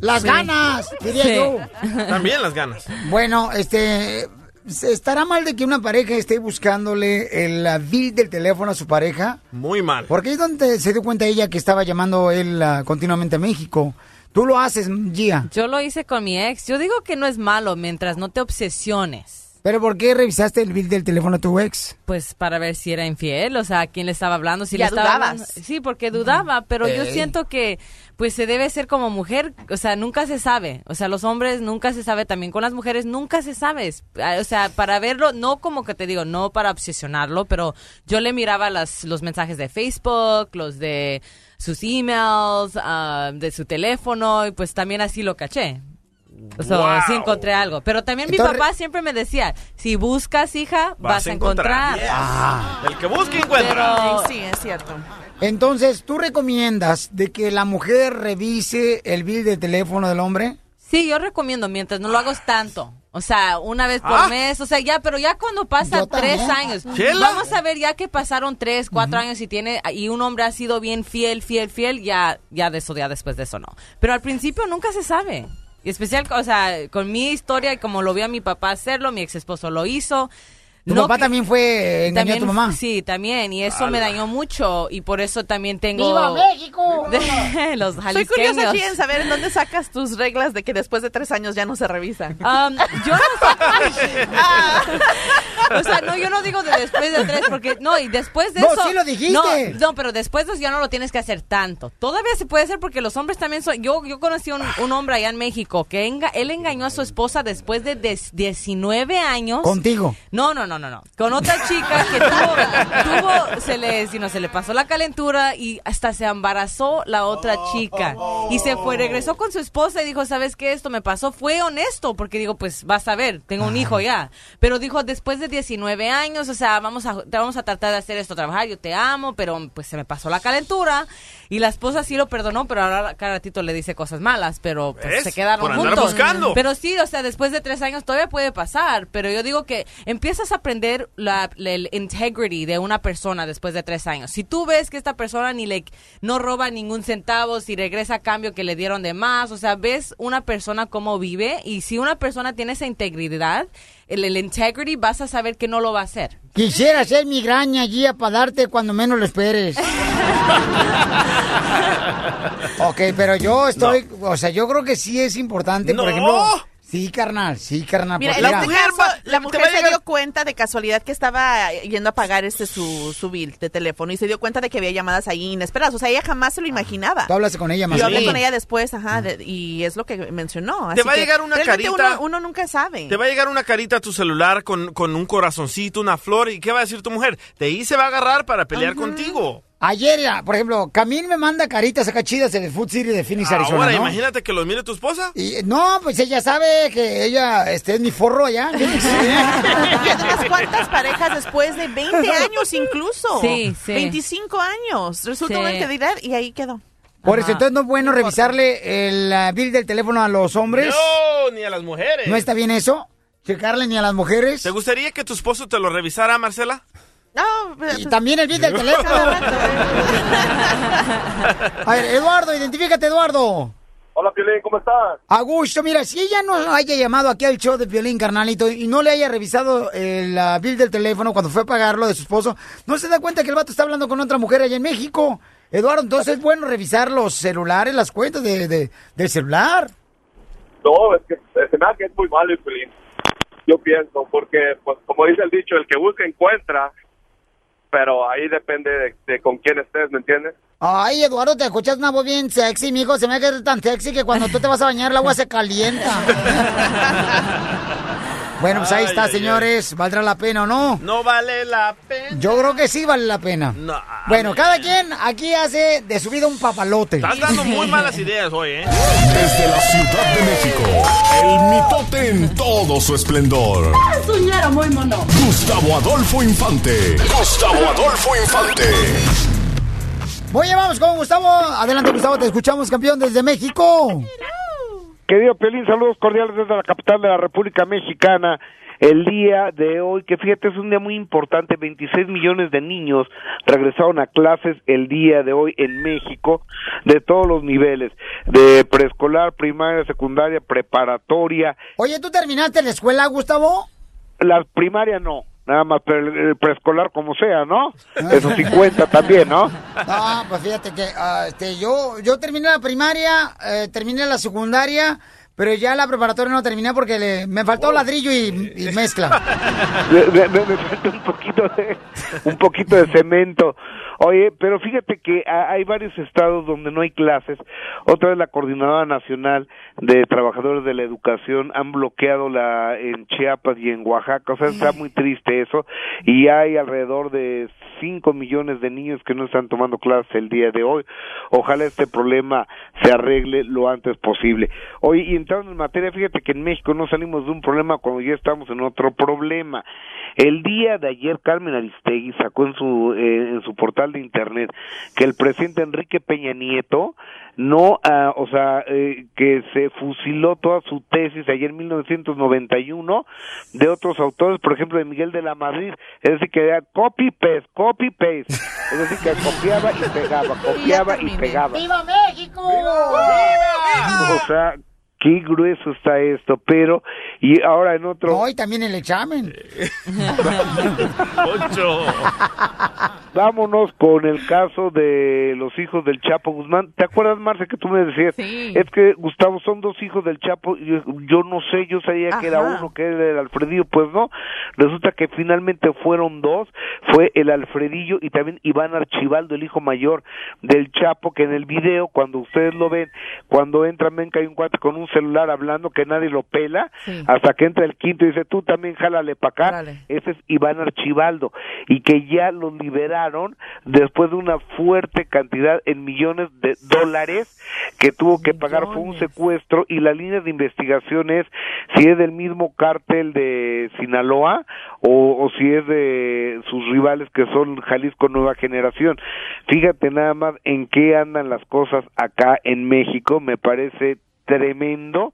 [SPEAKER 7] Las
[SPEAKER 8] Sí.
[SPEAKER 7] ganas, diría
[SPEAKER 8] Sí.
[SPEAKER 7] yo. <laughs>
[SPEAKER 8] También las ganas.
[SPEAKER 7] Bueno, este, ¿se ¿estará mal de que una pareja esté buscándole el bill del teléfono a su pareja?
[SPEAKER 8] Muy mal.
[SPEAKER 7] Porque es donde se dio cuenta ella que estaba llamando él uh, continuamente a México. Tú lo haces, Gia.
[SPEAKER 18] Yo lo hice con mi ex. Yo digo que no es malo mientras no te obsesiones.
[SPEAKER 7] ¿Pero por qué revisaste el bill del teléfono a tu ex?
[SPEAKER 18] Pues para ver si era infiel, o sea, a quién le estaba hablando, si
[SPEAKER 9] Ya
[SPEAKER 18] le estaba
[SPEAKER 9] dudabas.
[SPEAKER 18] hablando- Sí, porque dudaba, pero yo siento que pues se debe ser como mujer, o sea, nunca se sabe. O sea, los hombres nunca se sabe, también con las mujeres nunca se sabe. Ah, O sea, para verlo, no como que te digo, no para obsesionarlo, pero yo le miraba las, los mensajes de Facebook, los de sus emails, ah, de su teléfono, y pues también así lo caché. O sea,
[SPEAKER 8] Wow.
[SPEAKER 18] sí encontré algo. Pero también mi
[SPEAKER 8] Entonces-
[SPEAKER 18] papá siempre me decía, si buscas, hija, vas, a encontrar.
[SPEAKER 8] yes.
[SPEAKER 7] Ah.
[SPEAKER 8] El que busque encuentra.
[SPEAKER 9] Sí, sí, es cierto.
[SPEAKER 7] Entonces, ¿tú recomiendas de que la mujer revise el bill de teléfono del hombre?
[SPEAKER 18] Sí, yo recomiendo mientras no lo hagas tanto. O sea, una vez por
[SPEAKER 7] Ah.
[SPEAKER 18] mes, o sea, ya, pero ya cuando pasa
[SPEAKER 7] Yo
[SPEAKER 18] tres
[SPEAKER 7] también.
[SPEAKER 18] años,
[SPEAKER 7] Chela.
[SPEAKER 18] vamos a ver ya que pasaron tres, cuatro años y tiene y un hombre ha sido bien fiel, fiel, fiel, ya, ya de eso, ya después de eso no. Pero al principio nunca se sabe. Y especial, o sea, con mi historia y como lo vio a mi papá hacerlo, mi ex esposo lo hizo.
[SPEAKER 7] ¿Tu
[SPEAKER 18] No
[SPEAKER 7] papá
[SPEAKER 18] que-
[SPEAKER 7] también fue engañó a tu
[SPEAKER 18] también-
[SPEAKER 7] mamá?
[SPEAKER 18] Sí, también. Y eso me dañó mucho. Y por eso también tengo...
[SPEAKER 7] ¡Viva México!
[SPEAKER 18] De- <laughs> los
[SPEAKER 9] Soy
[SPEAKER 18] jalisqueños.
[SPEAKER 9] curiosa aquí en saber en dónde sacas tus reglas de que después de tres años ya no se revisa. <laughs>
[SPEAKER 18] Um, yo no <laughs> O sea, no, yo no digo de después de tres, porque no, y después de
[SPEAKER 7] No,
[SPEAKER 18] eso.
[SPEAKER 7] sí lo dijiste.
[SPEAKER 18] No, no, pero después de eso ya no lo tienes que hacer tanto. Todavía se puede hacer porque los hombres también son. Yo, yo conocí un, un hombre allá en México que enga- él engañó a su esposa después de des- 19 años.
[SPEAKER 7] ¿Contigo?
[SPEAKER 18] No, no, no. No, no, no. Con otra chica que tuvo, tuvo se le, si no, se le pasó la calentura y hasta se embarazó la otra chica. Y se fue, regresó con su esposa y dijo, ¿sabes qué? Esto me pasó. Fue honesto, porque digo, pues vas a ver, tengo un hijo ya. Pero dijo, después de 19 años, o sea, vamos a, te vamos a tratar de hacer esto, trabajar, yo te amo, pero pues se me pasó la calentura. Y la esposa sí lo perdonó, pero ahora cada ratito le dice cosas malas, pero pues, se quedaron
[SPEAKER 8] Por
[SPEAKER 18] juntos.
[SPEAKER 8] buscando.
[SPEAKER 18] Pero sí, o sea, después de tres años todavía puede pasar, pero yo digo que empiezas a aprender la, la- el integrity de una persona después de tres años. Si tú ves que esta persona ni le no roba ningún centavo, si regresa a cambio que le dieron de más, o sea, ves una persona cómo vive y si una persona tiene esa integridad, el, el integrity vas a saber que no lo va a hacer.
[SPEAKER 7] Quisiera ser migraña allí para darte cuando menos lo esperes. <laughs> ok, pero yo estoy, o sea, yo creo que sí es importante, por
[SPEAKER 9] No.
[SPEAKER 7] ejemplo. Sí, carnal, sí, carnal.
[SPEAKER 9] Mira, caso, la mujer se
[SPEAKER 8] llegar-
[SPEAKER 9] dio cuenta de casualidad que estaba yendo a pagar este su, su bill de teléfono y se dio cuenta de que había llamadas ahí inesperadas. O sea, ella jamás se lo imaginaba.
[SPEAKER 7] Tú hablaste con ella más
[SPEAKER 9] yo hablé
[SPEAKER 8] bien.
[SPEAKER 9] con ella después, ajá, de- y es lo que mencionó.
[SPEAKER 8] Te
[SPEAKER 9] Así
[SPEAKER 8] va a
[SPEAKER 9] que
[SPEAKER 8] llegar una carita-
[SPEAKER 9] Uno, uno nunca sabe.
[SPEAKER 8] Te va a llegar una carita a tu celular con, con un corazoncito, una flor, ¿y qué va a decir tu mujer? De ahí se va a agarrar para pelear contigo.
[SPEAKER 7] Ayer, ya, por ejemplo, Camil me manda caritas acá chidas en el Food City de Phoenix, Arizona,
[SPEAKER 8] Ahora,
[SPEAKER 7] ¿no?
[SPEAKER 8] imagínate que los mire tu esposa.
[SPEAKER 7] Y, no, pues ella sabe que ella este, es mi forro allá. Yo no <laughs> sé.
[SPEAKER 9] Y unas cuantas parejas después de 20 años incluso.
[SPEAKER 18] Sí, sí.
[SPEAKER 9] 25 años. Resulta
[SPEAKER 18] Sí.
[SPEAKER 9] una integridad y ahí quedó.
[SPEAKER 7] Por eso, entonces no es bueno revisarle el bill del teléfono a los hombres.
[SPEAKER 8] No, ni a las mujeres.
[SPEAKER 7] ¿No está bien eso? ¿Checarle ni a las mujeres?
[SPEAKER 8] ¿Te gustaría que tu esposo te lo revisara, Marcela?
[SPEAKER 9] No, pues,
[SPEAKER 7] Y también el bill del teléfono. A ver, Eduardo, identifícate, Eduardo.
[SPEAKER 25] Hola, Piolín, ¿cómo estás?
[SPEAKER 7] A gusto, mira, si ella no haya llamado aquí al show de Violín, carnalito, y no le haya revisado el ah, bill del teléfono cuando fue a pagarlo de su esposo, no se da cuenta que el vato está hablando con otra mujer allá en México. Eduardo, entonces es bueno revisar los celulares, las cuentas de, de- del celular.
[SPEAKER 25] No, es que eh, se me hace que es muy malo, Piolín. Yo pienso, porque, pues, como dice el dicho, el que busca encuentra, pero ahí depende de, de con quién estés, ¿me entiendes?
[SPEAKER 7] Ay, Eduardo, te escuchas una voz bien sexy, mijo. Se me hace tan sexy que cuando tú te vas a bañar el agua se calienta. <laughs> bueno, pues ahí
[SPEAKER 8] Ay,
[SPEAKER 7] está,
[SPEAKER 8] ay,
[SPEAKER 7] señores. ¿Valdrá la pena o no?
[SPEAKER 8] No vale la pena.
[SPEAKER 7] Yo creo que sí vale la pena.
[SPEAKER 8] No,
[SPEAKER 7] Bueno, cada quien aquí hace de su vida un papalote.
[SPEAKER 8] Estás dando muy malas ideas hoy, ¿eh?
[SPEAKER 2] Desde la Ciudad de México, el mitote en todo su esplendor.
[SPEAKER 20] Muy mono.
[SPEAKER 2] Gustavo Adolfo Infante. Gustavo Adolfo Infante.
[SPEAKER 7] Muy bien, vamos con Gustavo. Adelante, Gustavo, te escuchamos, campeón, desde México.
[SPEAKER 30] Querido Pelín, saludos cordiales desde la capital de la República Mexicana. El día de hoy, que fíjate, es un día muy importante, 26 millones de niños regresaron a clases el día de hoy en México, de todos los niveles, de preescolar, primaria, secundaria, preparatoria.
[SPEAKER 7] Oye, ¿tú terminaste la escuela, Gustavo?
[SPEAKER 30] La primaria no, nada más, pero el- el preescolar como sea, ¿no? Eso sí cuenta también, ¿no?
[SPEAKER 7] No, <laughs> pues fíjate que ah, este, yo, yo terminé la primaria, eh, terminé la secundaria, pero ya la preparatoria no terminé porque le- me faltó ladrillo y, y mezcla. <laughs>
[SPEAKER 30] me, me- me- me falta un poquito de un poquito de cemento oye pero fíjate que ha- hay varios estados donde no hay clases. Otra vez la coordinadora nacional de trabajadores de la educación han bloqueado la en Chiapas y en Oaxaca. O sea está muy triste eso. Y hay alrededor de 5 millones de niños que no están tomando clases el día de hoy. Ojalá este problema se arregle lo antes posible. Oye y entrando en materia fíjate que en México no salimos de un problema cuando ya estamos en otro problema el día de ayer Carmen Aristegui sacó en su eh, en su portal de internet que el presidente Enrique Peña Nieto no, ah, o sea, eh, que se fusiló toda su tesis ayer en 1991 de otros autores, por ejemplo de Miguel de la Madrid, es decir que era copy paste, copy paste, es decir que copiaba y pegaba, <laughs> copiaba y pegaba.
[SPEAKER 7] ¡Viva México!
[SPEAKER 30] O sea, qué grueso está esto, pero y ahora en otro
[SPEAKER 7] No, y también el examen. <laughs>
[SPEAKER 8] Poncho.
[SPEAKER 30] Vámonos con el caso de los hijos del Chapo Guzmán. ¿Te acuerdas, Marce, que tú me decías? Es que, Gustavo, son dos hijos del Chapo. y Yo, yo no sé, yo sabía que era uno, que era el Alfredillo. Pues no, resulta que finalmente fueron dos. Fue el Alfredillo y también Iván Archibaldo, el hijo mayor del Chapo, que en el video, cuando ustedes lo ven, cuando entra, que hay un cuate con un celular hablando que nadie lo pela, hasta que entra el quinto y dice, tú también jálale para acá. Ese es Iván Archibaldo. Y que ya los liberaron después de una fuerte cantidad en millones de dólares que tuvo que pagar. Fue un secuestro y la línea de investigación es si es del mismo cártel de Sinaloa o, o si es de sus rivales que son Jalisco Nueva Generación. Fíjate nada más en qué andan las cosas acá en México. Me parece tremendo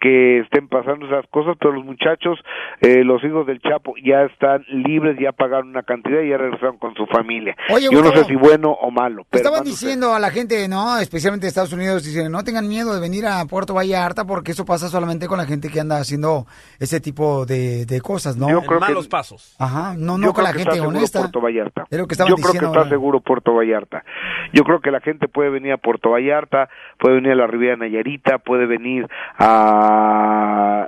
[SPEAKER 30] que estén pasando esas cosas, pero los muchachos, eh, los hijos del Chapo, ya están libres, ya pagaron una cantidad y ya regresaron con su familia.
[SPEAKER 7] Oye,
[SPEAKER 30] Yo no sé si bueno o malo, pero
[SPEAKER 7] Estaban diciendo a la gente, ¿no? Especialmente de Estados Unidos, dicen, no tengan miedo de venir a Puerto Vallarta porque eso pasa solamente con la gente que anda haciendo ese tipo de, de cosas, ¿no?
[SPEAKER 30] Yo creo que- malos
[SPEAKER 8] pasos.
[SPEAKER 7] Ajá, no, no
[SPEAKER 30] Yo
[SPEAKER 7] con la
[SPEAKER 30] que
[SPEAKER 7] gente
[SPEAKER 30] está
[SPEAKER 7] honesta.
[SPEAKER 30] Puerto Vallarta.
[SPEAKER 7] Es lo que estaban
[SPEAKER 30] Yo creo que
[SPEAKER 7] diciendo
[SPEAKER 30] está
[SPEAKER 7] ahora.
[SPEAKER 30] seguro Puerto Vallarta. Yo creo que la gente puede venir a Puerto Vallarta, puede venir a la Riviera Nayarita, puede venir a,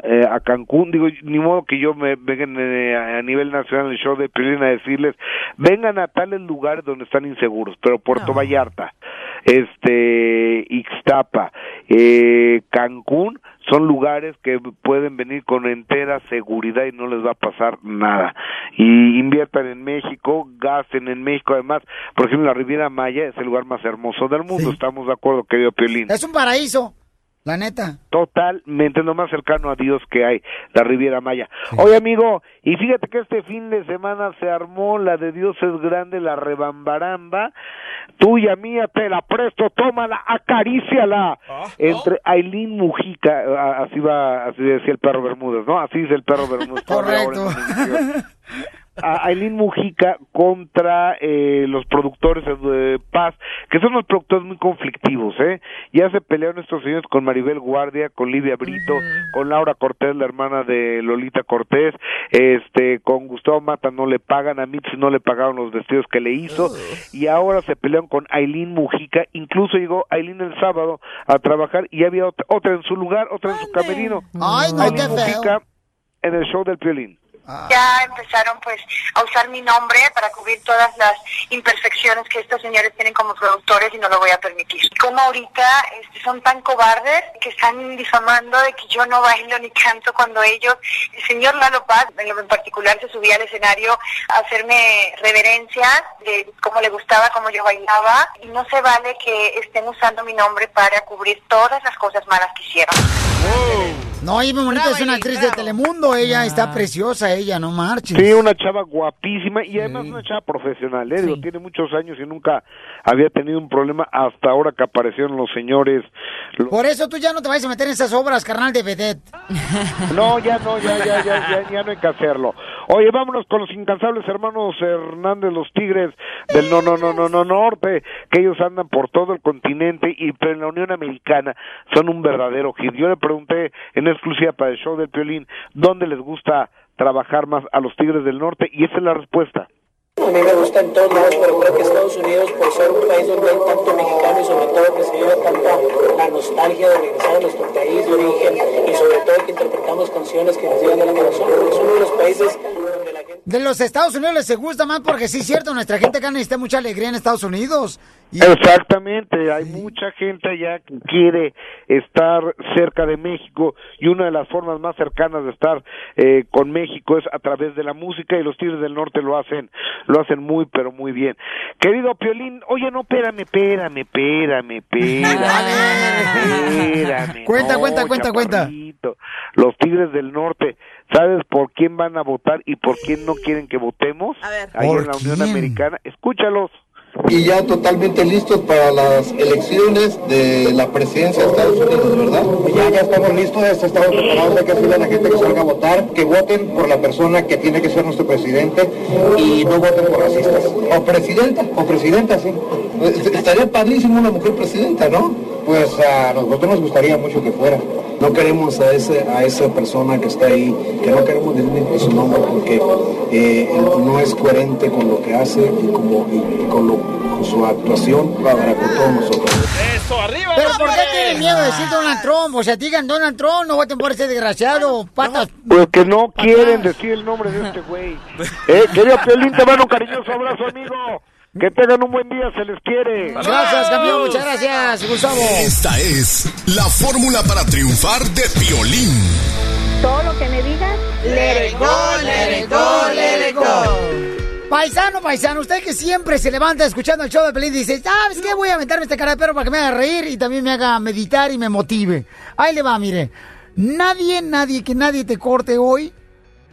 [SPEAKER 30] eh, a Cancún. Digo, ni modo que yo me vengan eh, a nivel nacional el show de Piolín a decirles, vengan a tales lugares donde están inseguros, pero Puerto Vallarta, este, Ixtapa, eh, Cancún, son lugares que pueden venir con entera seguridad y no les va a pasar nada. Y inviertan en México, gasten en México. Además, por ejemplo, la Riviera Maya es el lugar más hermoso del mundo. Estamos de acuerdo, querido Piolín.
[SPEAKER 7] Es un paraíso, la neta.
[SPEAKER 30] Totalmente, lo más cercano a Dios que hay, la Riviera Maya. Oye, amigo, y fíjate que este fin de semana se armó la de Dios es grande, la rebambaramba. Tuya, mía, te la presto, tómala, acaríciala. Entre Aileen Mujica, así va, así decía el perro Bermúdez, ¿no? Así dice el perro Bermúdez. <laughs>
[SPEAKER 7] Correcto.
[SPEAKER 30] A Aileen Mujica contra eh, los productores de Paz, que son unos productores muy conflictivos, ¿eh? Ya se pelearon estos señores con Maribel Guardia, con Livia Brito, con Laura Cortés, la hermana de Lolita Cortés, este, con Gustavo Mata no le pagan, a Mitzi no le pagaron los vestidos que le hizo, y ahora se pelearon con Aileen Mujica, incluso llegó Aileen el sábado a trabajar y había otra, otra en su lugar, otra en su camerino.
[SPEAKER 7] Ay, no,
[SPEAKER 30] Aileen
[SPEAKER 7] qué feo.
[SPEAKER 30] Mujica en el show del Piolín.
[SPEAKER 32] Ya empezaron pues a usar mi nombre para cubrir todas las imperfecciones que estos señores tienen como productores y no lo voy a permitir. Como ahorita este, son tan cobardes que están difamando de que yo no bailo ni canto cuando ellos, el señor Lalo Paz en lo en particular se subía al escenario a hacerme reverencia de cómo le gustaba, cómo yo bailaba y no se vale que estén usando mi nombre para cubrir todas las cosas malas que hicieron.
[SPEAKER 7] No, y muy bonita, es una actriz de Telemundo, ella está preciosa, ella, no marches.
[SPEAKER 30] Sí, una chava guapísima y además una chava profesional, ¿eh? Digo, tiene muchos años y nunca había tenido un problema hasta ahora que aparecieron los señores. los-
[SPEAKER 7] Por eso tú ya no te vas a meter en esas obras, carnal de vedette.
[SPEAKER 30] No, ya no, ya, ya, ya, ya, ya no hay que hacerlo. Oye, vámonos con los incansables hermanos Hernández, los Tigres del no, no, no, no, no, norte, que ellos andan por todo el continente y en la Unión Americana son un verdadero hit. Yo le pregunté en exclusiva para el show del Piolín dónde les gusta trabajar más a los Tigres del Norte y esa es la respuesta.
[SPEAKER 35] A mí me gusta en todos lados, pero creo que Estados Unidos, por ser un país donde hay tanto mexicano y sobre todo que se vive tanta la nostalgia de regresar a nuestro país de origen y sobre todo que interpretamos canciones que nos llegan al corazón, es uno de los países
[SPEAKER 7] De los Estados Unidos les gusta más porque sí es cierto, nuestra gente acá necesita mucha alegría en Estados Unidos. Y-
[SPEAKER 30] Exactamente, hay mucha gente allá que quiere estar cerca de México y una de las formas más cercanas de estar eh, con México es a través de la música y los Tigres del Norte lo hacen, lo hacen muy pero muy bien. Querido Piolín, oye no, espérame, espérame, espérame, espérame, <laughs> espérame.
[SPEAKER 7] Cuenta,
[SPEAKER 30] no,
[SPEAKER 7] cuenta, cuenta, cuenta.
[SPEAKER 30] Los Tigres del Norte, ¿sabes por quién van a votar y por quién no quieren que votemos? Ahí
[SPEAKER 36] ¿Por
[SPEAKER 30] en la Unión
[SPEAKER 36] quién?
[SPEAKER 30] Americana, escúchalos.
[SPEAKER 36] Y ya totalmente listos para las elecciones de la presidencia de Estados Unidos, ¿verdad? Ya, ya estamos listos, ya estamos preparados, hay que decirle a la gente que salga a votar, que voten por la persona que tiene que ser nuestro presidente y no voten por racistas. O presidenta, o presidenta, sí. Pues, Estaría padrísimo una mujer presidenta, ¿no? Pues a nosotros nos gustaría mucho que fuera. no queremos a ese a esa persona que está ahí, que no queremos decir ni su nombre porque eh, no es coherente con lo que hace y, como, y con, lo, con su actuación para con todos nosotros.
[SPEAKER 8] ¡Eso, arriba!
[SPEAKER 7] Pero ¿por qué tienen miedo de decir Donald Trump? O sea, digan Donald Trump, no voten por ese desgraciado, patas.
[SPEAKER 30] Porque no quieren decir el nombre de este güey. <laughs> Eh, querido Piolín, te mando un cariñoso abrazo, amigo. Que tengan un buen día, se les quiere.
[SPEAKER 7] Gracias, campeón, muchas gracias, Gustavo.
[SPEAKER 2] Esta es la fórmula para triunfar de Piolín.
[SPEAKER 31] Todo lo que me digas,
[SPEAKER 7] it go, it go, it go. Paisano, paisano, usted que siempre se levanta escuchando el show de Pelín dice, ¿sabes qué? Voy a aventarme este cara de perro para que me haga reír y también me haga meditar y me motive. Ahí le va, mire. Nadie, nadie, que nadie te corte hoy,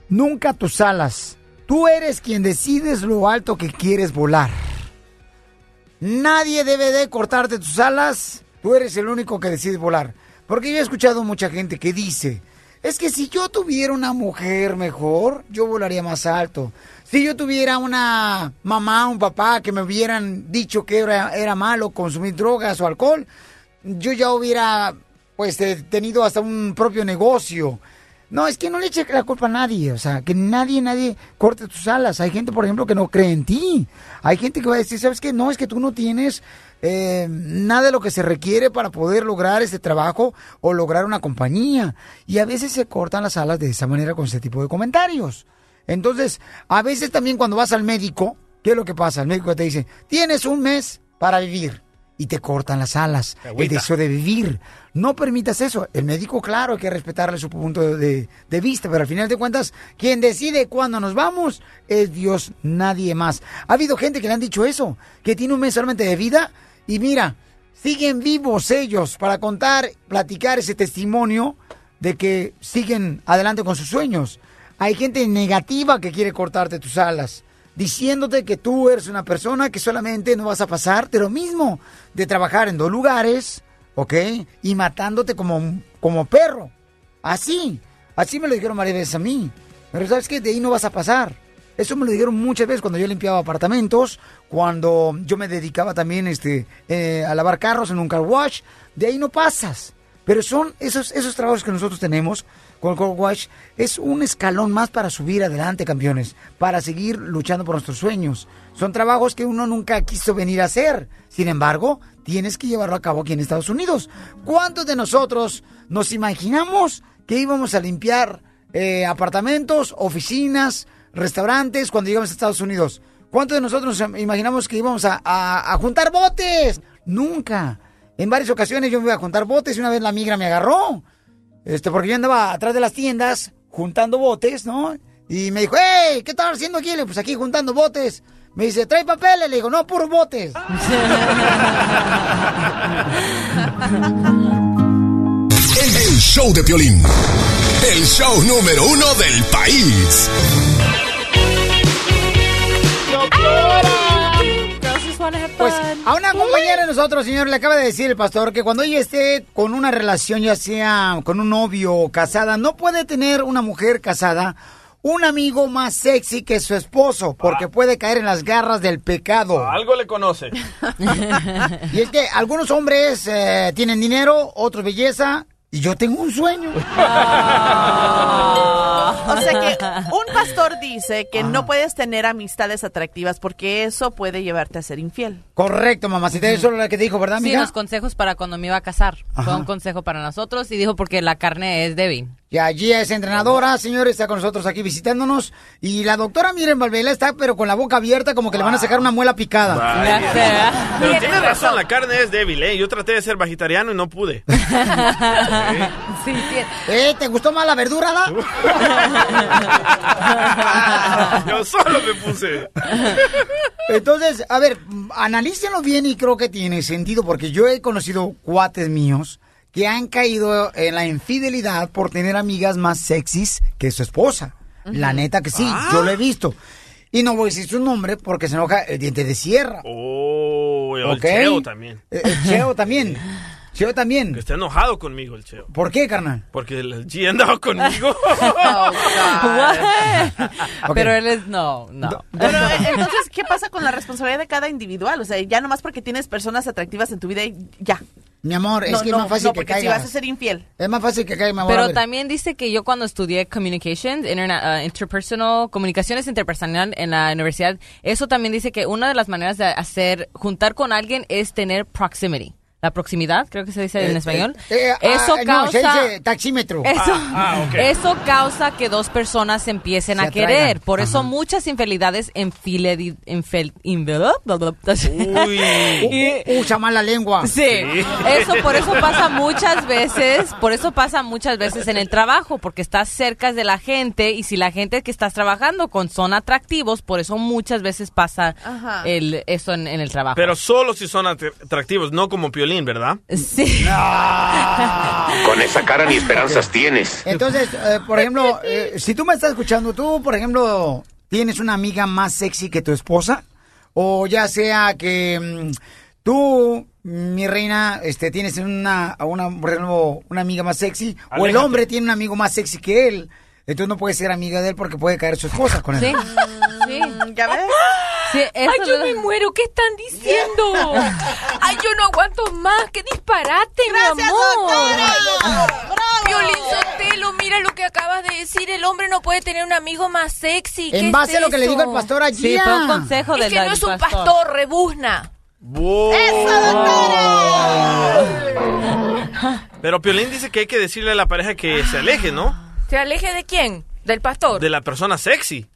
[SPEAKER 7] nunca tus alas. Tú eres quien decides lo alto que quieres volar. Nadie debe de cortarte tus alas. Tú eres el único que decide volar. Porque yo he escuchado mucha gente que dice, es que si yo tuviera una mujer mejor, yo volaría más alto. Si yo tuviera una mamá, un papá que me hubieran dicho que era, era malo consumir drogas o alcohol, yo ya hubiera pues eh, tenido hasta un propio negocio. No, es que no le eche la culpa a nadie, o sea, que nadie, nadie corte tus alas. Hay gente, por ejemplo, que no cree en ti. Hay gente que va a decir, ¿sabes qué? No, es que tú no tienes eh, nada de lo que se requiere para poder lograr este trabajo o lograr una compañía. Y a veces se cortan las alas de esa manera con ese tipo de comentarios. Entonces, a veces también cuando vas al médico, ¿qué es lo que pasa? El médico te dice, tienes un mes para vivir. Y te cortan las alas, el deseo de vivir. No permitas eso. El médico, claro, hay que respetarle su punto de, de vista, pero al final de cuentas, quien decide cuándo nos vamos es Dios, nadie más. Ha habido gente que le han dicho eso, que tiene un mes solamente de vida y mira, siguen vivos ellos para contar, platicar ese testimonio de que siguen adelante con sus sueños. Hay gente negativa que quiere cortarte tus alas, diciéndote que tú eres una persona que solamente no vas a pasar de lo mismo, de trabajar en dos lugares, ¿ok? Y matándote como, como perro. Así, así me lo dijeron varias veces a mí. Pero sabes que de ahí no vas a pasar. Eso me lo dijeron muchas veces cuando yo limpiaba apartamentos, cuando yo me dedicaba también este, eh, a lavar carros en un car wash. De ahí no pasas. Pero son esos, esos trabajos que nosotros tenemos con el car wash, es un escalón más para subir adelante, campeones, para seguir luchando por nuestros sueños. Son trabajos que uno nunca quiso venir a hacer. Sin embargo, tienes que llevarlo a cabo aquí en Estados Unidos. ¿Cuántos de nosotros nos imaginamos que íbamos a limpiar eh, apartamentos, oficinas, restaurantes cuando llegamos a Estados Unidos? ¿Cuántos de nosotros nos imaginamos que íbamos a, a- a juntar botes? Nunca. En varias ocasiones yo me iba a juntar botes y una vez la migra me agarró. Este, porque yo andaba atrás de las tiendas juntando botes, ¿no? Y me dijo, hey, ¿qué estás haciendo aquí? Le pues aquí juntando botes. Me dice, trae papeles. Le digo, no, puros botes.
[SPEAKER 2] El, el show de Piolín. El show número uno del país.
[SPEAKER 7] Pues a una compañera de nosotros, señor, le acaba de decir el pastor que cuando ella esté con una relación, ya sea con un novio o casada, no puede tener una mujer casada un amigo más sexy que su esposo, porque puede caer en las garras del pecado.
[SPEAKER 8] Algo le conoce. <laughs>
[SPEAKER 7] Y es que algunos hombres eh, tienen dinero, otros belleza, y yo tengo un sueño. <laughs>
[SPEAKER 9] O sea que un pastor dice que no puedes tener amistades atractivas porque eso puede llevarte a ser infiel.
[SPEAKER 7] Correcto, mamacita, eso es lo que dijo, ¿verdad,
[SPEAKER 18] Sí,
[SPEAKER 7] amiga?
[SPEAKER 18] los consejos para cuando me iba a casar. Fue un consejo para nosotros y dijo porque la carne es débil.
[SPEAKER 7] Y allí es entrenadora, señores, está con nosotros aquí visitándonos. Y la doctora Miren Valvela está, pero con la boca abierta, como que le van a sacar una muela picada.
[SPEAKER 8] Vaya. Pero tiene razón, la carne es débil, ¿eh? Yo traté de ser vegetariano y no pude. <laughs>
[SPEAKER 7] ¿Eh? ¿Te gustó más la verdura, da? <laughs>
[SPEAKER 8] Yo solo me puse.
[SPEAKER 7] Entonces, a ver, analícenlo bien y creo que tiene sentido porque yo he conocido cuates míos que han caído en la infidelidad por tener amigas más sexys que su esposa. La neta que sí, yo lo he visto. Y no voy a decir su nombre porque se enoja el diente de sierra.
[SPEAKER 8] Oh, el
[SPEAKER 7] ¿Ok?
[SPEAKER 8] Cheo también.
[SPEAKER 7] Eh, El Cheo también. <laughs> Cheo también.
[SPEAKER 8] Que está enojado conmigo el Cheo.
[SPEAKER 7] ¿Por qué, carnal?
[SPEAKER 8] Porque el G andaba conmigo. <laughs> <laughs>
[SPEAKER 18] Pero él es no, no.
[SPEAKER 9] Pero eh, entonces, ¿qué pasa con la responsabilidad de cada individual? O sea, ya nomás porque tienes personas atractivas en tu vida y ya.
[SPEAKER 7] Mi amor, es
[SPEAKER 9] No,
[SPEAKER 7] que
[SPEAKER 9] no,
[SPEAKER 7] es más fácil
[SPEAKER 9] no,
[SPEAKER 7] que
[SPEAKER 9] porque si vas a ser infiel.
[SPEAKER 7] Es más fácil que caiga, mi amor.
[SPEAKER 18] Pero también dice que yo cuando estudié communications, interna- ah, interpersonal, comunicaciones interpersonal en la universidad, eso también dice que una de las maneras de hacer, juntar con alguien es tener proximity. La proximidad, creo que se dice en
[SPEAKER 7] Eh,
[SPEAKER 18] español.
[SPEAKER 7] eh, eh,
[SPEAKER 18] eso
[SPEAKER 7] ah, no, se
[SPEAKER 18] causa...
[SPEAKER 7] dice taxímetro.
[SPEAKER 18] Eso,
[SPEAKER 7] Ah, ah,
[SPEAKER 18] eso causa que dos personas se empiecen
[SPEAKER 7] Se
[SPEAKER 18] a
[SPEAKER 7] atraigan.
[SPEAKER 18] querer. Por eso muchas infidelidades en file, infel,
[SPEAKER 7] Uy. <laughs> Usa mal la lengua.
[SPEAKER 18] Sí. Eso por eso pasa muchas veces, por eso pasa muchas veces en el trabajo, porque estás cerca de la gente y si la gente que estás trabajando con son atractivos, por eso muchas veces pasa
[SPEAKER 8] Ajá.
[SPEAKER 18] el, eso en, en el trabajo.
[SPEAKER 8] Pero solo si son at- atractivos, no como Piolín, ¿verdad?
[SPEAKER 18] Sí. <laughs>
[SPEAKER 37] Con esa cara ni esperanzas tienes.
[SPEAKER 7] Entonces, eh, por ejemplo, eh, si tú me estás escuchando, tú, por ejemplo, tienes una amiga más sexy que tu esposa, o ya sea que mm, tú, mi reina, este, tienes una, a una, por ejemplo, una amiga más sexy, o el hombre tiene un amigo más sexy que él, entonces no puede ser amiga de él porque puede caer su esposa con él.
[SPEAKER 18] Sí. <laughs> Sí.
[SPEAKER 9] ¿Ya ves?
[SPEAKER 18] Sí, eso
[SPEAKER 38] Ay, yo
[SPEAKER 18] lo-
[SPEAKER 38] me muero, ¿qué están diciendo? <laughs> Ay, yo no aguanto más, qué disparate, mi amor. Violín Sotelo, mira lo que acabas de decir, el hombre no puede tener un amigo más sexy. ¿Qué
[SPEAKER 7] En
[SPEAKER 38] es
[SPEAKER 7] base a lo que le
[SPEAKER 38] eso?
[SPEAKER 7] dijo el pastor allí.
[SPEAKER 18] Sí, fue un consejo
[SPEAKER 38] Es
[SPEAKER 18] del-
[SPEAKER 38] que no es un
[SPEAKER 18] pastor.
[SPEAKER 38] pastor, rebuzna. <laughs>
[SPEAKER 8] Pero Piolín dice que hay que decirle a la pareja que se aleje, ¿no?
[SPEAKER 38] ¿Se aleje de quién? ¿Del pastor?
[SPEAKER 8] De la persona sexy.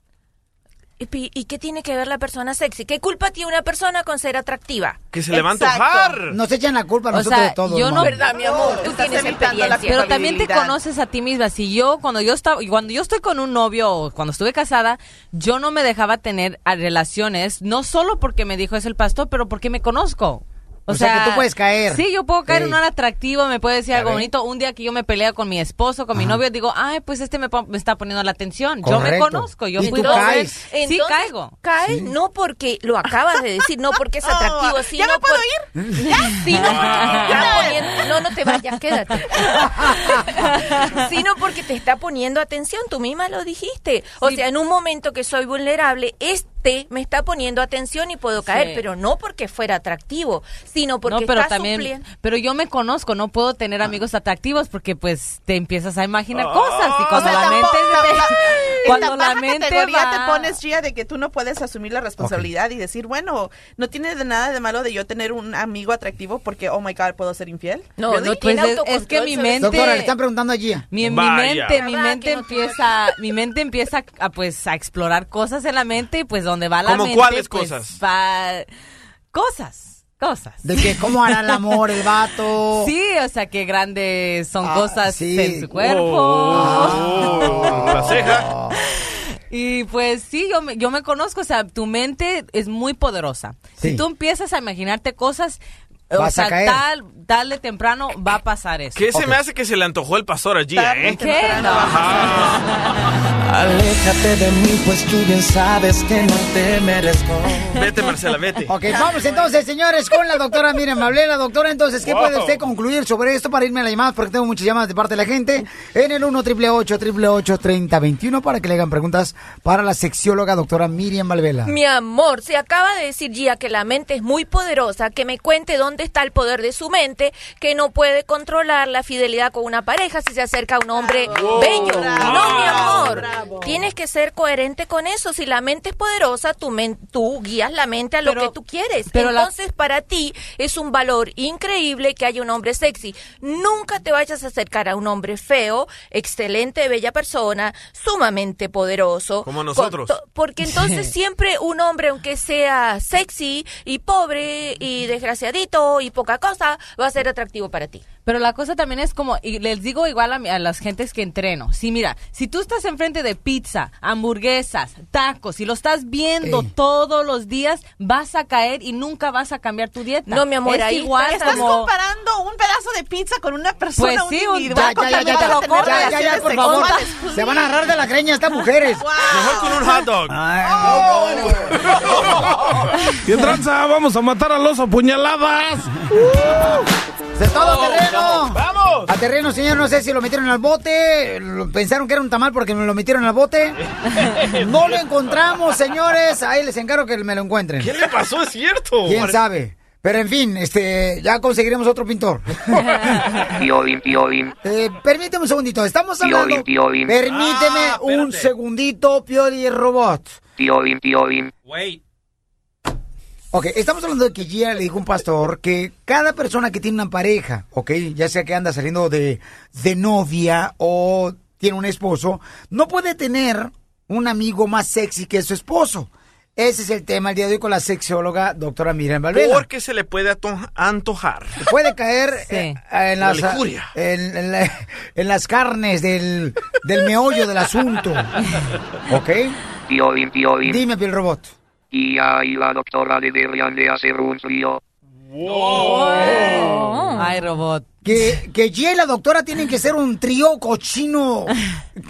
[SPEAKER 38] ¿Y, qué tiene que ver la persona sexy? ¿Qué culpa tiene una persona con ser atractiva?
[SPEAKER 8] Que se le va a antojar.
[SPEAKER 7] Nos echan la culpa a
[SPEAKER 18] O
[SPEAKER 7] nosotros
[SPEAKER 18] sea,
[SPEAKER 7] de todo.
[SPEAKER 18] yo no-.
[SPEAKER 38] ¿Verdad, mi amor? Tú tienes experiencia.
[SPEAKER 18] Pero también te conoces a ti misma. Si yo, cuando yo estaba, cuando yo estoy con un novio o cuando estuve casada, yo no me dejaba tener relaciones, no solo porque me dijo es el pastor, pero porque me conozco.
[SPEAKER 7] O sea, que tú puedes caer.
[SPEAKER 18] Sí, yo puedo caer
[SPEAKER 7] Sí.
[SPEAKER 18] en un atractivo, me puede decir
[SPEAKER 7] Ya
[SPEAKER 18] algo bonito. Un día que yo me pelea con mi esposo, con mi
[SPEAKER 7] Ajá.
[SPEAKER 18] novio, digo, ay, pues este me, está poniendo la atención. Yo me conozco, yo fui
[SPEAKER 7] caes.
[SPEAKER 18] Sí,
[SPEAKER 38] Entonces,
[SPEAKER 18] caigo.
[SPEAKER 38] Cae no porque lo acabas de decir, no porque es <laughs> atractivo,
[SPEAKER 9] ¿Ya
[SPEAKER 38] sino
[SPEAKER 9] me puedo
[SPEAKER 38] por-
[SPEAKER 9] ir?
[SPEAKER 38] sino porque te está poniendo- no, no te vayas, quédate. <laughs> sino porque te está poniendo atención, tú misma lo dijiste. O sea, en un momento que soy vulnerable, me está poniendo atención y puedo caer,
[SPEAKER 18] Sí.
[SPEAKER 38] pero no porque fuera atractivo, sino porque
[SPEAKER 18] no, pero
[SPEAKER 38] está
[SPEAKER 18] también,
[SPEAKER 38] supliendo.
[SPEAKER 18] pero yo me conozco, no puedo tener amigos atractivos porque pues te empiezas a imaginar cosas y cuando
[SPEAKER 9] O sea,
[SPEAKER 18] la mente <laughs> cuando la mente
[SPEAKER 9] categoría
[SPEAKER 18] va-
[SPEAKER 9] te pones, Gia, de que tú no puedes asumir la responsabilidad y decir, bueno, no tiene de nada de malo de yo tener un amigo atractivo porque, oh my God, puedo ser infiel.
[SPEAKER 38] No,
[SPEAKER 9] Really?
[SPEAKER 38] no
[SPEAKER 18] Pues
[SPEAKER 38] tiene
[SPEAKER 18] es, es que mi mente
[SPEAKER 7] Doctora, le están preguntando allí.
[SPEAKER 18] mi, mi mente mi
[SPEAKER 38] ¿Verdad
[SPEAKER 18] mente
[SPEAKER 38] no
[SPEAKER 18] empieza mi mente empieza a pues a explorar cosas en la mente y pues donde va la
[SPEAKER 8] ¿Cómo
[SPEAKER 18] mente
[SPEAKER 8] cuáles
[SPEAKER 18] pues,
[SPEAKER 8] cosas?
[SPEAKER 18] va- cosas cosas
[SPEAKER 7] De que cómo hará el amor el vato. <laughs>
[SPEAKER 18] sí o sea qué grandes son
[SPEAKER 7] Ah,
[SPEAKER 18] cosas
[SPEAKER 7] sí.
[SPEAKER 18] en su cuerpo
[SPEAKER 8] Oh, la ceja. <laughs>
[SPEAKER 18] Y pues sí, yo me, yo me conozco, o sea, tu mente es muy poderosa.
[SPEAKER 7] Sí.
[SPEAKER 18] Si tú empiezas a imaginarte cosas, o
[SPEAKER 7] Vas a
[SPEAKER 18] sea,
[SPEAKER 7] caer.
[SPEAKER 18] tal, tal de temprano va a pasar eso.
[SPEAKER 8] ¿Qué se me hace que se le antojó el pastor allí, eh?
[SPEAKER 18] ¿Qué? No. <laughs>
[SPEAKER 33] Aléjate de mí, pues tú bien sabes que no te merezco.
[SPEAKER 8] Vete, Marcela, vete.
[SPEAKER 7] Ok, vamos entonces, señores, con la doctora Miriam Mablena. Doctora, entonces, ¿qué
[SPEAKER 8] Wow.
[SPEAKER 7] puede usted concluir sobre esto para irme a la llamada? Porque tengo muchas llamadas de parte de la gente. En el 1 888 3021 para que le hagan preguntas para la sexióloga doctora Miriam Valvela.
[SPEAKER 38] Mi amor, se acaba de decir Gia que la mente es muy poderosa, que me cuente dónde está el poder de su mente, que no puede controlar la fidelidad con una pareja si se acerca a un hombre bello. No, mi amor. Tienes que ser coherente con eso. Si la mente es poderosa, men- tú guías la mente a lo
[SPEAKER 18] Pero-
[SPEAKER 38] que tú quieres.
[SPEAKER 18] pero la-
[SPEAKER 38] Entonces, para ti es un valor increíble que haya un hombre sexy. Nunca te vayas a acercar a un hombre feo, excelente, bella persona, sumamente poderoso.
[SPEAKER 8] Como nosotros.
[SPEAKER 38] porque entonces siempre un hombre, aunque sea sexy y pobre y desgraciadito y poca cosa, va a ser atractivo para ti.
[SPEAKER 18] Pero la cosa también es como, y les digo igual a, mi- a las gentes que entreno. Sí, mira, si tú estás enfrente de pizza, hamburguesas, tacos, y lo estás viendo
[SPEAKER 7] Ey.
[SPEAKER 18] todos los días, vas a caer y nunca vas a cambiar tu dieta.
[SPEAKER 38] No, mi amor,
[SPEAKER 18] es
[SPEAKER 38] ahí
[SPEAKER 18] igual
[SPEAKER 9] Estás
[SPEAKER 18] como...
[SPEAKER 9] comparando un pedazo de pizza con una persona,
[SPEAKER 18] Pues sí, un-
[SPEAKER 9] individual,
[SPEAKER 7] Ya, ya, ya,
[SPEAKER 9] también
[SPEAKER 7] ya, por favor. Se van a agarrar de la greña estas mujeres.
[SPEAKER 8] Mejor con un hot dog.
[SPEAKER 7] Ay,
[SPEAKER 30] ¿Qué <laughs> tranza? Vamos a matar al oso a puñaladas. <laughs>
[SPEAKER 7] ¡De todo terreno!
[SPEAKER 8] ¡Vamos!
[SPEAKER 7] A terreno, señor, no sé si lo metieron al bote. Pensaron que era un tamal porque me lo metieron al bote. <laughs> No lo encontramos, señores. Ahí les encargo que me lo encuentren.
[SPEAKER 8] ¿Qué le pasó? Es cierto.
[SPEAKER 7] ¿Quién sabe? Pero en fin, este, ya conseguiremos otro pintor. <laughs>
[SPEAKER 37] Piolín, piolín.
[SPEAKER 7] Eh, permíteme un segundito, estamos hablando.
[SPEAKER 37] Piolín, piolín.
[SPEAKER 7] Permíteme
[SPEAKER 37] Ah,
[SPEAKER 7] un segundito, Pioli Robot.
[SPEAKER 37] Piolín, piolín.
[SPEAKER 8] Wait.
[SPEAKER 7] Ok, estamos hablando de que Gia le dijo a un pastor que cada persona que tiene una pareja, ok, ya sea que anda saliendo de, de novia o tiene un esposo, no puede tener un amigo más sexy que su esposo. Ese es el tema el día de hoy con la sexóloga doctora Miriam Valverde.
[SPEAKER 8] Porque se le puede antojar.
[SPEAKER 7] Puede caer eh, en,
[SPEAKER 8] La
[SPEAKER 7] las,
[SPEAKER 8] lujuria.
[SPEAKER 7] en, en la- en las carnes del, del meollo del asunto. <laughs> ¿Ok?
[SPEAKER 37] Piolín, piolín.
[SPEAKER 7] Dime, Piel Robot.
[SPEAKER 37] Y ahí la doctora le deberían de hacer un trío.
[SPEAKER 18] Ay, robot.
[SPEAKER 7] Que, que Gia y la doctora tienen que ser un trío cochino.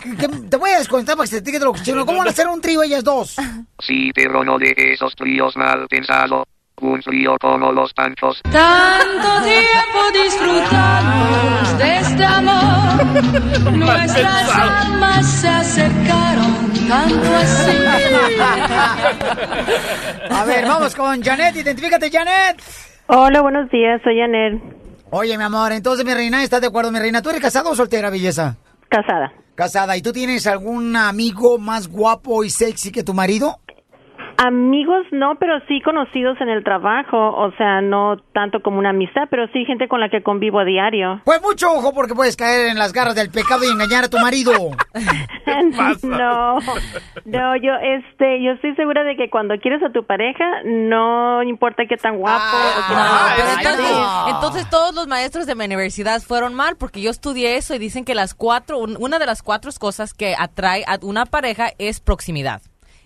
[SPEAKER 7] Que- que- te voy a descontar para que se te quede lo cochino. ¿Cómo van a ser un trío ellas dos?
[SPEAKER 37] Sí, pero no de esos tríos mal pensado. Un trío como los panchos.
[SPEAKER 20] Tanto tiempo disfrutamos de este amor. Nuestras almas se acercaron tanto así. <laughs>
[SPEAKER 7] A ver, vamos con Janet. Identifícate, Janet.
[SPEAKER 39] Hola, buenos días, soy Janet.
[SPEAKER 7] Oye, mi amor, entonces, mi reina, ¿estás de acuerdo, mi reina? ¿Tú eres casada o soltera, belleza?
[SPEAKER 39] Casada.
[SPEAKER 7] Casada. ¿Y tú tienes algún amigo más guapo y sexy que tu marido?
[SPEAKER 39] Amigos no, pero sí conocidos en el trabajo, o sea, no tanto como una amistad, pero sí gente con la que convivo a diario.
[SPEAKER 7] Pues mucho ojo porque puedes caer en las garras del pecado y engañar a tu marido. <laughs>
[SPEAKER 39] no, no, yo, este, yo estoy segura de que cuando quieres a tu pareja, no importa qué tan guapo o qué tan
[SPEAKER 18] No, pero
[SPEAKER 39] guapa
[SPEAKER 18] entonces, entonces todos los maestros de mi universidad fueron mal porque yo estudié eso y dicen que las cuatro, un- una de las cuatro cosas que atrae a una pareja es proximidad.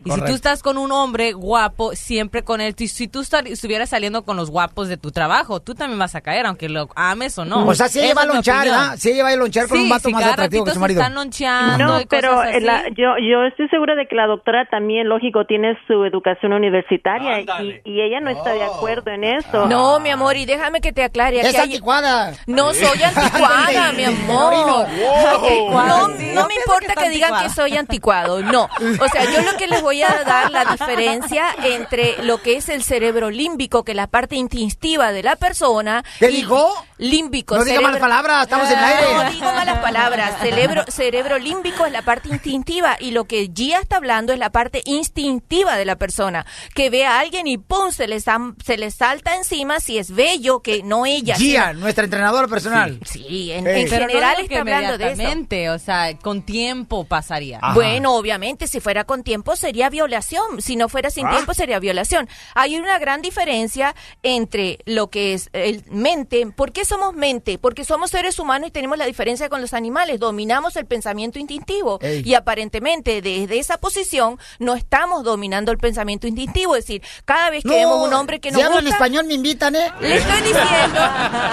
[SPEAKER 18] Y si tú estás con un hombre guapo, siempre con él, si- si tú sal- estuvieras saliendo con los guapos de tu trabajo, tú también vas a caer, aunque lo ames o no.
[SPEAKER 7] O sea, si ella va a lonchar. ¿ah? Si ella va a lonchar con
[SPEAKER 18] Sí,
[SPEAKER 7] un vato
[SPEAKER 18] si
[SPEAKER 7] más atractivo que
[SPEAKER 18] ratito
[SPEAKER 7] su
[SPEAKER 18] se
[SPEAKER 7] marido.
[SPEAKER 18] están loncheando
[SPEAKER 39] No,
[SPEAKER 18] y
[SPEAKER 39] pero
[SPEAKER 18] cosas así.
[SPEAKER 39] la- yo, yo estoy segura de que la doctora también, lógico, tiene su educación universitaria y, y ella no está de acuerdo en eso.
[SPEAKER 38] No, mi amor, y déjame que te aclare.
[SPEAKER 7] Es
[SPEAKER 38] hay-
[SPEAKER 7] anticuada.
[SPEAKER 38] No soy anticuada, <laughs> mi amor. No, no me importa que digan que soy anticuado, no. O sea, yo lo que les voy a dar la diferencia entre lo que es el cerebro límbico, que es la parte instintiva de la persona.
[SPEAKER 7] ¿Qué dijo?
[SPEAKER 38] Límbico.
[SPEAKER 7] No diga malas palabras, estamos en el aire.
[SPEAKER 38] No digo malas palabras. Cerebro, cerebro límbico es la parte instintiva y lo que Gia está hablando es la parte instintiva de la persona. Que ve a alguien y ¡pum! se le, se le salta encima si es bello, que no ella.
[SPEAKER 7] Gia,
[SPEAKER 38] sino-
[SPEAKER 7] nuestra entrenadora personal.
[SPEAKER 38] Sí, en,
[SPEAKER 18] no
[SPEAKER 38] general
[SPEAKER 18] que
[SPEAKER 38] está hablando de eso.
[SPEAKER 18] o sea, con tiempo pasaría.
[SPEAKER 38] Bueno, obviamente, si fuera con tiempo sería violación. Si no fuera sin
[SPEAKER 18] Ah.
[SPEAKER 38] tiempo sería violación. Hay una gran diferencia entre lo que es el mente. ¿Por qué somos mente? Porque somos seres humanos y tenemos la diferencia con los animales. Dominamos el pensamiento instintivo.
[SPEAKER 7] Ey.
[SPEAKER 38] Y aparentemente, desde esa posición, no estamos dominando el pensamiento instintivo. Es decir, cada vez que
[SPEAKER 7] No,
[SPEAKER 38] vemos un hombre que
[SPEAKER 7] si
[SPEAKER 38] nos
[SPEAKER 7] hablan
[SPEAKER 38] gusta...
[SPEAKER 7] español me invitan, ¿eh?
[SPEAKER 38] Le estoy diciendo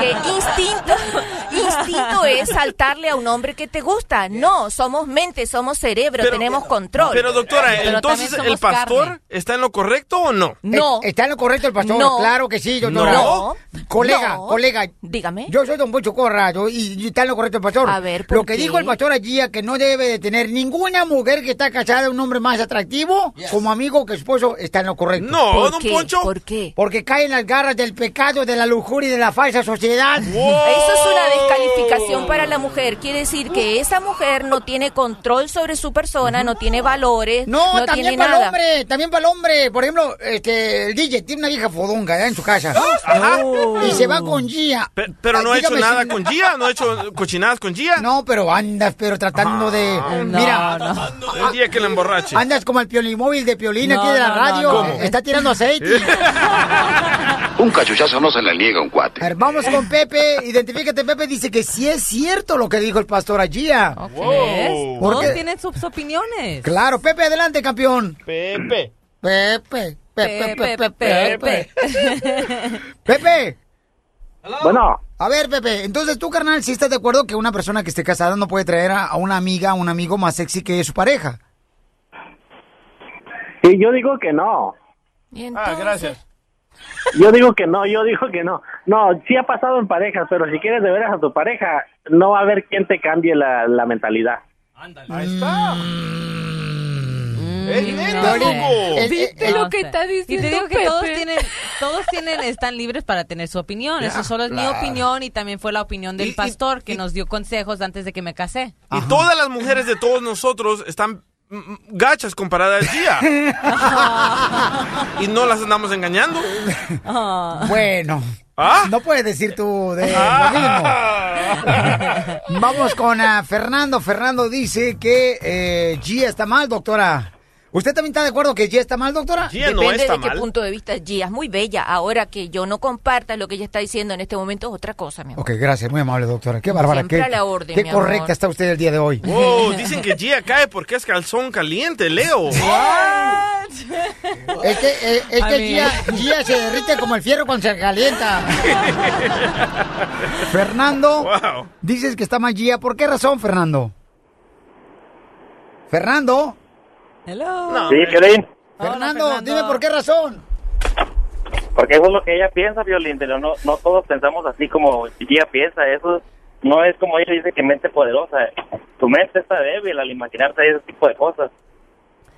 [SPEAKER 38] que instinto, <laughs> instinto es saltarle a un hombre que te gusta. No, somos mente, somos cerebro, tenemos control.
[SPEAKER 8] Pero doctora,
[SPEAKER 38] Pero
[SPEAKER 8] entonces
[SPEAKER 38] también
[SPEAKER 8] el pastor
[SPEAKER 38] carne.
[SPEAKER 8] está en lo correcto o no?
[SPEAKER 38] No.
[SPEAKER 7] Eh, ¿Está en lo correcto el pastor?
[SPEAKER 38] No.
[SPEAKER 7] Claro que sí, doctora.
[SPEAKER 38] No.
[SPEAKER 7] Colega,
[SPEAKER 38] No.
[SPEAKER 7] colega.
[SPEAKER 38] Dígame.
[SPEAKER 7] Yo soy don Poncho Corra yo- y, y está en lo correcto el pastor.
[SPEAKER 38] A ver, ¿por
[SPEAKER 7] Lo que
[SPEAKER 38] qué?
[SPEAKER 7] dijo el pastor allí es que no debe de tener ninguna mujer que está casada un hombre más atractivo como amigo que esposo está en lo correcto.
[SPEAKER 8] No, ¿Por don qué? Poncho.
[SPEAKER 38] ¿Por qué?
[SPEAKER 7] Porque cae en las garras del pecado, de la lujuria y de la falsa sociedad.
[SPEAKER 38] Eso es una descalificación para la mujer. Quiere decir que esa mujer no tiene control sobre su persona, no tiene valores, no,
[SPEAKER 7] No, también para el hombre, también para el hombre. Por ejemplo, este, el DJ tiene una vieja fodonga ¿eh? en su casa.
[SPEAKER 8] Ajá.
[SPEAKER 7] Y se va con Gia.
[SPEAKER 8] Pe- pero no ha hecho nada
[SPEAKER 7] si-
[SPEAKER 8] con Gia, no ha hecho cochinadas con Gia.
[SPEAKER 7] No, pero andas, pero tratando de... Mira,
[SPEAKER 8] El día que la emborrache.
[SPEAKER 7] andas como el piolimóvil de Piolín
[SPEAKER 8] No,
[SPEAKER 7] aquí de la
[SPEAKER 8] no, no,
[SPEAKER 7] radio.
[SPEAKER 8] no.
[SPEAKER 7] Eh, Está tirando aceite. <laughs> <laughs>
[SPEAKER 28] Un cachuchazo no se le niega a un cuate.
[SPEAKER 7] A ver, vamos con Pepe. Identifícate, Pepe. Dice que sí es cierto lo que dijo el pastor a Gia.
[SPEAKER 18] ¿Ves?
[SPEAKER 7] ¿Por
[SPEAKER 18] Todos
[SPEAKER 7] qué?
[SPEAKER 18] tienen sus opiniones.
[SPEAKER 7] Claro, Pepe, adelante, campeón.
[SPEAKER 8] Pepe.
[SPEAKER 7] Pepe. Pepe, Pepe,
[SPEAKER 18] Pepe,
[SPEAKER 7] Pepe. Pepe. <laughs>
[SPEAKER 40] Bueno.
[SPEAKER 7] A ver, Pepe, entonces tú, carnal, si estás de acuerdo que una persona que esté casada no puede traer a, una amiga, a un amigo más sexy que su pareja.
[SPEAKER 40] Sí, yo digo que no.
[SPEAKER 8] Ah, gracias.
[SPEAKER 40] Yo digo que no, yo digo que no. No, sí ha pasado en parejas, pero si quieres de veras a tu pareja, no va a haber quien te cambie la, la mentalidad.
[SPEAKER 8] Ahí está. ¡Ey, neta,
[SPEAKER 18] no sé.
[SPEAKER 8] loco!
[SPEAKER 7] El-
[SPEAKER 38] ¿Viste lo que está
[SPEAKER 18] Y te
[SPEAKER 38] diciendo
[SPEAKER 18] digo que todos tienen, todos tienen, están libres para tener su opinión. Eso solo es mi
[SPEAKER 7] claro.
[SPEAKER 18] opinión y también fue la opinión del
[SPEAKER 8] Y- y-
[SPEAKER 18] pastor que nos dio consejos antes de que me casé.
[SPEAKER 8] Y todas las mujeres de todos nosotros están mm, mm, gachas comparadas a Gia. y no las andamos engañando.
[SPEAKER 7] Bueno.
[SPEAKER 8] ¿Ah?
[SPEAKER 7] No puedes decir tú de
[SPEAKER 8] Ah.
[SPEAKER 7] lo mismo. Vamos con ah, Fernando. Fernando dice que eh, Gia está mal, doctora. ¿Usted también está de acuerdo que Gia está mal, doctora?
[SPEAKER 8] Gia no
[SPEAKER 38] Depende
[SPEAKER 8] está
[SPEAKER 38] de qué
[SPEAKER 8] mal.
[SPEAKER 38] punto de vista Gia es muy bella. Ahora que yo no comparta lo que ella está diciendo en este momento es otra cosa, mi amor.
[SPEAKER 7] Ok, gracias, muy amable, doctora. Qué bárbara.
[SPEAKER 38] Siempre
[SPEAKER 7] Qué,
[SPEAKER 38] a la orden,
[SPEAKER 7] qué
[SPEAKER 38] mi
[SPEAKER 7] correcta
[SPEAKER 38] amor.
[SPEAKER 7] está usted el día de hoy.
[SPEAKER 8] Wow, <laughs> dicen que Gia cae porque es calzón caliente, Leo.
[SPEAKER 7] Es que, eh, es que. Gia, Gia se derrite como el fierro cuando se calienta. <laughs> Fernando,
[SPEAKER 8] Wow.
[SPEAKER 7] dices que está mal Gia. ¿Por qué razón, Fernando? Fernando,
[SPEAKER 18] Hello.
[SPEAKER 8] No,
[SPEAKER 41] Sí. Violín,
[SPEAKER 7] Fernando,
[SPEAKER 18] Fernando.
[SPEAKER 7] dime por qué razón.
[SPEAKER 41] porque eso es lo que ella piensa, Violín, pero no, no todos pensamos así como ella piensa, eso no es como ella dice que mente poderosa, tu mente está débil al imaginarte ese tipo de cosas.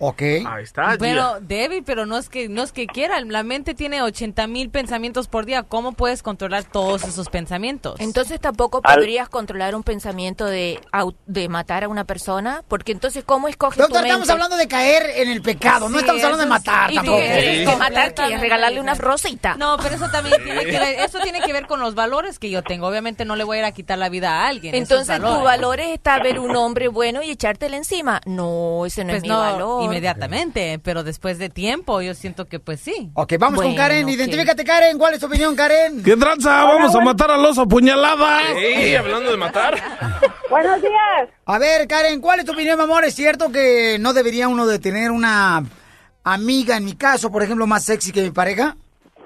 [SPEAKER 7] Ok.
[SPEAKER 8] Ahí está, Gia.
[SPEAKER 18] Pero, Debbie, pero no es que no es que quiera. La mente tiene 80 mil pensamientos por día. ¿Cómo puedes controlar todos esos pensamientos?
[SPEAKER 38] Entonces tampoco
[SPEAKER 41] Al-
[SPEAKER 38] podrías controlar un pensamiento de, de matar a una persona, porque entonces ¿cómo escoges
[SPEAKER 7] Doctor,
[SPEAKER 38] tu mente?
[SPEAKER 7] estamos hablando de caer en el pecado, no estamos hablando de
[SPEAKER 18] es-
[SPEAKER 7] matar tampoco.
[SPEAKER 8] Sí.
[SPEAKER 38] que matar que regalarle una rosita.
[SPEAKER 18] No, pero eso también tiene que ver, eso tiene que ver con los valores que yo tengo. Obviamente no le voy a ir a quitar la vida a alguien.
[SPEAKER 38] Entonces tu
[SPEAKER 18] valores.
[SPEAKER 38] valor está ver un hombre bueno y echártele encima. No, ese no
[SPEAKER 18] Pues
[SPEAKER 38] es mi
[SPEAKER 18] no
[SPEAKER 38] valor.
[SPEAKER 18] Inmediatamente, pero después de tiempo yo siento que pues sí.
[SPEAKER 7] Ok, vamos con Karen.
[SPEAKER 38] ok.
[SPEAKER 7] Identifícate, Karen. ¿Cuál es tu opinión, Karen?
[SPEAKER 42] ¿Qué tranza? Vamos a matar al oso a puñaladas.
[SPEAKER 8] Ey, hablando de matar. <laughs>
[SPEAKER 31] Buenos días.
[SPEAKER 7] A ver, Karen, ¿cuál es tu opinión, mi amor? ¿Es cierto que no debería uno de tener una amiga, en mi caso, por ejemplo, más sexy que mi pareja?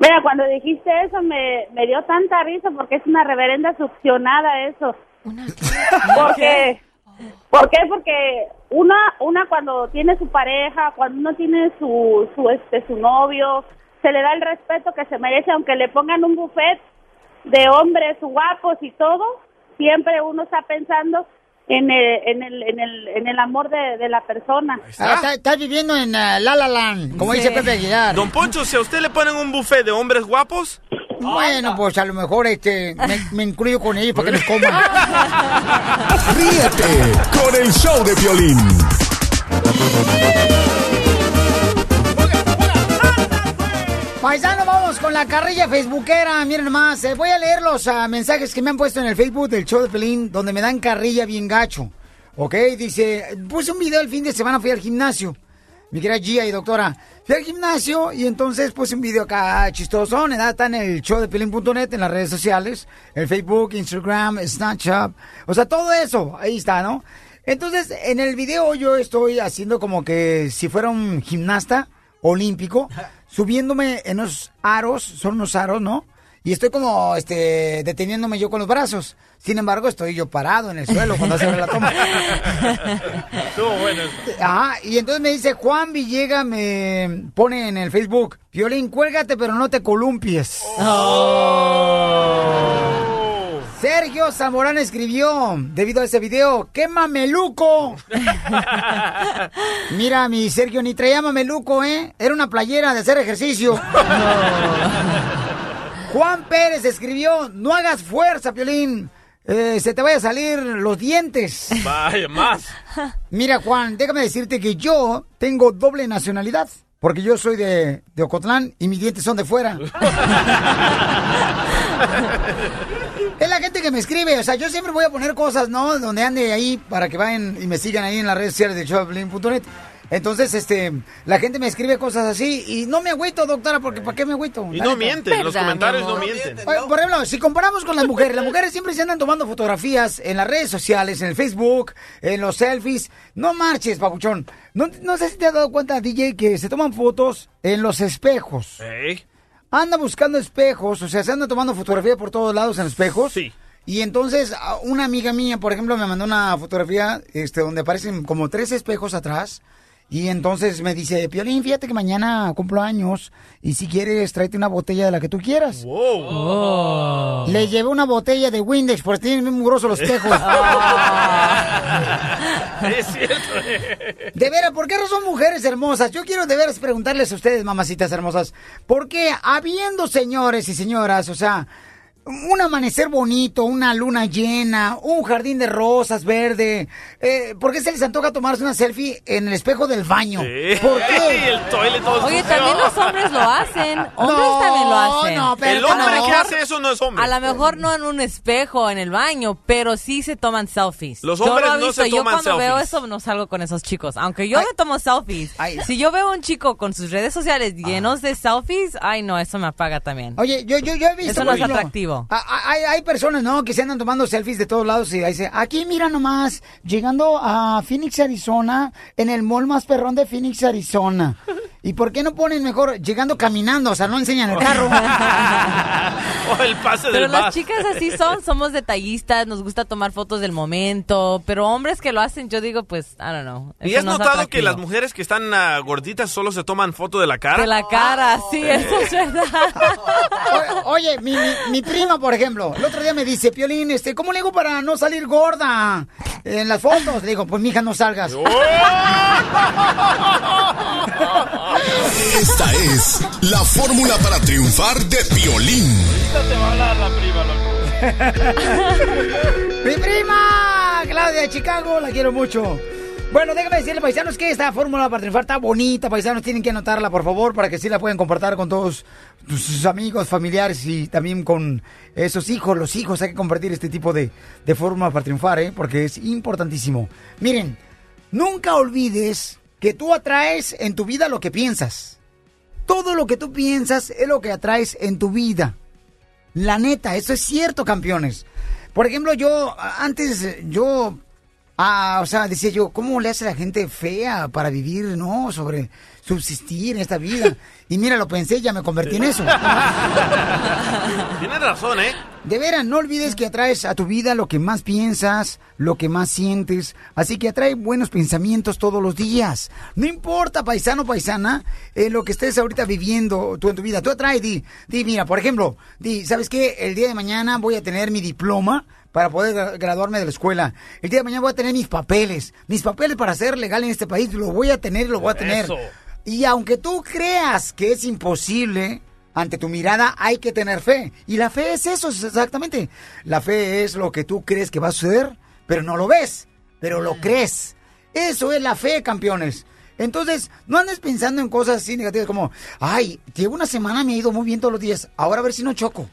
[SPEAKER 31] Mira, cuando dijiste eso me, me dio tanta risa porque es una reverenda succionada eso. Porque, ¿Por qué? Porque una, una cuando tiene su pareja, cuando uno tiene su, su, este, su novio, se le da el respeto que se merece, aunque le pongan un buffet de hombres guapos y todo, siempre uno está pensando en el, en el, en el, en el amor de, de la persona.
[SPEAKER 7] Ah, está- viviendo en La La Land, como dice Pepe Aguilar.
[SPEAKER 8] Don Poncho, si a usted le ponen un buffet de hombres guapos,
[SPEAKER 7] Bueno, pues a lo mejor este me, me incluyo con ellos para que los coman. <laughs>
[SPEAKER 2] Ríete con el show de violín.
[SPEAKER 7] Paisano, vamos con la carrilla facebookera. Miren nomás, eh, voy a leer los ah, mensajes que me han puesto en el Facebook del show de Pelín, donde me dan carrilla bien gacho. Ok, dice, puse un video el fin de semana, fui al gimnasio. Mi querida Gia y doctora, fui al gimnasio y entonces puse un video acá chistoso. ¿verdad? Está en el show de Pelín.net, en las redes sociales, el Facebook, Instagram, Snapchat. O sea, todo eso, ahí está, ¿no? Entonces, en el video yo estoy haciendo como que si fuera un gimnasta olímpico, <laughs> subiéndome en unos aros, son unos aros, ¿no? Y estoy como, este, deteniéndome yo con los brazos. Sin embargo, estoy yo parado en el suelo cuando se la toma. <laughs>
[SPEAKER 8] estuvo bueno.
[SPEAKER 7] Ajá, y entonces me dice, Juan Villega me pone en el Facebook, Violín, cuélgate pero no te columpies. Sergio Zamorán escribió, debido a ese video, ¡qué mameluco! <laughs> Mira, mi Sergio, ni traía mameluco, ¿eh? Era una playera de hacer ejercicio. <laughs> Juan Pérez escribió, no hagas fuerza, Piolín. Eh, se te vaya a salir los dientes.
[SPEAKER 8] Vaya, más.
[SPEAKER 7] Mira, Juan, déjame decirte que yo tengo doble nacionalidad. Porque yo soy de, de Ocotlán y mis dientes son de fuera. <laughs> es la gente que me escribe. O sea, yo siempre voy a poner cosas, ¿no? Donde ande ahí para que vayan y me sigan ahí en las redes sociales de showblin.net. Entonces, este, la gente me escribe cosas así y no me agüito, doctora, porque ¿para qué me agüito?
[SPEAKER 8] Y no mienten, los comentarios no mienten.
[SPEAKER 7] Oye, Por ejemplo, si comparamos con las mujeres, las mujeres siempre se andan tomando fotografías en las redes sociales, en el Facebook, en los selfies. No marches, papuchón. No, no sé si te has dado cuenta, DJ, que se toman fotos en los espejos.
[SPEAKER 8] Ey.
[SPEAKER 7] Anda buscando espejos, o sea, se anda tomando fotografía por todos lados en espejos.
[SPEAKER 8] Sí.
[SPEAKER 7] Y entonces, una amiga mía, por ejemplo, me mandó una fotografía este, donde aparecen como tres espejos atrás. Y entonces me dice, Piolín, fíjate que mañana cumplo años y si quieres tráete una botella de la que tú quieras. Le llevé una botella de Windex porque tienen bien mugrosos los espejos. <laughs>
[SPEAKER 8] es cierto.
[SPEAKER 7] De veras, ¿por qué no son mujeres hermosas? Yo quiero de veras preguntarles a ustedes, mamacitas hermosas, ¿por qué habiendo señores y señoras, o sea, un amanecer bonito, una luna llena, un jardín de rosas verde, eh, ¿por qué se les antoja tomarse una selfie en el espejo del baño? ¿Por qué? <laughs>
[SPEAKER 8] El toilet todo
[SPEAKER 18] Oye,
[SPEAKER 8] sucio.
[SPEAKER 18] también los hombres lo hacen. <laughs> Hombres
[SPEAKER 7] No,
[SPEAKER 18] también lo hacen.
[SPEAKER 7] no, pero
[SPEAKER 8] El hombre
[SPEAKER 18] A lo
[SPEAKER 8] que
[SPEAKER 18] mejor-
[SPEAKER 8] hace eso no es hombre.
[SPEAKER 18] A lo mejor no en un espejo en el baño, pero sí se toman selfies.
[SPEAKER 8] Los
[SPEAKER 18] Yo lo
[SPEAKER 8] hombres no se
[SPEAKER 18] Yo
[SPEAKER 8] toman
[SPEAKER 18] cuando veo
[SPEAKER 8] selfies.
[SPEAKER 18] eso no salgo con esos chicos. Aunque yo me tomo selfies. Si yo veo a un chico con sus redes sociales llenos de selfies, ay no, eso me apaga también.
[SPEAKER 7] Oye, yo, yo, yo he visto.
[SPEAKER 18] Eso no es atractivo.
[SPEAKER 7] Hay, hay personas, ¿no? Que se andan tomando selfies de todos lados y dice, aquí mira nomás, llegando a Phoenix, Arizona, en el mall más perrón de Phoenix, Arizona. <laughs> ¿Y por qué no ponen mejor llegando caminando? O sea, no enseñan el carro. <laughs>
[SPEAKER 8] O el pase
[SPEAKER 18] Pero
[SPEAKER 8] del
[SPEAKER 18] las
[SPEAKER 8] bus.
[SPEAKER 18] chicas así son, somos detallistas, nos gusta tomar fotos del momento, pero hombres que lo hacen, yo digo, pues, I don't know.
[SPEAKER 8] ¿Y has
[SPEAKER 18] no es
[SPEAKER 8] notado que las mujeres que están ah, gorditas solo se toman foto de la cara?
[SPEAKER 18] De la cara, sí, eso es verdad. <laughs>
[SPEAKER 7] O- Oye, mi, mi, mi prima, por ejemplo, el otro día me dice, Piolín, este, ¿cómo le hago para no salir gorda en las fotos? Le digo, pues mija, no salgas. <laughs>
[SPEAKER 2] Esta es la fórmula para triunfar de Piolín.
[SPEAKER 8] te va a hablar la prima, <laughs>
[SPEAKER 7] ¡Mi prima! Claudia de Chicago, la quiero mucho. Bueno, déjame decirle, paisanos, que esta fórmula para triunfar está bonita. Paisanos, tienen que anotarla, por favor, para que sí la puedan compartir con todos sus amigos, familiares y también con esos hijos. Los hijos hay que compartir este tipo de, de fórmula para triunfar, ¿eh? Porque es importantísimo. Miren, nunca olvides que tú atraes en tu vida lo que piensas. Todo lo que tú piensas es lo que atraes en tu vida. La neta, eso es cierto, campeones. Por ejemplo, yo antes, yo, ah, o sea, decía yo, ¿cómo le hace la gente fea para vivir, no? Sobre subsistir en esta vida. <laughs> Y mira, lo pensé, ya me convertí en eso.
[SPEAKER 8] Tienes razón, ¿eh?
[SPEAKER 7] De veras, no olvides que atraes a tu vida lo que más piensas, lo que más sientes. Así que atrae buenos pensamientos todos los días. No importa, paisano o paisana, eh, lo que estés ahorita viviendo tú en tu vida. Tú atrae, di, di, mira, por ejemplo, di, ¿sabes qué? El día de mañana voy a tener mi diploma para poder gra- graduarme de la escuela. El día de mañana voy a tener mis papeles. Mis papeles para ser legal en este país, lo voy a tener, lo voy a tener.
[SPEAKER 8] Eso.
[SPEAKER 7] Y aunque tú creas que es imposible, ante tu mirada hay que tener fe. Y la fe es eso, es exactamente. La fe es lo que tú crees que va a suceder, pero no lo ves, pero lo crees. Eso es la fe, campeones. Entonces, no andes pensando en cosas así negativas como, ay, llevo una semana, me ha ido muy bien todos los días, ahora a ver si no choco.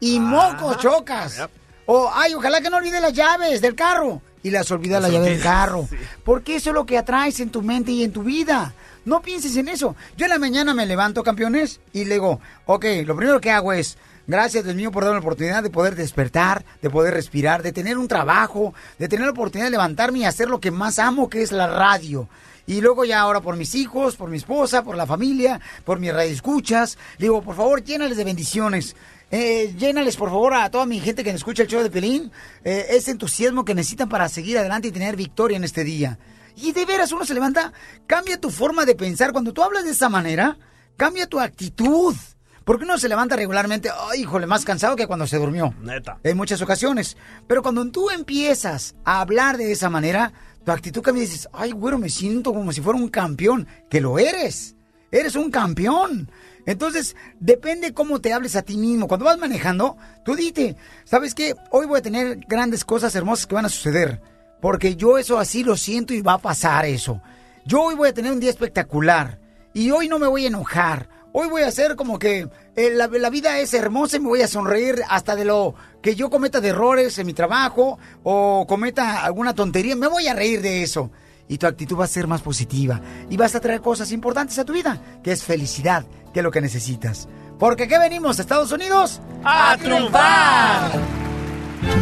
[SPEAKER 7] Y moco chocas. O, ay, ojalá que no olvides las llaves del carro. Y las olvidas la
[SPEAKER 20] Las
[SPEAKER 7] llave del carro. <laughs> Porque eso es lo que atraes en tu mente y en tu vida. No pienses en eso. Yo en la mañana me levanto, campeones, y le digo, ok, lo primero que hago es, gracias Dios mío por darme la oportunidad de poder despertar, de poder respirar, de tener un trabajo, de tener la oportunidad de levantarme y hacer lo que más amo, que es la radio. Y luego ya ahora por mis hijos, por mi esposa, por la familia, por mis radioescuchas, le digo, por favor, llénales de bendiciones. Eh, llénales, por favor, a toda mi gente que escucha el show de Pelín, eh, ese entusiasmo que necesitan para seguir adelante y tener victoria en este día. Y de veras uno se levanta, cambia tu forma de pensar. Cuando tú hablas de esa manera, cambia tu actitud. Porque uno se levanta regularmente, ay, híjole, más cansado que cuando se durmió.
[SPEAKER 8] Neta.
[SPEAKER 7] En muchas ocasiones. Pero cuando tú empiezas a hablar de esa manera, tu actitud cambia y dices, ay, güero, me siento como si fuera un campeón. Que lo eres. Eres un campeón. Entonces, depende cómo te hables a ti mismo. Cuando vas manejando, tú dite, ¿sabes qué? Hoy voy a tener grandes cosas hermosas que van a suceder. Porque yo eso así lo siento y va a pasar eso. Yo hoy voy a tener un día espectacular. Y hoy no me voy a enojar. Hoy voy a hacer como que eh, la, vida es hermosa y me voy a sonreír hasta de lo que yo cometa de errores en mi trabajo o cometa alguna tontería. Me voy a reír de eso. Y tu actitud va a ser más positiva. Y vas a traer cosas importantes a tu vida, que es felicidad, que es lo que necesitas. Porque ¿qué venimos, Estados Unidos?
[SPEAKER 8] ¡A triunfar!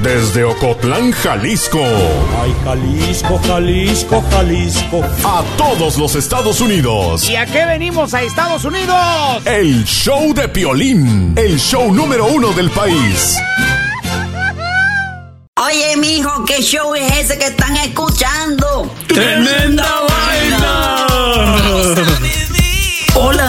[SPEAKER 2] Desde Ocotlán, Jalisco.
[SPEAKER 42] Ay, Jalisco, Jalisco, Jalisco.
[SPEAKER 2] A todos los Estados Unidos.
[SPEAKER 7] ¿Y a qué venimos a Estados Unidos?
[SPEAKER 2] El show de Piolín. El show número uno del país.
[SPEAKER 20] Oye, mijo, ¿qué show es ese que están escuchando?
[SPEAKER 42] ¡Tremenda vaina!